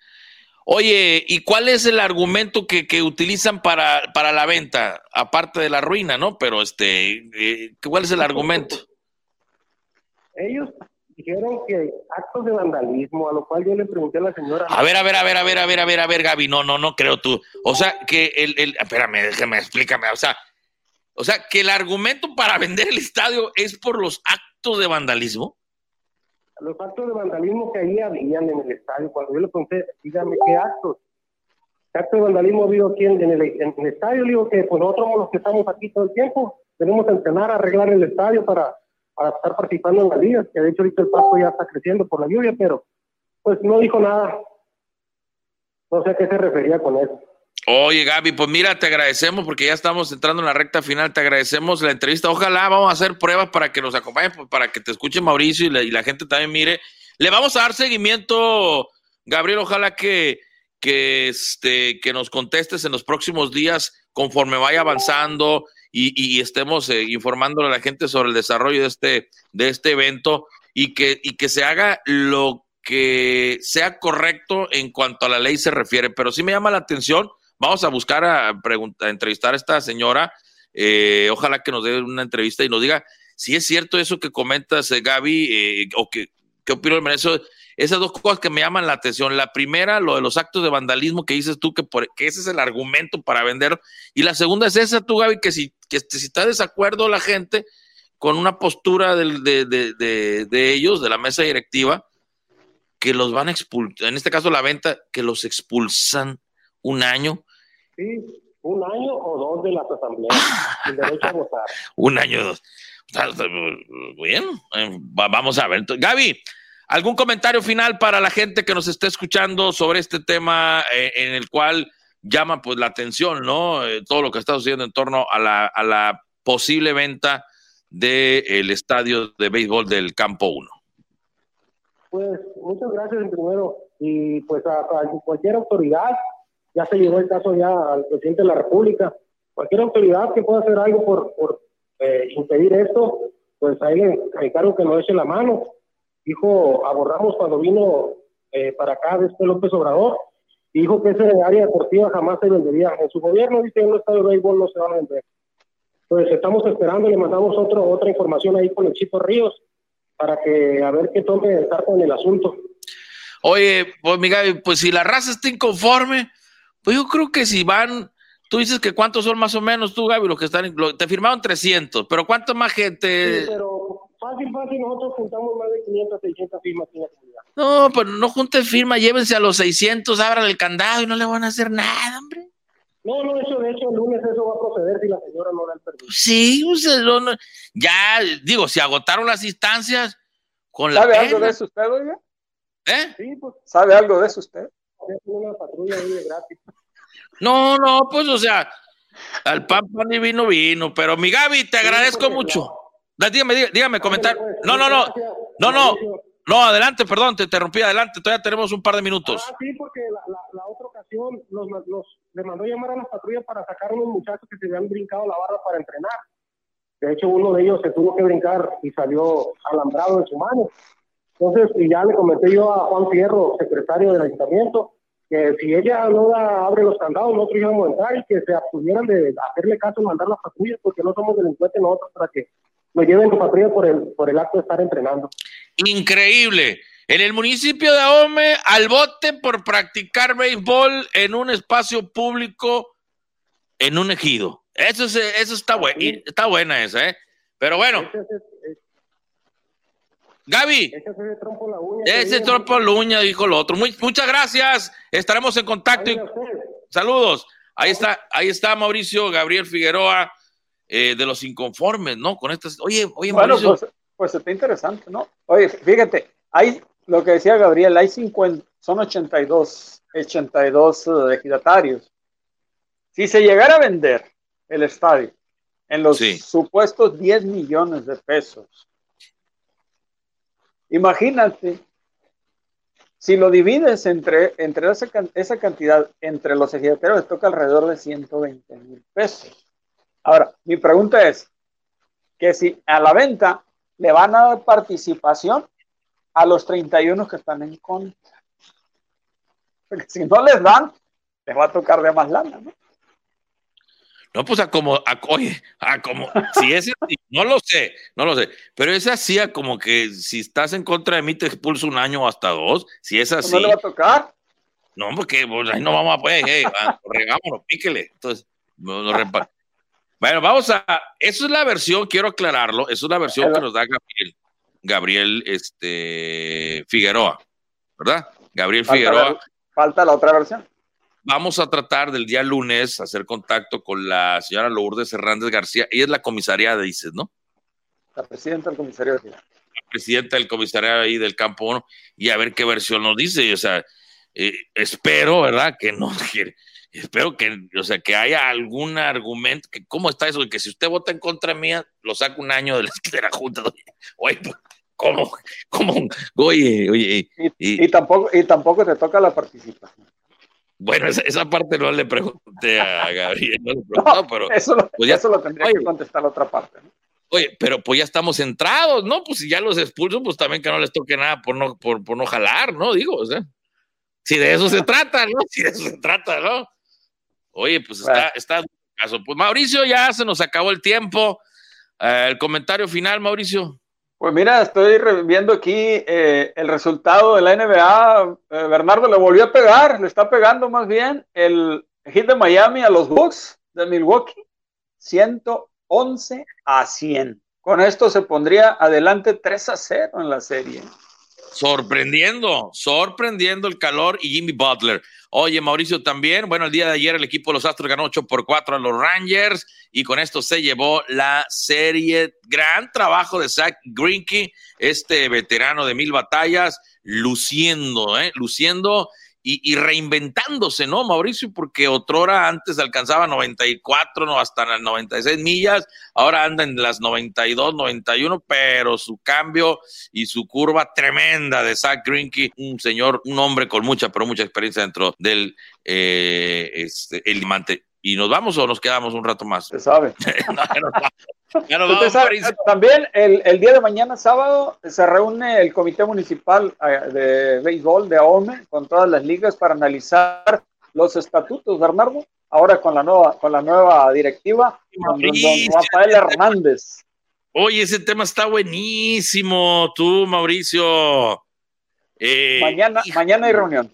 Oye, ¿y cuál es el argumento que, que utilizan para, para la venta? Aparte de la ruina, ¿no? Pero este, eh, ¿cuál es el argumento? Ellos dijeron que actos de vandalismo, a lo cual yo le pregunté a la señora. A ver, a ver, a ver, a ver, a ver, a ver, a ver, Gaby, no, no, no creo tú. O sea, que el, el espérame, déjame, explícame, o sea, o sea, que el argumento para vender el estadio es por los actos de vandalismo. Los actos de vandalismo que ahí habían en el estadio, cuando yo le pregunté, dígame qué actos. ¿Qué actos de vandalismo ha habido aquí en, el, en el estadio? Le digo que pues nosotros los que estamos aquí todo el tiempo. Tenemos que entrenar, arreglar el estadio para, para estar participando en las ligas, que de hecho ahorita el pasto ya está creciendo por la lluvia, pero pues no dijo nada. No sé a qué se refería con eso. Oye, Gaby, pues mira, te agradecemos porque ya estamos entrando en la recta final. Te agradecemos la entrevista. Ojalá vamos a hacer pruebas para que nos acompañen, pues, para que te escuche Mauricio y la, y la gente también mire. Le vamos a dar seguimiento, Gabriel. Ojalá que, que, este, que nos contestes en los próximos días conforme vaya avanzando y, estemos eh, informándole a la gente sobre el desarrollo de este, de este evento y que, y que se haga lo que sea correcto en cuanto a la ley se refiere. Pero sí me llama la atención. Vamos a buscar a, a entrevistar a esta señora. Eh, ojalá que nos dé una entrevista y nos diga si es cierto eso que comentas, eh, Gaby, eh, o que, qué opino de eso. Esas dos cosas que me llaman la atención. La primera, lo de los actos de vandalismo que dices tú, que, por, que ese es el argumento para vender. Y la segunda es esa, tú, Gaby, que si, que si está de desacuerdo la gente con una postura de, de, de, de ellos, de la mesa directiva, que los van a expulsar, en este caso la venta, que los expulsan un año. Sí, un año o dos de las asambleas, sin derecho a votar. un año o dos. Bien, eh, vamos a ver. Gaby, ¿algún comentario final para la gente que nos esté escuchando sobre este tema eh, en el cual llama pues la atención, ¿no? Eh, todo lo que está sucediendo en torno a la, a la posible venta del de estadio de béisbol del Campo 1. Pues muchas gracias en primero y pues a, a, cualquier autoridad, ya se llevó el caso ya al presidente de la República, cualquier autoridad que pueda hacer algo por, por eh, impedir esto, pues ahí le encargo que nos eche la mano. Dijo, abordamos cuando vino eh, para acá después López Obrador, dijo que ese área deportiva jamás se vendería. En su gobierno dice que un estadio de béisbol no se va a vender. Pues estamos esperando, le mandamos otro, otra información ahí con el Chito Ríos para que a ver qué tome cargo en el asunto. Oye, pues mi pues si la raza está inconforme, pues yo creo que si van, tú dices que cuántos son más o menos tú, Gaby, los que están, lo, te firmaron 300, pero ¿cuánta más gente? Sí, pero fácil, fácil, nosotros juntamos más de 500, 600 firmas en la comunidad. No, pero no junten firmas, llévense a los 600, abran el candado y no le van a hacer nada, hombre. No, no, eso de hecho el lunes eso va a proceder si la señora no da el permiso. Sí, no, no, ya digo, si agotaron las instancias con la ¿Sabe algo de eso usted, oiga? ¿Eh? Sí, pues. ¿Sabe algo de eso usted? Una patrulla ahí de gratis. No, no, pues o sea, al pan pan y vino vino, pero mi Gaby, te agradezco mucho. Dígame, dígame, comentar. No, no, no, no, no, no, adelante, perdón, te interrumpí, adelante, todavía tenemos un par de minutos. Ah, sí, porque la, la, la otra ocasión nos, nos, le mandó llamar a las patrullas para sacar unos muchachos que se habían brincado la barra para entrenar. De hecho, uno de ellos se tuvo que brincar y salió alambrado en su mano. Entonces, y ya le comenté yo a Juan Fierro, secretario del ayuntamiento, que si ella no da, abre los candados, nosotros íbamos a entrar y que se abstuvieran de hacerle caso y mandar las patrullas, porque no somos delincuentes nosotros para que nos lleven los patrullas por el, por el acto de estar entrenando. Increíble. En el municipio de Ahome, al bote por practicar béisbol en un espacio público en un ejido. Eso, es, eso está, bueno, está buena esa, ¿eh? Pero bueno. Gaby. Ese trompo la uña. Ese trompo la uña, dijo lo otro. Muy, muchas gracias. Estaremos en contacto. Y... Saludos. Ahí está, ahí está Mauricio Gabriel Figueroa eh, de los inconformes, ¿no? Con estas. Oye, oye, bueno, Mauricio. Pues, pues está interesante, ¿no? Oye, fíjate, hay lo que decía Gabriel, hay 50, son 82, 82 uh, ejidatarios. Si se llegara a vender el estadio en los sí. supuestos 10 millones de pesos, imagínate, si lo divides entre, entre esa, cantidad, entre los ejidatarios, les toca alrededor de 120 mil pesos. Ahora, mi pregunta es, que si a la venta le van a dar participación a los 31 que están en contra. <laughs> Porque si no les dan, les va a tocar de más lana, ¿no? No, pues a como, a, oye, a como, si es así, no lo sé, no lo sé, pero es así a como que si estás en contra de mí te expulso un año o hasta dos, si es así. ¿No le va a tocar? No, porque pues, ahí no vamos a poder, hey, regámonos, píquele. Entonces, no. Bueno, vamos a, eso es la versión, quiero aclararlo, eso es la versión que nos da Gabriel, Gabriel este, Figueroa, ¿verdad? Gabriel falta Figueroa. La, falta la otra versión. Vamos a tratar del día lunes hacer contacto con la señora Lourdes Hernández García. Ella es la comisaría, dices, ¿no? La presidenta del comisario. La presidenta del comisario ahí del campo 1 y a ver qué versión nos dice. O sea, eh, espero, ¿verdad? Que no, <laughs> que, espero que, o sea, que haya algún argumento, que cómo está eso, de que si usted vota en contra mía, lo saco un año de la, <laughs> de la Junta. Oye, ¿cómo? ¿Cómo? Oye, oye. Y, y, tampoco, y tampoco te toca la participación. Bueno, esa, esa parte no le pregunté a Gabriel, no le <laughs> preguntó, pero. Eso lo, pues ya, eso lo tendría oye, que contestar la otra parte. ¿no? Oye, pero pues ya estamos centrados, ¿no? Pues si ya los expulso, pues también que no les toque nada por no, por, por no jalar, ¿no? Digo, o sea. Si de eso se <laughs> trata, ¿no? Si de eso se trata, ¿no? Oye, pues está, está caso. Pues Mauricio, ya se nos acabó el tiempo. Eh, el comentario final, Mauricio. Pues mira, estoy viendo aquí eh, el resultado de la NBA. Eh, Bernardo le volvió a pegar, le está pegando más bien el hit de Miami a los Bucks de Milwaukee, 111 a 100. Con esto se pondría adelante 3 a 0 en la serie. Sorprendiendo, sorprendiendo el calor y Jimmy Butler. Oye, Mauricio, también, bueno, el día de ayer el equipo de los Astros ganó 8 por 4 a los Rangers y con esto se llevó la serie. Gran trabajo de Zach Greinke, este veterano de mil batallas, luciendo, ¿eh? Luciendo y, y, reinventándose, ¿no, Mauricio? Porque otrora antes alcanzaba 94, no, hasta las 96 millas, ahora anda en las 92, 91, pero su cambio y su curva tremenda de Zach Greinke, un señor, un hombre con mucha, pero mucha experiencia dentro del eh, este, el limante. ¿Y nos vamos o nos quedamos un rato más? Se sabe. <laughs> no, no, ya nos Usted vamos, sabe, Mauricio. también el, el, día de mañana, sábado, se reúne el Comité Municipal eh, de Béisbol de AOME con todas las ligas para analizar los estatutos, Bernardo, ahora con la nueva, con la nueva directiva, con don, don Rafael Hernández. Oye, ese tema está buenísimo, tú, Mauricio. Eh, mañana, mañana hay reunión.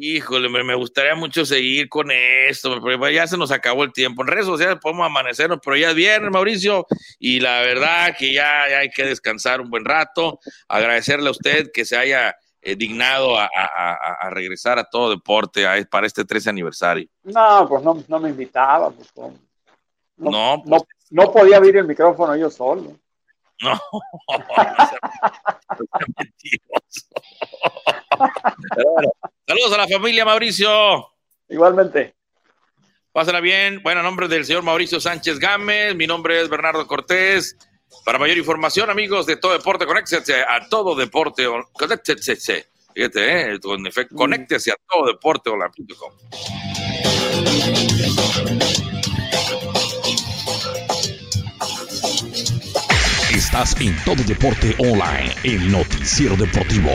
Híjole, me, me, gustaría mucho seguir con esto, pero ya se nos acabó el tiempo. En redes sociales podemos amanecernos, pero ya es viernes, Mauricio, y la verdad que ya, ya hay que descansar un buen rato. Agradecerle a usted que se haya eh, dignado a, a, a, regresar a todo deporte a, para este 13 aniversario. No, pues no, no me invitaba, pues no, no, pues, no, no podía abrir el micrófono yo solo. No, <laughs> mentiroso. bueno, saludos a la familia Mauricio. Igualmente. Pásala bien. Bueno, nombre del señor Mauricio Sánchez Gámez, mi nombre es Bernardo Cortés. Para mayor información, amigos de Todo Deporte, conéctese a Todo Deporte. Conéctese. Fíjate, ¿eh? con efecto, conéctese a Todo Deporte en Todo Deporte Online, el noticiero deportivo.